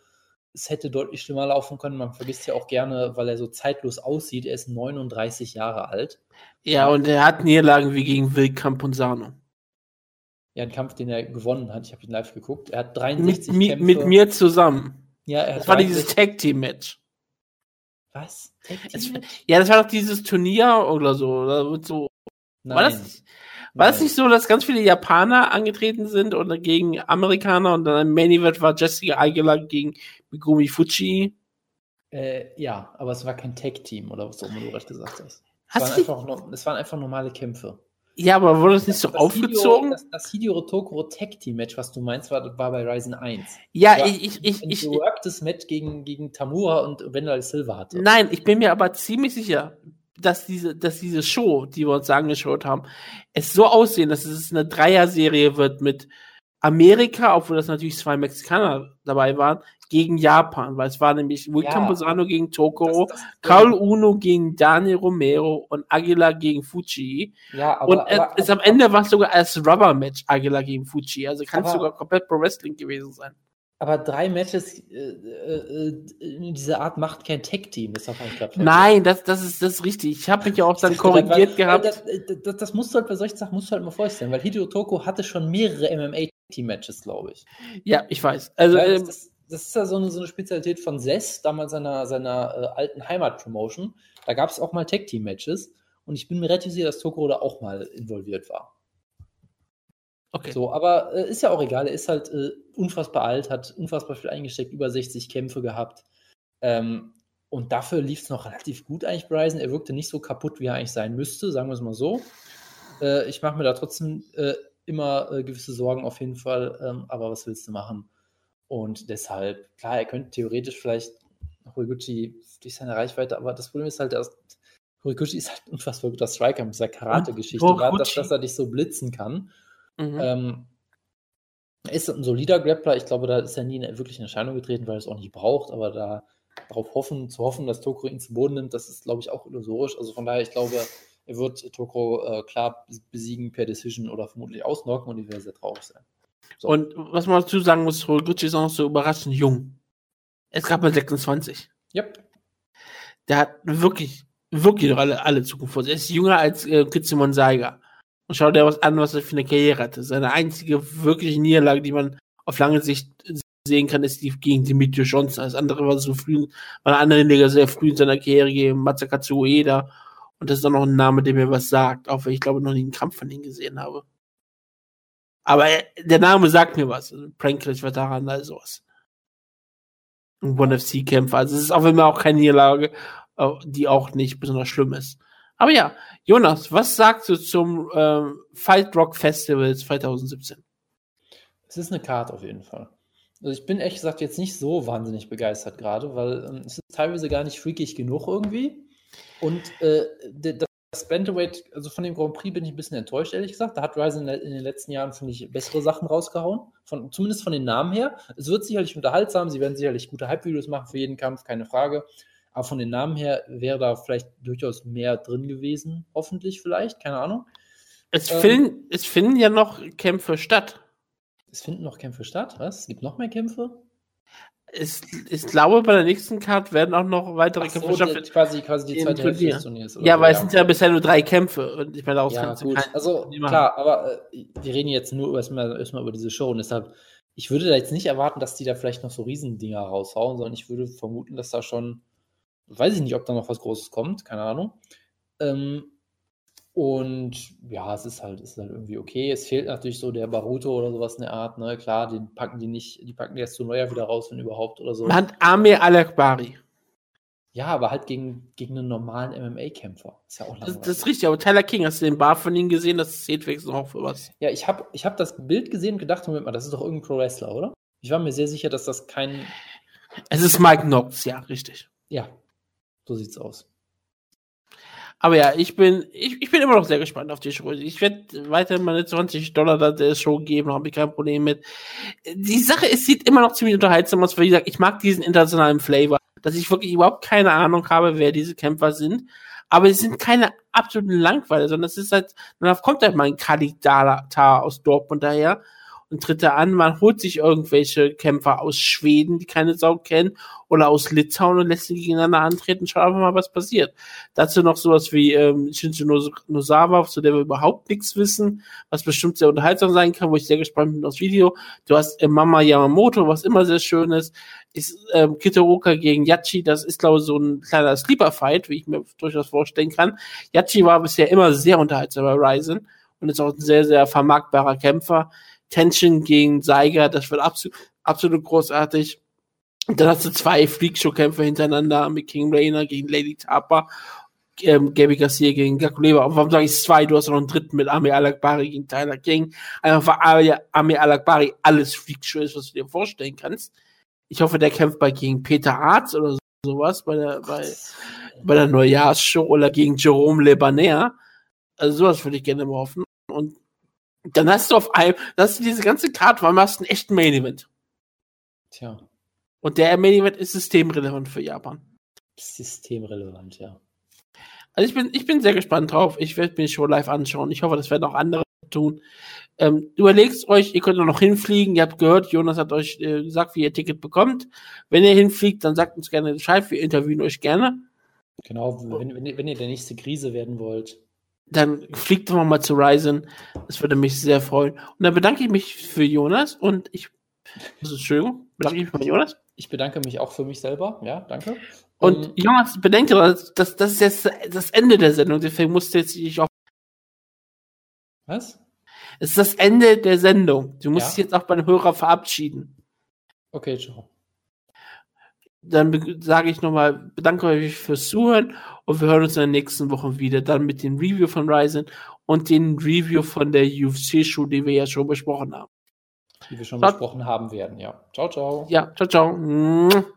Es hätte deutlich schlimmer laufen können. Man vergisst ja auch gerne, weil er so zeitlos aussieht. Er ist 39 Jahre alt. Ja, und er hat Niederlagen wie gegen Wildkamp und Sano. Ja, ein Kampf, den er gewonnen hat. Ich habe ihn live geguckt. Er hat Mit, 63 mi Kämpfe. mit mir zusammen. Ja, er hat Das war dieses 63 Tag-Team-Match. Was? Tag Es- Team Match? Ja, das war doch dieses Turnier oder so. Oder mit so war das, nicht- war das Nein. nicht so, dass ganz viele Japaner angetreten sind oder gegen Amerikaner und dann im Main Event war Jessica Aguilar gegen Megumi Fuji? Äh, ja, aber es war kein Tag-Team oder was auch immer du gerade gesagt hast. Es waren, einfach, no- es waren einfach normale Kämpfe. ja, aber wurde das nicht so Das aufgezogen? Hideo, das, das Hideo Tokoro Tag Team Match, was du meinst, war, war bei Ryzen 1. ja, Ja, ich, ich, ich, Ein ich, geworktes Match gegen, gegen Tamura und Wendell Silva hatte. nein, ich bin mir aber ziemlich sicher, dass diese, dass diese Show, die wir uns angeschaut haben, es so aussehen, dass es eine Dreier-Serie wird mit Amerika, obwohl das natürlich zwei Mexikaner dabei waren, gegen Japan, weil es war nämlich Will Ja. Camposano gegen Tokoro, Das- das- Carl Uno gegen Daniel Romero und Aguilar gegen Fuji. Ja, und aber, aber, es am Ende war es sogar als Rubber-Match Aguilar gegen Fuji. Also kann es Aber- sogar komplett Pro Wrestling gewesen sein. Aber drei Matches äh, äh, äh, in dieser Art macht kein Tech-Team. Nicht grad vergessen. Nein, das, das, ist, das ist richtig. Ich habe mich ja auch dann dachte korrigiert weil- gehabt. weil Das, das, das, musst du halt bei solchen Sachen musst du halt mal vorstellen, weil Hideo Toko hatte schon mehrere MMA-Team-Matches, glaube ich. ja, ich weiß. Also, Weil ähm, das, das ist ja so eine, so eine Spezialität von Sess, damals seiner, seiner äh, alten Heimat-Promotion. Da gab es auch mal Tag-Team-Matches und ich bin mir relativ sicher, dass Toko da auch mal involviert war. Okay. So, aber äh, ist ja auch egal. Er ist halt äh, unfassbar alt, hat unfassbar viel eingesteckt, über 60 Kämpfe gehabt. Ähm, und dafür lief es noch relativ gut eigentlich, Bryson. Er wirkte nicht so kaputt, wie er eigentlich sein müsste, sagen wir es mal so. Äh, ich mache mir da trotzdem äh, immer äh, gewisse Sorgen auf jeden Fall. Ähm, aber was willst du machen? Und deshalb, klar, er könnte theoretisch vielleicht Horiguchi durch seine Reichweite, aber das Problem ist halt, dass Horiguchi ist halt ein unfassbar guter Striker mit dieser Karate-Geschichte, dass, dass er dich so blitzen kann. Mhm. Ähm, er ist ein solider Grappler. Ich glaube, da ist er nie wirklich in Erscheinung getreten, weil er es auch nicht braucht. Aber da darauf hoffen, zu hoffen, dass Tokoro ihn zu Boden nimmt, das ist, glaube ich, auch illusorisch. Also von daher, ich glaube, er wird Tokoro äh, klar besiegen per Decision oder vermutlich ausnocken und ich werde sehr traurig sein. So. Und was man dazu sagen muss, Horiguchi ist auch noch so überraschend jung. Es gab mal 26. Yep. Der hat wirklich, wirklich noch alle, alle Zukunft vor sich. Er ist jünger als äh, Kitsimon Saiga. Und schau dir was an, was er für eine Karriere hatte. Seine einzige wirkliche Niederlage, die man auf lange Sicht sehen kann, ist die gegen Dimitri Johnson. Das andere war so früh, war eine andere Liga sehr früh in seiner Karriere gegen Masakatsu Ueda. Und das ist dann noch ein Name, der mir was sagt, auch wenn ich glaube noch nie einen Kampf von ihm gesehen habe. Aber er, der Name sagt mir was. Also Pranklich, Veteran, all sowas. Ein One-FC-Kämpfer. Also es ist auch immer auch keine Niederlage, äh, die auch nicht besonders schlimm ist. Aber ja, Jonas, was sagst du zum ähm, Fight Rock Festival 2017? Es ist eine Karte auf jeden Fall. Also ich bin ehrlich gesagt jetzt nicht so wahnsinnig begeistert gerade, weil ähm, es ist teilweise gar nicht freakig genug irgendwie. Und äh, der- das Bantamweight, also von dem Grand Prix bin ich ein bisschen enttäuscht, ehrlich gesagt. Da hat Ryzen in den letzten Jahren, finde ich, bessere Sachen rausgehauen. Von, zumindest von den Namen her. Es wird sicherlich unterhaltsam, sie werden sicherlich gute Hype-Videos machen für jeden Kampf, keine Frage. Aber von den Namen her wäre da vielleicht durchaus mehr drin gewesen, hoffentlich vielleicht, keine Ahnung. Es, Ähm. finden, es finden ja noch Kämpfe statt. Es finden noch Kämpfe statt, was? Es gibt noch mehr Kämpfe? Es, ich glaube, bei der nächsten Card werden auch noch weitere Ach so, Kämpfe die, stattfinden. quasi, quasi die zweite Hälfte des Turniers. oder Ja, so, weil es sind ja bisher nur drei Kämpfe. Und ich meine, daraus Ja, kannst gut. Also klar, aber äh, wir reden jetzt nur erstmal, erstmal über diese Show und deshalb, ich würde da jetzt nicht erwarten, dass die da vielleicht noch so Riesendinger raushauen, sondern ich würde vermuten, dass da schon, weiß ich nicht, ob da noch was Großes kommt, keine Ahnung. Ähm, und ja, es ist halt, es ist halt irgendwie okay. Es fehlt natürlich so der Baruto oder sowas in der Art, ne? Klar, den packen die nicht, die packen die erst zu Neujahr wieder raus, wenn überhaupt oder so. Man hat Amir Al-Akbari. Ja, aber halt gegen, gegen einen normalen MMA-Kämpfer. Ist ja auch Das, langweilig. das ist richtig, aber Tyler King, hast du den Bar von ihm gesehen? Das zählt wenigstens auch für was. Ja, ich habe ich hab das Bild gesehen und gedacht, Moment mal, das ist doch irgendein Pro-Wrestler, oder? Ich war mir sehr sicher, dass das kein. Es ist Mike Knox, ja, richtig. Ja, so sieht's aus. Aber ja, ich bin, ich, ich bin immer noch sehr gespannt auf die Show. Ich werde weiterhin meine 20 Dollar da der Show geben, habe ich kein Problem mit. Die Sache ist, sieht immer noch ziemlich unterhaltsam aus, weil wie gesagt, ich mag diesen internationalen Flavor, dass ich wirklich überhaupt keine Ahnung habe, wer diese Kämpfer sind. Aber es sind keine absoluten Langweiler, sondern es ist halt, dann kommt halt mal ein Khalid Dala aus Dortmund daher und tritt da an, man holt sich irgendwelche Kämpfer aus Schweden, die keine Sau kennen, oder aus Litauen und lässt sie gegeneinander antreten, schaut einfach mal, was passiert. Dazu noch sowas wie ähm, Shinji Nosawa, zu der wir überhaupt nichts wissen, was bestimmt sehr unterhaltsam sein kann, wo ich sehr gespannt bin aufs Video. Du hast äh, Mama Yamamoto, was immer sehr schön ist. Ist ähm, Kitoroka gegen Yachi, das ist, glaube ich, so ein kleiner Sleeper-Fight, wie ich mir durchaus vorstellen kann. Yachi war bisher immer sehr unterhaltsam bei Ryzen und ist auch ein sehr, sehr vermarktbarer Kämpfer. Tension gegen Seiger, das wird absolut, absolut großartig. Und dann hast du zwei Freakshow-Kämpfe hintereinander mit King Rainer gegen Lady Tapa, ähm, Gabby Garcia gegen Gakuleva. Und warum sage ich zwei? Du hast noch einen dritten mit Amir Al-Akbari gegen Tyler King. Einfach weil Amir Al-Akbari alles Freakshow ist, was du dir vorstellen kannst. Ich hoffe, der kämpft bei gegen Peter Arz oder so. sowas bei der, bei, bei der Neujahrsshow oder gegen Jerome Le Also sowas würde ich gerne mal hoffen. Dann hast du auf einem, das ist diese ganze Karte, weil man hast einen echten Main Event. Tja. Und der Main Event ist systemrelevant für Japan. Systemrelevant, ja. Also ich bin, ich bin sehr gespannt drauf. Ich werde mir die Show live anschauen. Ich hoffe, das werden auch andere tun. Ähm, überlegt euch, ihr könnt noch hinfliegen. Ihr habt gehört, Jonas hat euch äh, gesagt, wie ihr Ticket bekommt. Wenn ihr hinfliegt, dann sagt uns gerne Bescheid. Wir interviewen euch gerne. Genau, wenn, wenn, ihr, wenn ihr der nächste Krise werden wollt. Dann fliegt doch mal zu Ryzen. Das würde mich sehr freuen. Und dann bedanke ich mich für Jonas und ich. Also, Entschuldigung, bedanke ich mich bei Jonas. Ich bedanke mich auch für mich selber. Ja, danke. Und um, Jonas, bedenke, das, das, ist jetzt das Ende der Sendung, deswegen musst du jetzt dich auch. Was? Es ist das Ende der Sendung. Du musst ja? dich jetzt auch beim Hörer verabschieden. Okay, ciao. Dann sage ich nochmal, bedanke euch fürs Zuhören und wir hören uns in den nächsten Wochen wieder. Dann mit dem Review von Ryzen und den Review von der UFC-Show, die wir ja schon besprochen haben. Die wir schon ciao. besprochen haben werden, ja. Ciao, ciao. Ja, ciao, ciao.